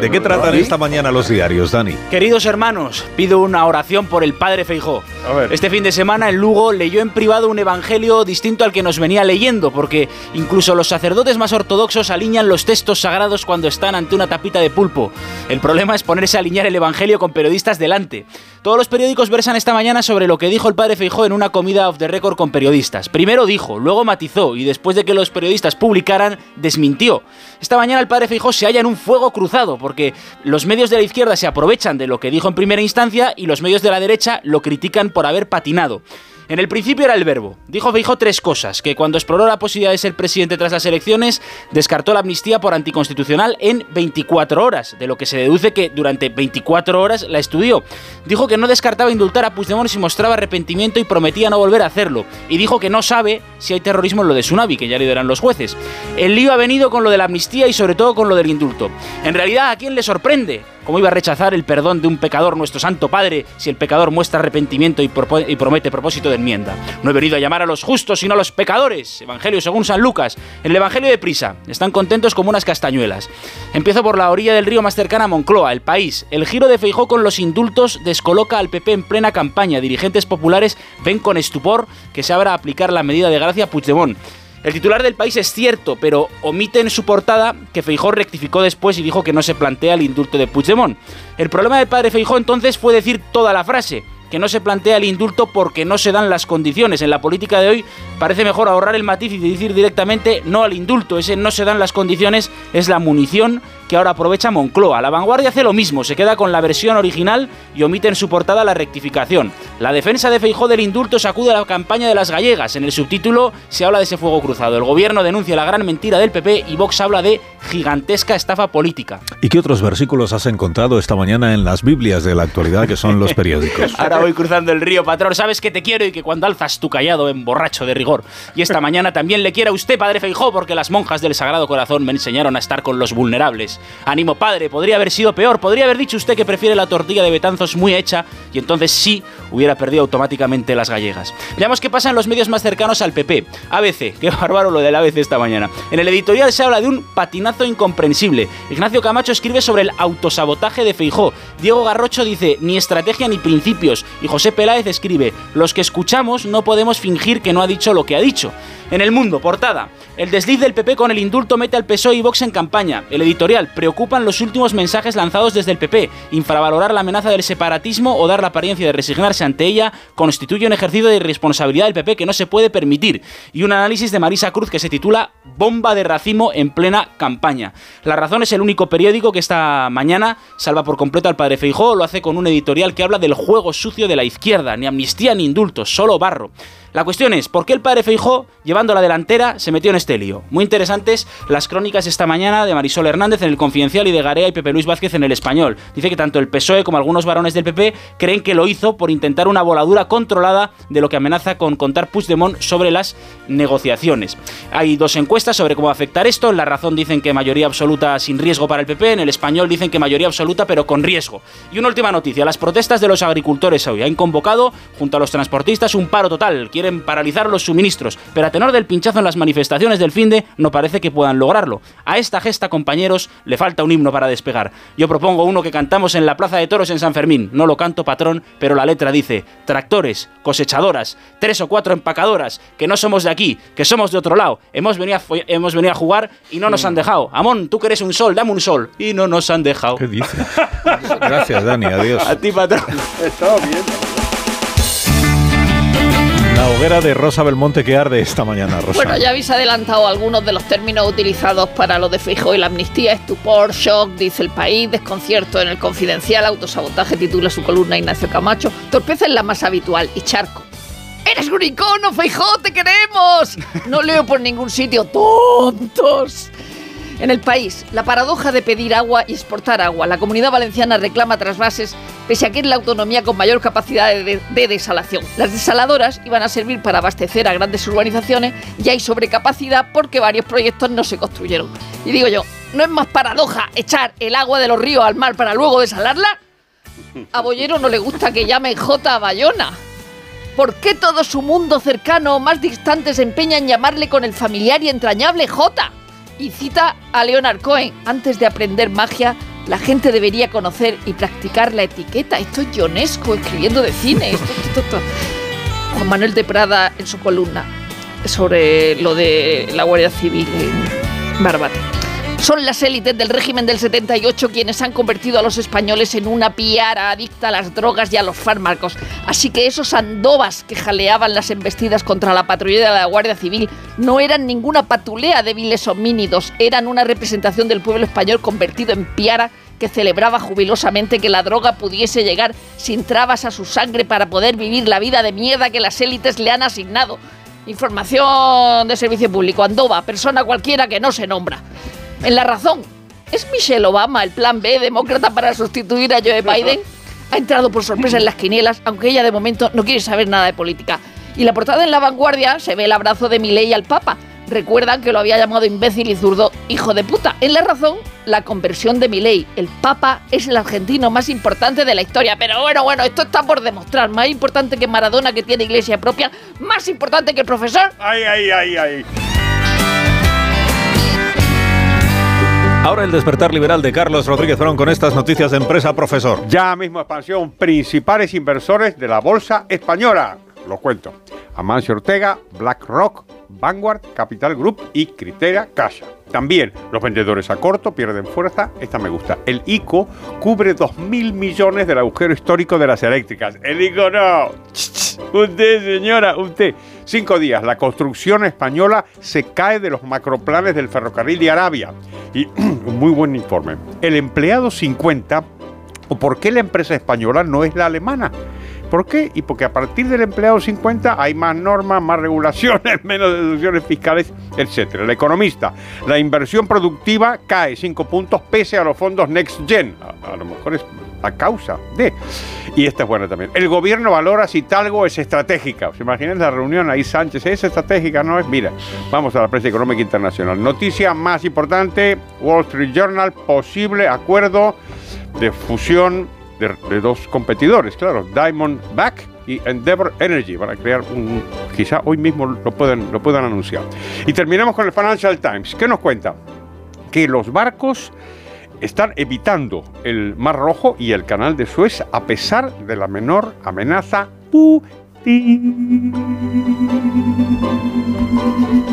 de, qué tratan esta mañana los diarios, Dani? Queridos hermanos, pido una oración por el padre Feijó. Este fin de semana en Lugo leyó en privado un evangelio distinto al que nos venía leyendo, porque incluso los sacerdotes más ortodoxos alinean los textos sagrados cuando están ante una tapita de pulpo. El problema es ponerse a alinear el evangelio con periodistas delante. Todos los periódicos versan esta mañana sobre lo que dijo el padre Feijó en una comida off the record con periodistas. Primero dijo, luego matizó y después de que los periodistas publicaran, desmintió. Esta mañana el padre Feijó se halla en un fuego cruzado porque los medios de la izquierda se aprovechan de lo que dijo en primera instancia y los medios de la derecha lo critican por haber patinado. En el principio era el verbo. Dijo tres cosas, que cuando exploró la posibilidad de ser presidente tras las elecciones, descartó la amnistía por anticonstitucional en 24 horas, de lo que se deduce que durante 24 horas la estudió. Dijo que no descartaba indultar a Puigdemont si mostraba arrepentimiento y prometía no volver a hacerlo. Y dijo que no sabe si hay terrorismo en lo de Tsunami, que ya le dirán los jueces. El lío ha venido con lo de la amnistía y sobre todo con lo del indulto. En realidad, ¿a quién le sorprende? ¿Cómo iba a rechazar el perdón de un pecador, nuestro santo padre, si el pecador muestra arrepentimiento y, promete propósito de enmienda? No he venido a llamar a los justos, sino a los pecadores. Evangelio según San Lucas. En el Evangelio de Prisa. Están contentos como unas castañuelas. Empiezo por la orilla del río más cercana a Moncloa, el país. El giro de Feijó con los indultos descoloca al PP en plena campaña. Dirigentes populares ven con estupor que se abra a aplicar la medida de gracia Puigdemont. El titular del país es cierto, pero omite en su portada que Feijó rectificó después y dijo que no se plantea el indulto de Puigdemont. El problema del padre Feijó entonces fue decir toda la frase, que no se plantea el indulto porque no se dan las condiciones. En la política de hoy parece mejor ahorrar el matiz y decir directamente no al indulto. Ese no se dan las condiciones es la munición que ahora aprovecha Moncloa. La vanguardia hace lo mismo, se queda con la versión original y omite en su portada la rectificación. La defensa de Feijó del indulto sacude a la campaña de las gallegas. En el subtítulo se habla de ese fuego cruzado. El gobierno denuncia la gran mentira del PP y Vox habla de gigantesca estafa política. ¿Y qué otros versículos has encontrado esta mañana en las Biblias de la actualidad que son los periódicos? Ahora voy cruzando el río, patrón. Sabes que te quiero y que cuando alzas tu callado emborracho de rigor. Y esta mañana también le quiero a usted, padre Feijó, porque las monjas del Sagrado Corazón me enseñaron a estar con los vulnerables. Ánimo, padre, podría haber sido peor. Podría haber dicho usted que prefiere la tortilla de Betanzos muy hecha y entonces sí hubiera perdido automáticamente las gallegas. Veamos qué pasa en los medios más cercanos al PP. ABC, qué bárbaro lo del ABC esta mañana. En el editorial se habla de un patinazo incomprensible. Ignacio Camacho escribe sobre el autosabotaje de Feijó. Diego Garrocho dice ni estrategia ni principios. Y José Peláez escribe los que escuchamos no podemos fingir que no ha dicho lo que ha dicho. En el mundo, portada. El desliz del PP con el indulto mete al PSOE y Vox en campaña. El editorial. Preocupan los últimos mensajes lanzados desde el PP. Infravalorar la amenaza del separatismo o dar la apariencia de resignarse ante ella constituye un ejercicio de irresponsabilidad del PP que no se puede permitir. Y un análisis de Marisa Cruz que se titula Bomba de racimo en plena campaña. La Razón es el único periódico que esta mañana salva por completo al padre Feijó, lo hace con un editorial que habla del juego sucio de la izquierda, ni amnistía ni indultos, solo barro. La cuestión es, ¿por qué el padre Feijó, llevando la delantera, se metió en este lío? Muy interesantes las crónicas esta mañana de Marisol Hernández en el Confidencial y de Garea y Pepe Luis Vázquez en el Español. Dice que tanto el PSOE como algunos varones del PP creen que lo hizo por intentar una voladura controlada de lo que amenaza con contar Puigdemont sobre las negociaciones. Hay dos encuestas sobre cómo afectar esto. En La Razón dicen que mayoría absoluta sin riesgo para el PP. En el Español dicen que mayoría absoluta pero con riesgo. Y una última noticia. Las protestas de los agricultores hoy han convocado, junto a los transportistas, un paro total quieren paralizar los suministros, pero a tenor del pinchazo en las manifestaciones del finde no parece que puedan lograrlo. A esta gesta, compañeros, le falta un himno para despegar. Yo propongo uno que cantamos en la Plaza de Toros en San Fermín. No lo canto patrón, pero la letra dice, tractores, cosechadoras, tres o cuatro empacadoras, que no somos de aquí, que somos de otro lado. Hemos venido a, hemos venido a jugar y no nos han dejado. Amón, tú que eres un sol, dame un sol. Y no nos han dejado. ¿Qué dice? Gracias, Dani, adiós. A ti, patrón. Estaba bien. La hoguera de Rosa Belmonte que arde esta mañana, Rosa. Bueno, ya habéis adelantado algunos de los términos utilizados para lo de Fijo y la amnistía. Estupor, shock, dice el país, desconcierto en el confidencial, autosabotaje titula su columna Ignacio Camacho, torpeza es la más habitual y charco. ¡Eres un icono, Feijó! ¡Te queremos! No leo por ningún sitio. ¡Tontos! En el país, la paradoja de pedir agua y exportar agua. La comunidad valenciana reclama trasvases, pese a que es la autonomía con mayor capacidad de, de desalación. Las desaladoras iban a servir para abastecer a grandes urbanizaciones y hay sobrecapacidad porque varios proyectos no se construyeron. Y digo yo, ¿no es más paradoja echar el agua de los ríos al mar para luego desalarla? A Bollero no le gusta que llamen J Bayona. ¿Por qué todo su mundo cercano o más distante se empeña en llamarle con el familiar y entrañable J? Y cita a Leonard Cohen, antes de aprender magia, la gente debería conocer y practicar la etiqueta. Esto es Ionesco escribiendo de cine. Juan Manuel de Prada en su columna sobre lo de la Guardia Civil en Barbate. Son las élites del régimen del 78 quienes han convertido a los españoles en una piara adicta a las drogas y a los fármacos. Así que esos andovas que jaleaban las embestidas contra la patrulla de la Guardia Civil no eran ninguna patulea de viles homínidos, eran una representación del pueblo español convertido en piara que celebraba jubilosamente que la droga pudiese llegar sin trabas a su sangre para poder vivir la vida de mierda que las élites le han asignado. Información de servicio público, Andova, persona cualquiera que no se nombra. En la razón, ¿es Michelle Obama el plan B demócrata para sustituir a Joe Biden? Ha entrado por sorpresa en las quinielas, aunque ella de momento no quiere saber nada de política. Y la portada en la vanguardia se ve el abrazo de Milei al Papa. Recuerdan que lo había llamado imbécil y zurdo hijo de puta. En la razón, la conversión de Milei. El Papa es el argentino más importante de la historia. Pero bueno, bueno, esto está por demostrar. Más importante que Maradona, que tiene iglesia propia. Más importante que el profesor. Ay, ay, ay, ay. Ahora el despertar liberal de Carlos Rodríguez Brown con estas noticias de empresa, profesor. Ya mismo expansión, principales inversores de la bolsa española. Los cuento. Amancio Ortega, BlackRock, Vanguard, Capital Group y Criteria Casa. También los vendedores a corto pierden fuerza. Esta me gusta. El ICO cubre 2.000 millones del agujero histórico de las eléctricas. El ICO no. Usted, señora, usted. Cinco días. La construcción española se cae de los macroplanes del ferrocarril de Arabia. Y un muy buen informe. El empleado 50, o por qué la empresa española no es la alemana. ¿Por qué? Y porque a partir del empleado 50 hay más normas, más regulaciones, menos deducciones fiscales, etc. El economista, la inversión productiva cae 5 puntos pese a los fondos Next Gen. A, a lo mejor es a causa de. Y esta es buena también. El gobierno valora si Talgo es estratégica. ¿Se imaginan la reunión ahí Sánchez? ¿Es estratégica? No es. Mira, vamos a la prensa económica internacional. Noticia más importante: Wall Street Journal, posible acuerdo de fusión de, de dos competidores, claro, Diamondback y Endeavor Energy, van a crear un, quizá hoy mismo lo puedan, lo puedan anunciar. Y terminamos con el Financial Times. ¿Qué nos cuenta? Que los barcos están evitando el Mar Rojo y el Canal de Suez a pesar de la menor amenaza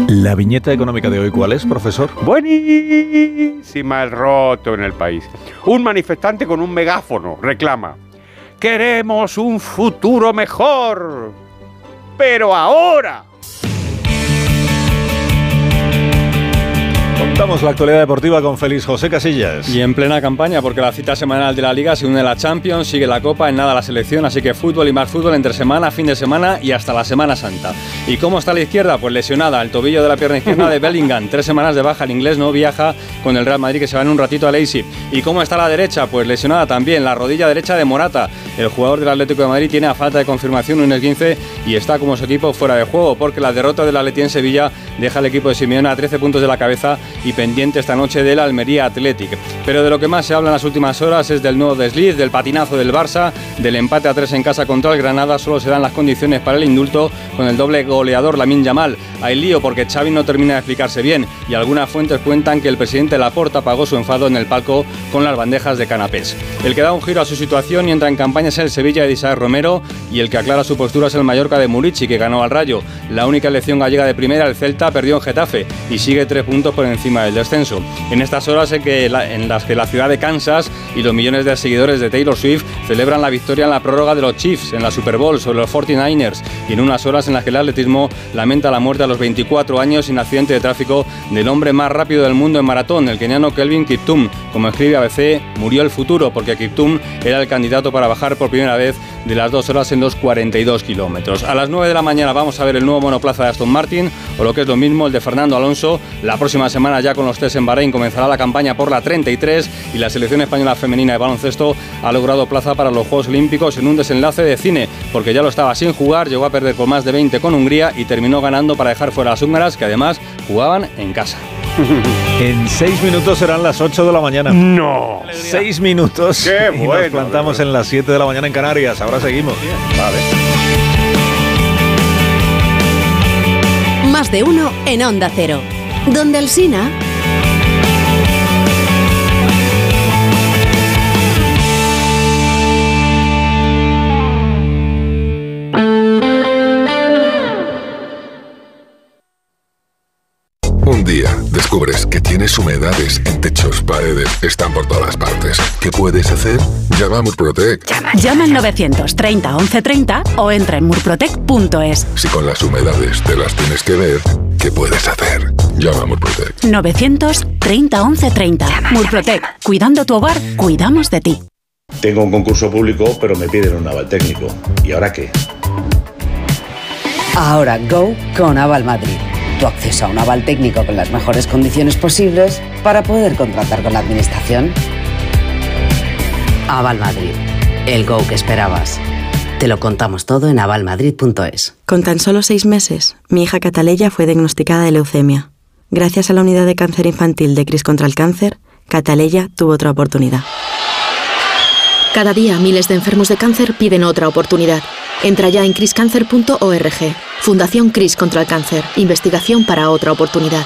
La viñeta económica de hoy, ¿cuál es, profesor? Buenísima el roto en el país. Un manifestante con un megáfono reclama: Queremos un futuro mejor. Pero ahora. La actualidad deportiva con Félix José Casillas. Y en plena campaña, porque la cita semanal de la Liga se une a la Champions, sigue la Copa, en nada la selección, así que fútbol y más fútbol entre semana, fin de semana y hasta la Semana Santa. ¿Y cómo está la izquierda? Pues lesionada, el tobillo de la pierna izquierda de Bellingham. Tres semanas de baja, el inglés no viaja con el Real Madrid que se va en un ratito a Leipzig. ¿Y cómo está la derecha? Pues lesionada también, la rodilla derecha de Morata. El jugador del Atlético de Madrid tiene a falta de confirmación un 15 y está como su equipo fuera de juego, porque la derrota del Atleti en Sevilla deja al equipo de Simeone a 13 puntos de la cabeza y pendiente esta noche del Almería Athletic. Pero de lo que más se habla en las últimas horas es del nuevo desliz, del patinazo del Barça, del empate a tres en casa contra el Granada. Solo se dan las condiciones para el indulto con el doble goleador Lamin Yamal. Hay lío porque Xavi no termina de explicarse bien y algunas fuentes cuentan que el presidente Laporta pagó su enfado en el palco con las bandejas de canapés. El que da un giro a su situación y entra en campaña es el Sevilla de Isaac Romero y el que aclara su postura es el Mallorca de Murici que ganó al Rayo. La única elección gallega de primera, el Celta, perdió en Getafe y sigue tres puntos por encima del descenso. En estas horas en, que en las que la ciudad de Kansas y los millones de seguidores de Taylor Swift celebran la victoria en la prórroga de los Chiefs en la Super Bowl sobre los 49ers y en unas horas en las que el atletismo lamenta la muerte a los 24 años sin accidente de tráfico del hombre más rápido del mundo en maratón, el keniano Kelvin Kiptum. Como escribe ABC, murió el futuro porque Kiptum era el candidato para bajar por primera vez de las dos horas en los 42 kilómetros. A las 9 de la mañana vamos a ver el nuevo monoplaza de Aston Martin o lo que es lo mismo el de Fernando Alonso. La próxima semana ya con los test en Bahrein comenzará la campaña por la 33 y la selección española femenina de baloncesto ha logrado plaza para los Juegos Olímpicos en un desenlace de cine porque ya lo estaba sin jugar, llegó a perder por más de 20 con Hungría y terminó ganando para dejar fuera a las húngaras que además jugaban en casa. En seis minutos serán las 8 de la mañana. No. Seis minutos. Qué y bueno, Nos plantamos en las 7 de la mañana en Canarias. Ahora seguimos. Vale. Más de uno en Onda Cero. Donde el Sina. Un día descubres que tienes humedades en techos, paredes, están por todas partes. ¿Qué puedes hacer? Llama a Murprotec. Llama al 930 1130 o entra en murprotec.es. Si con las humedades te las tienes que ver, ¿qué puedes hacer? Llama a Murprotec. 930 1130. Murprotec. Cuidando tu hogar, cuidamos de ti. Tengo un concurso público, pero me piden un aval técnico. ¿Y ahora qué? Ahora Go con Aval Madrid. Tu acceso a un aval técnico con las mejores condiciones posibles para poder contratar con la administración. Aval Madrid. El Go que esperabas. Te lo contamos todo en avalmadrid.es. Con tan solo seis meses, mi hija Cataleya fue diagnosticada de leucemia. Gracias a la unidad de cáncer infantil de Cris contra el Cáncer, Cataleya tuvo otra oportunidad. Cada día miles de enfermos de cáncer piden otra oportunidad. Entra ya en criscancer.org. Fundación Cris contra el Cáncer. Investigación para otra oportunidad.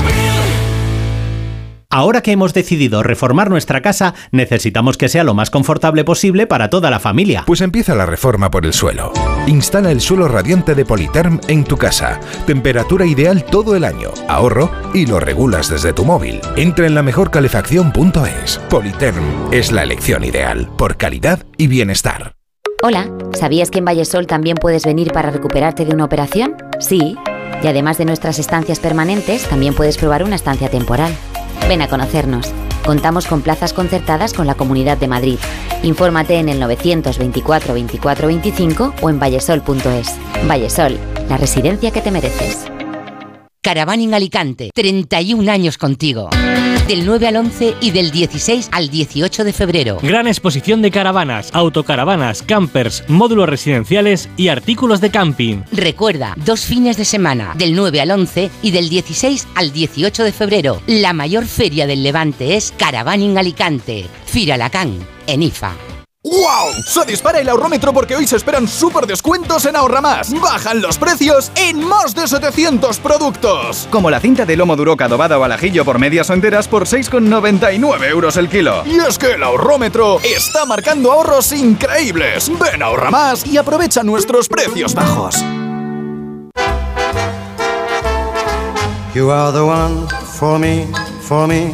Ahora que hemos decidido reformar nuestra casa, necesitamos que sea lo más confortable posible para toda la familia. Pues empieza la reforma por el suelo. Instala el suelo radiante de Politerm en tu casa. Temperatura ideal todo el año, ahorro y lo regulas desde tu móvil. Entra en la mejor calefacción.es. Politerm es la elección ideal por calidad y bienestar. Hola, ¿sabías que en Vallesol también puedes venir para recuperarte de una operación? Sí. Y además de nuestras estancias permanentes, también puedes probar una estancia temporal. Ven a conocernos. Contamos con plazas concertadas con la Comunidad de Madrid. Infórmate en el 924 24 25 o en vallesol.es. Vallesol, la residencia que te mereces. Caravaning Alicante, 31 años contigo. Del 9 al 11 y del 16 al 18 de febrero. Gran exposición de caravanas, autocaravanas, campers, módulos residenciales y artículos de camping. Recuerda, dos fines de semana, del 9 al 11 y del 16 al 18 de febrero. La mayor feria del Levante es Caravaning Alicante. Firalacán, en IFA. ¡Wow! Se dispara el ahorrómetro porque hoy se esperan súper descuentos en Ahorra Más. Bajan los precios en más de 700 productos. Como la cinta de lomo duro adobada o al ajillo por medias o enteras por 6,99 euros el kilo. Y es que el ahorrómetro está marcando ahorros increíbles. Ven a Ahorra Más y aprovecha nuestros precios bajos. You are the one for me, for me,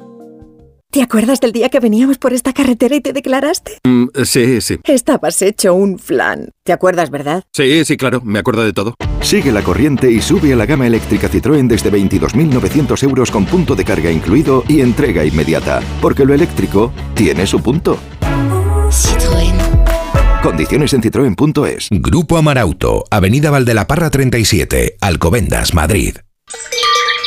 ¿Te acuerdas del día que veníamos por esta carretera y te declaraste? Mm, sí, sí. Estabas hecho un flan. ¿Te acuerdas, verdad? Sí, sí, claro, me acuerdo de todo. Sigue la corriente y sube a la gama eléctrica Citroën desde 22.900 euros con punto de carga incluido y entrega inmediata. Porque lo eléctrico tiene su punto. Citroën. Condiciones en citroen.es. Grupo Amarauto, Avenida Valdelaparra 37, Alcobendas, Madrid.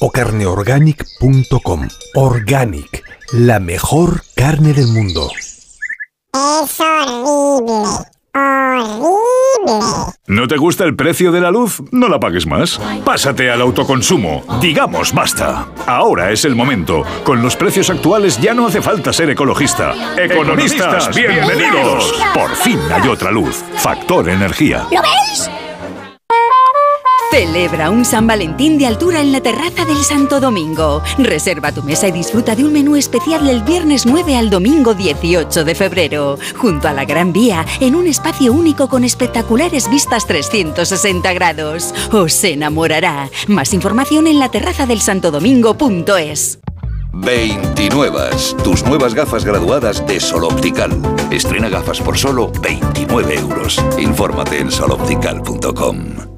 o carneorganic.com. Organic, la mejor carne del mundo. Es horrible. Horrible. ¿No te gusta el precio de la luz? No la pagues más. Pásate al autoconsumo. Digamos basta. Ahora es el momento. Con los precios actuales ya no hace falta ser ecologista. Economistas, bienvenidos. Por fin hay otra luz. Factor energía. ¿Lo veis? Celebra un San Valentín de altura en la terraza del Santo Domingo. Reserva tu mesa y disfruta de un menú especial del viernes 9 al domingo 18 de febrero, junto a la Gran Vía, en un espacio único con espectaculares vistas 360 grados. Os enamorará. Más información en la terraza del Santo Domingo.es. 29. Tus nuevas gafas graduadas de Sol Optical. Estrena gafas por solo 29 euros. Infórmate en soloptical.com.